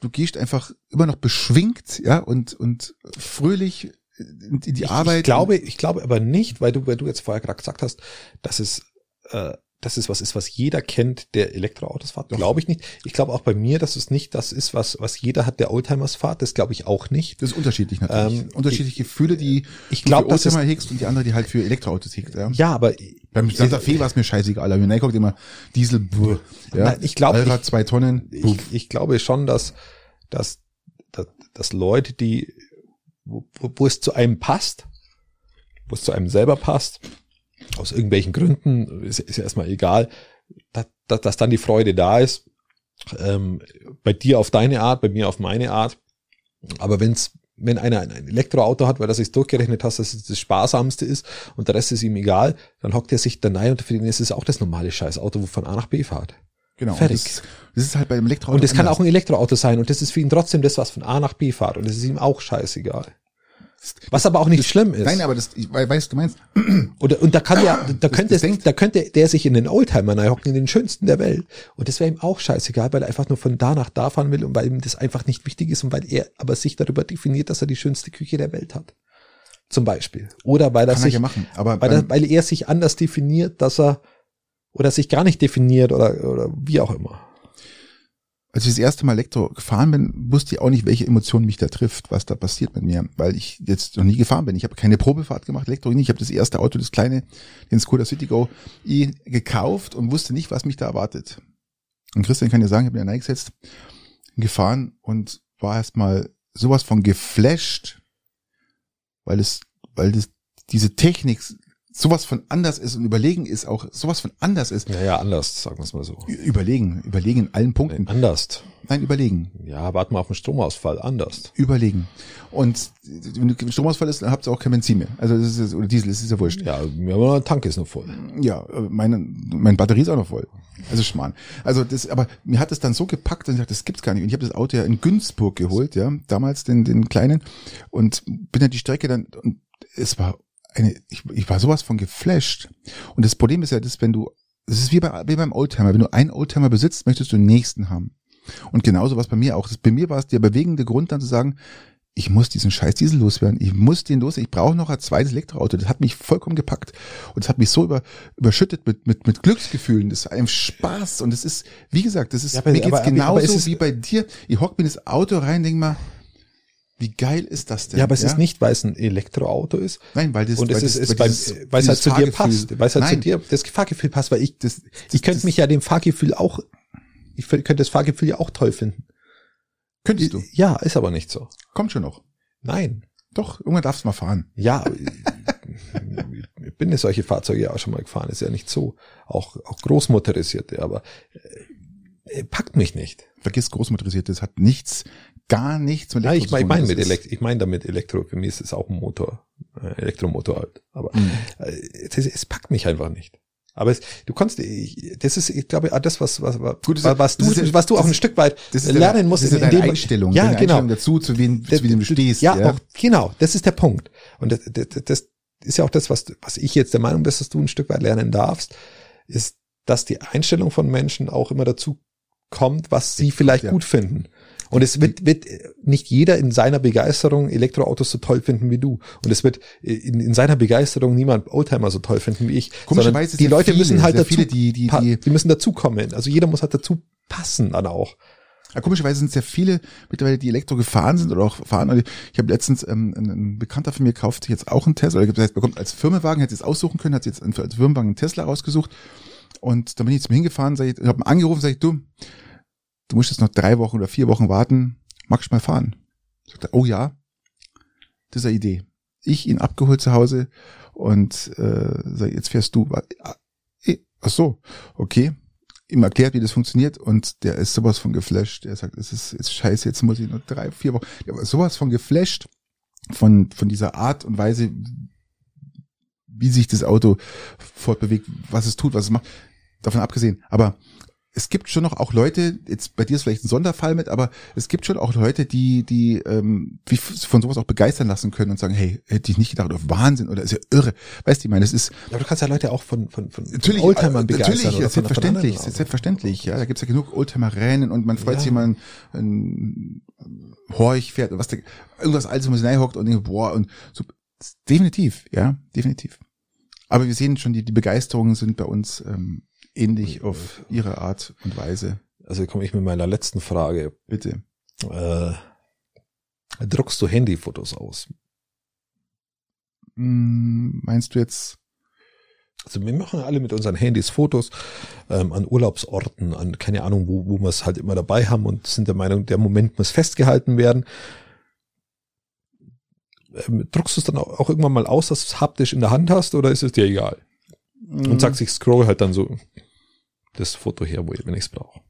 du gehst einfach immer noch beschwingt, ja, und, und fröhlich in die ich, Arbeit. Ich glaube, ich glaube aber nicht, weil du, weil du jetzt vorher gerade gesagt hast, dass es, äh, dass es was ist, was jeder kennt, der Elektroautos fährt. Glaube ich nicht. Ich glaube auch bei mir, dass es nicht das ist, was, was jeder hat, der Oldtimers fährt. Das glaube ich auch nicht. das ist unterschiedlich natürlich. Ähm, Unterschiedliche Gefühle, die Ich du glaube, dass Oldtimer hegst und die andere, die halt für Elektroautos hegt. Ja. ja, aber Beim Santa Fe war es mir scheißegal, aber mir guckt immer Diesel, buh, ja. Nein, ich glaube, Allrad zwei Tonnen, ich, ich glaube schon, dass, dass, dass, dass Leute, die, wo, wo, wo es zu einem passt, wo es zu einem selber passt, aus irgendwelchen Gründen, ist, ist ja erstmal egal, dass, dass, dass dann die Freude da ist, ähm, bei dir auf deine Art, bei mir auf meine Art. Aber wenn's, wenn einer ein Elektroauto hat, weil er sich durchgerechnet hat, dass es das Sparsamste ist und der Rest ist ihm egal, dann hockt er sich da rein und für den ist es auch das normale Scheißauto, wo von A nach B fährt. Genau. fertig. Und Das, das ist halt beim Elektroauto. Und kann anders. auch ein Elektroauto sein und das ist für ihn trotzdem das, was von A nach B fährt und das ist ihm auch scheißegal. Was aber auch nicht schlimm ist. Nein, aber das, ich weiß, was du meinst. <clears throat> Oder, und da kann ja, da könnte, das es, denkt- da könnte der sich in den Oldtimer hocken, in den schönsten der Welt. Und das wäre ihm auch scheißegal, weil er einfach nur von da nach da fahren will und weil ihm das einfach nicht wichtig ist und weil er aber sich darüber definiert, dass er die schönste Küche der Welt hat. Zum Beispiel. Oder weil er Kann er sich, ja machen. Weil, er, weil er sich anders definiert, dass er, oder sich gar nicht definiert oder, oder wie auch immer. als ich das erste Mal Elektro gefahren bin, wusste ich auch nicht, welche Emotion mich da trifft, was da passiert mit mir, weil ich jetzt noch nie gefahren bin. Ich habe keine Probefahrt gemacht, Elektro nicht. Ich habe das erste Auto, das kleine, den Skoda Citigo gekauft und wusste nicht, was mich da erwartet. Und Christian kann ja sagen, ich habe mir reingesetzt, gefahren und war erstmal sowas von geflasht, weil es, weil das, diese Technik sowas von anders ist und überlegen ist auch sowas von anders ist. Naja, anders, sagen wir es mal so. Überlegen, überlegen in allen Punkten. Anders. Nein, überlegen. Ja, warte mal auf den Stromausfall. Anders. überlegen. Und wenn du Stromausfall ist, dann habt ihr auch kein Benzin mehr. Also das ist oder Diesel, das ist ja wurscht. Ja, der Tank ist noch voll. Ja, äh, meine, meine Batterie ist auch noch voll. Also Schmarrn. Also das, aber mir hat es dann so gepackt und ich dachte, das gibt's gar nicht. Und ich habe das Auto ja in Günzburg geholt, ja, damals den, den kleinen und bin dann die Strecke dann und es war eine, ich, ich war sowas von geflasht. Und das Problem ist ja, dass wenn du, es ist wie, bei, wie beim Oldtimer, wenn du einen Oldtimer besitzt, möchtest du den nächsten haben. Und genauso was bei mir auch. Das, bei mir war es der bewegende Grund dann zu sagen, ich muss diesen scheiß Diesel loswerden. Ich muss den los. Ich brauche noch ein zweites Elektroauto. Das hat mich vollkommen gepackt. Und es hat mich so über, überschüttet mit, mit, mit Glücksgefühlen. Das ist ein Spaß. Und es ist, wie gesagt, das ist, Ja, aber- mir geht's aber- genauso aber wie bei dir. Ich hock mir ins Auto rein, denk mal, wie geil ist das denn? Ja, aber es ist nicht, weil es ein Elektroauto ist. Nein, weil das, und es weil ist, das, ist weil dieses- weil es halt zu dir passt, weil es halt zu Nein, dir das Fahrgefühl passt, weil ich, das, ich könnte mich ja dem Fahrgefühl auch, ich könnte das Fahrgefühl ja auch toll finden. Könntest du. Ja, ist aber nicht so. Kommt schon noch. Nein. Doch, irgendwann darfst du mal fahren. Ja, ich bin ja solche Fahrzeuge ja auch schon mal gefahren, ist ja nicht so. Auch, auch großmotorisierte, aber äh, packt mich nicht. Vergiss großmotorisiert, das hat nichts, gar nichts mit Ja, ich zu meine ich mein Das mit Elektro, ich meine damit Elektro, für mich ist es auch ein Motor, äh, Elektromotor halt. Aber Mhm. äh, es, es packt mich einfach nicht. Aber es, du kannst, ich, das ist, ich glaube, das, was, was, was, Gut, ist- was du, ist ja- was du auch ein Stück weit lernen deine, musst. Das ist ja in deine dem- Einstellung. Ja, deine genau. Einstellung dazu, zu wem, zu wem du stehst. Ja, Auch, genau, das ist der Punkt. Und das, das, das ist ja auch das, was, was ich jetzt der Meinung bin, dass du ein Stück weit lernen darfst, ist, dass die Einstellung von Menschen auch immer dazu kommt, was sie vielleicht ja. gut finden. Und es wird, wird nicht jeder in seiner Begeisterung Elektroautos so toll finden wie du. Und es wird in, in seiner Begeisterung niemand Oldtimer so toll finden wie ich. Komischerweise die Leute viele, müssen halt dazu, viele, die- die- die- die müssen dazukommen. Also jeder muss halt dazu passen dann auch. Ja, komischerweise sind es ja viele mittlerweile, die Elektro gefahren sind oder auch fahren. Und Ich habe letztens ähm, ein, ein Bekannter von mir kauft sich jetzt auch einen Tesla, oder das heißt, bekommt als Firmenwagen, hätte jetzt aussuchen können, hat sich jetzt als Firmenwagen einen Tesla rausgesucht. Und dann bin ich zu ihm hingefahren, sag ich, habe ihn angerufen, sag ich, du, du musst jetzt noch drei Wochen oder vier Wochen warten, magst du mal fahren? Sagt er, oh ja, das ist eine Idee. Ich ihn abgeholt zu Hause und äh, sag, jetzt fährst du. Ah, eh, Ach so, okay ihm erklärt, wie das funktioniert und der ist sowas von geflasht. Der sagt, es ist, ist scheiße, jetzt muss ich nur drei, vier Wochen. Der war sowas von geflasht von, von dieser Art und Weise, wie sich das Auto fortbewegt, was es tut, was es macht. Davon abgesehen. Aber es gibt schon noch auch Leute, jetzt bei dir ist vielleicht ein Sonderfall mit, aber es gibt schon auch Leute, die, die ähm, wie von sowas auch begeistern lassen können und sagen, hey, hätte ich nicht gedacht, oder Wahnsinn, oder ist ja irre. Weißt du, ich meine, das ist, Aber du kannst ja Leute auch von, von, von Natürlich, Oldtimern äh, begeistern. natürlich, oder ist von- selbstverständlich, selbstverständlich, ja, da gibt's ja genug Oldtimer-Rennen und man freut Ja. sich, wenn man ein Horch fährt was da, irgendwas Altes, wo man sich reinhockt und denkt, boah, und so, definitiv, ja, definitiv. Aber wir sehen schon, die, die Begeisterungen sind bei uns ähm, ähnlich auf ihre Art und Weise. Also komme ich mit meiner letzten Frage. Bitte. Äh, druckst du Handyfotos aus? Hm, meinst du jetzt, Also wir machen alle mit unseren Handys Fotos ähm, an Urlaubsorten, an keine Ahnung, wo, wo wir es halt immer dabei haben und sind der Meinung, der Moment muss festgehalten werden. Ähm, druckst du es dann auch, irgendwann mal aus, dass du es haptisch in der Hand hast oder ist es dir egal? hm, Und sagst, ich scroll halt dann so das Foto her, wo ich, wenn ich es brauche.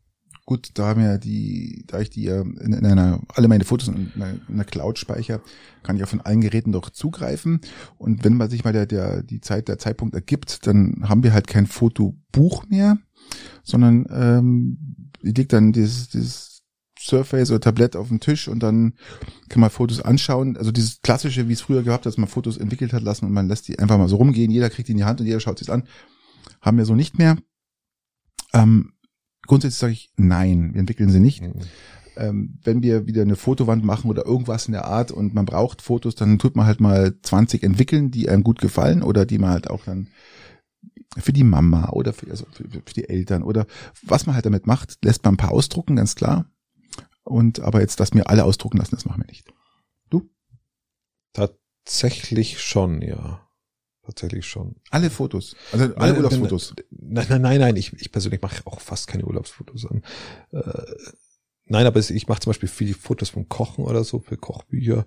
Gut, da haben ja die, da ich die in, in einer, alle meine Fotos in einer, in einer Cloud speichere, kann ich auch von allen Geräten doch zugreifen. Und wenn man sich mal der, der, die Zeit, der Zeitpunkt ergibt, dann haben wir halt kein Fotobuch mehr, sondern ähm, leg dann dieses, dieses Surface oder Tablett auf den Tisch und dann kann man Fotos anschauen. Also dieses klassische, wie es früher gehabt, dass man Fotos entwickelt hat lassen und man lässt die einfach mal so rumgehen. Jeder kriegt die in die Hand und jeder schaut sich an. Haben wir so nicht mehr. Ähm, grundsätzlich sage ich nein, wir entwickeln sie nicht. Ähm, wenn wir wieder eine Fotowand machen oder irgendwas in der Art und man braucht Fotos, dann tut man halt mal 20 entwickeln, die einem gut gefallen oder die man halt auch dann für die Mama oder für, also für, für die Eltern oder was man halt damit macht, lässt man ein paar ausdrucken, ganz klar. Und aber jetzt, dass mir alle ausdrucken lassen, das machen wir nicht. Tatsächlich schon, ja. Tatsächlich schon. Alle Fotos, also alle Nein, Urlaubsfotos. Nein, nein, nein, nein. Ich, ich persönlich mache auch fast keine Urlaubsfotos an. Äh, nein, aber ich mache zum Beispiel viele Fotos vom Kochen oder so, für Kochbücher.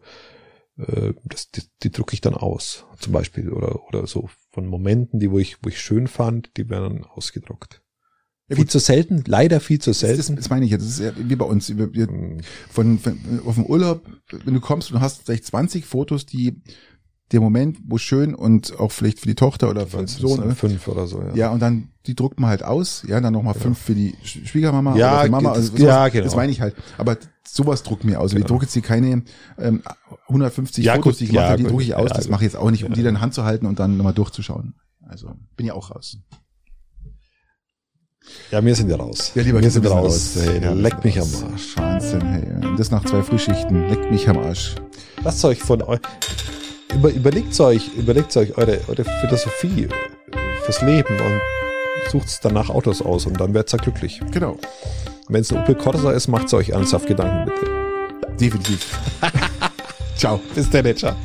Äh, das, die, die drucke ich dann aus, zum Beispiel. Oder, oder so von Momenten, die wo ich, wo ich schön fand, die werden dann ausgedruckt. Ja, viel zu selten, leider viel zu Das, das, selten. das meine ich jetzt. Das ist ja wie bei uns. Wir, wir, Mm, von, von auf dem Urlaub, wenn du kommst und du hast vielleicht 20 Fotos, die der Moment, wo schön und auch vielleicht für die Tochter oder für den so Sohn, ne? fünf oder so, ja. ja, und dann die druckt man halt aus, ja, dann nochmal fünf für die Sch- Schwiegermama Ja, oder für Mama, das- also sowas, ja, genau. das meine ich halt. Aber sowas druckt mir aus. Und Ich Genau. drucke jetzt hier keine ähm, 150 Ja, Fotos, gut, die ich ja, habe, die drucke ich aus. Ja, das mache ich jetzt auch nicht, um die dann in Hand zu halten und dann nochmal durchzuschauen. Also bin ja auch raus. ja, wir sind ja raus. Ja, lieber wir sind raus. raus. Hey, Ja, leck mich raus. am Arsch. Wahnsinn, hey. Und das nach zwei Frühschichten. Leckt mich am Arsch. Lasst euch von euch, über, überlegt euch, überlegt euch eure, eure Philosophie fürs Leben und sucht danach Autos aus und dann werdet ihr glücklich. Genau. Wenn es ein Opel Corsa ist, macht euch ernsthaft Gedanken bitte. Definitiv. <laughs> Ciao. Bis dann, ciao.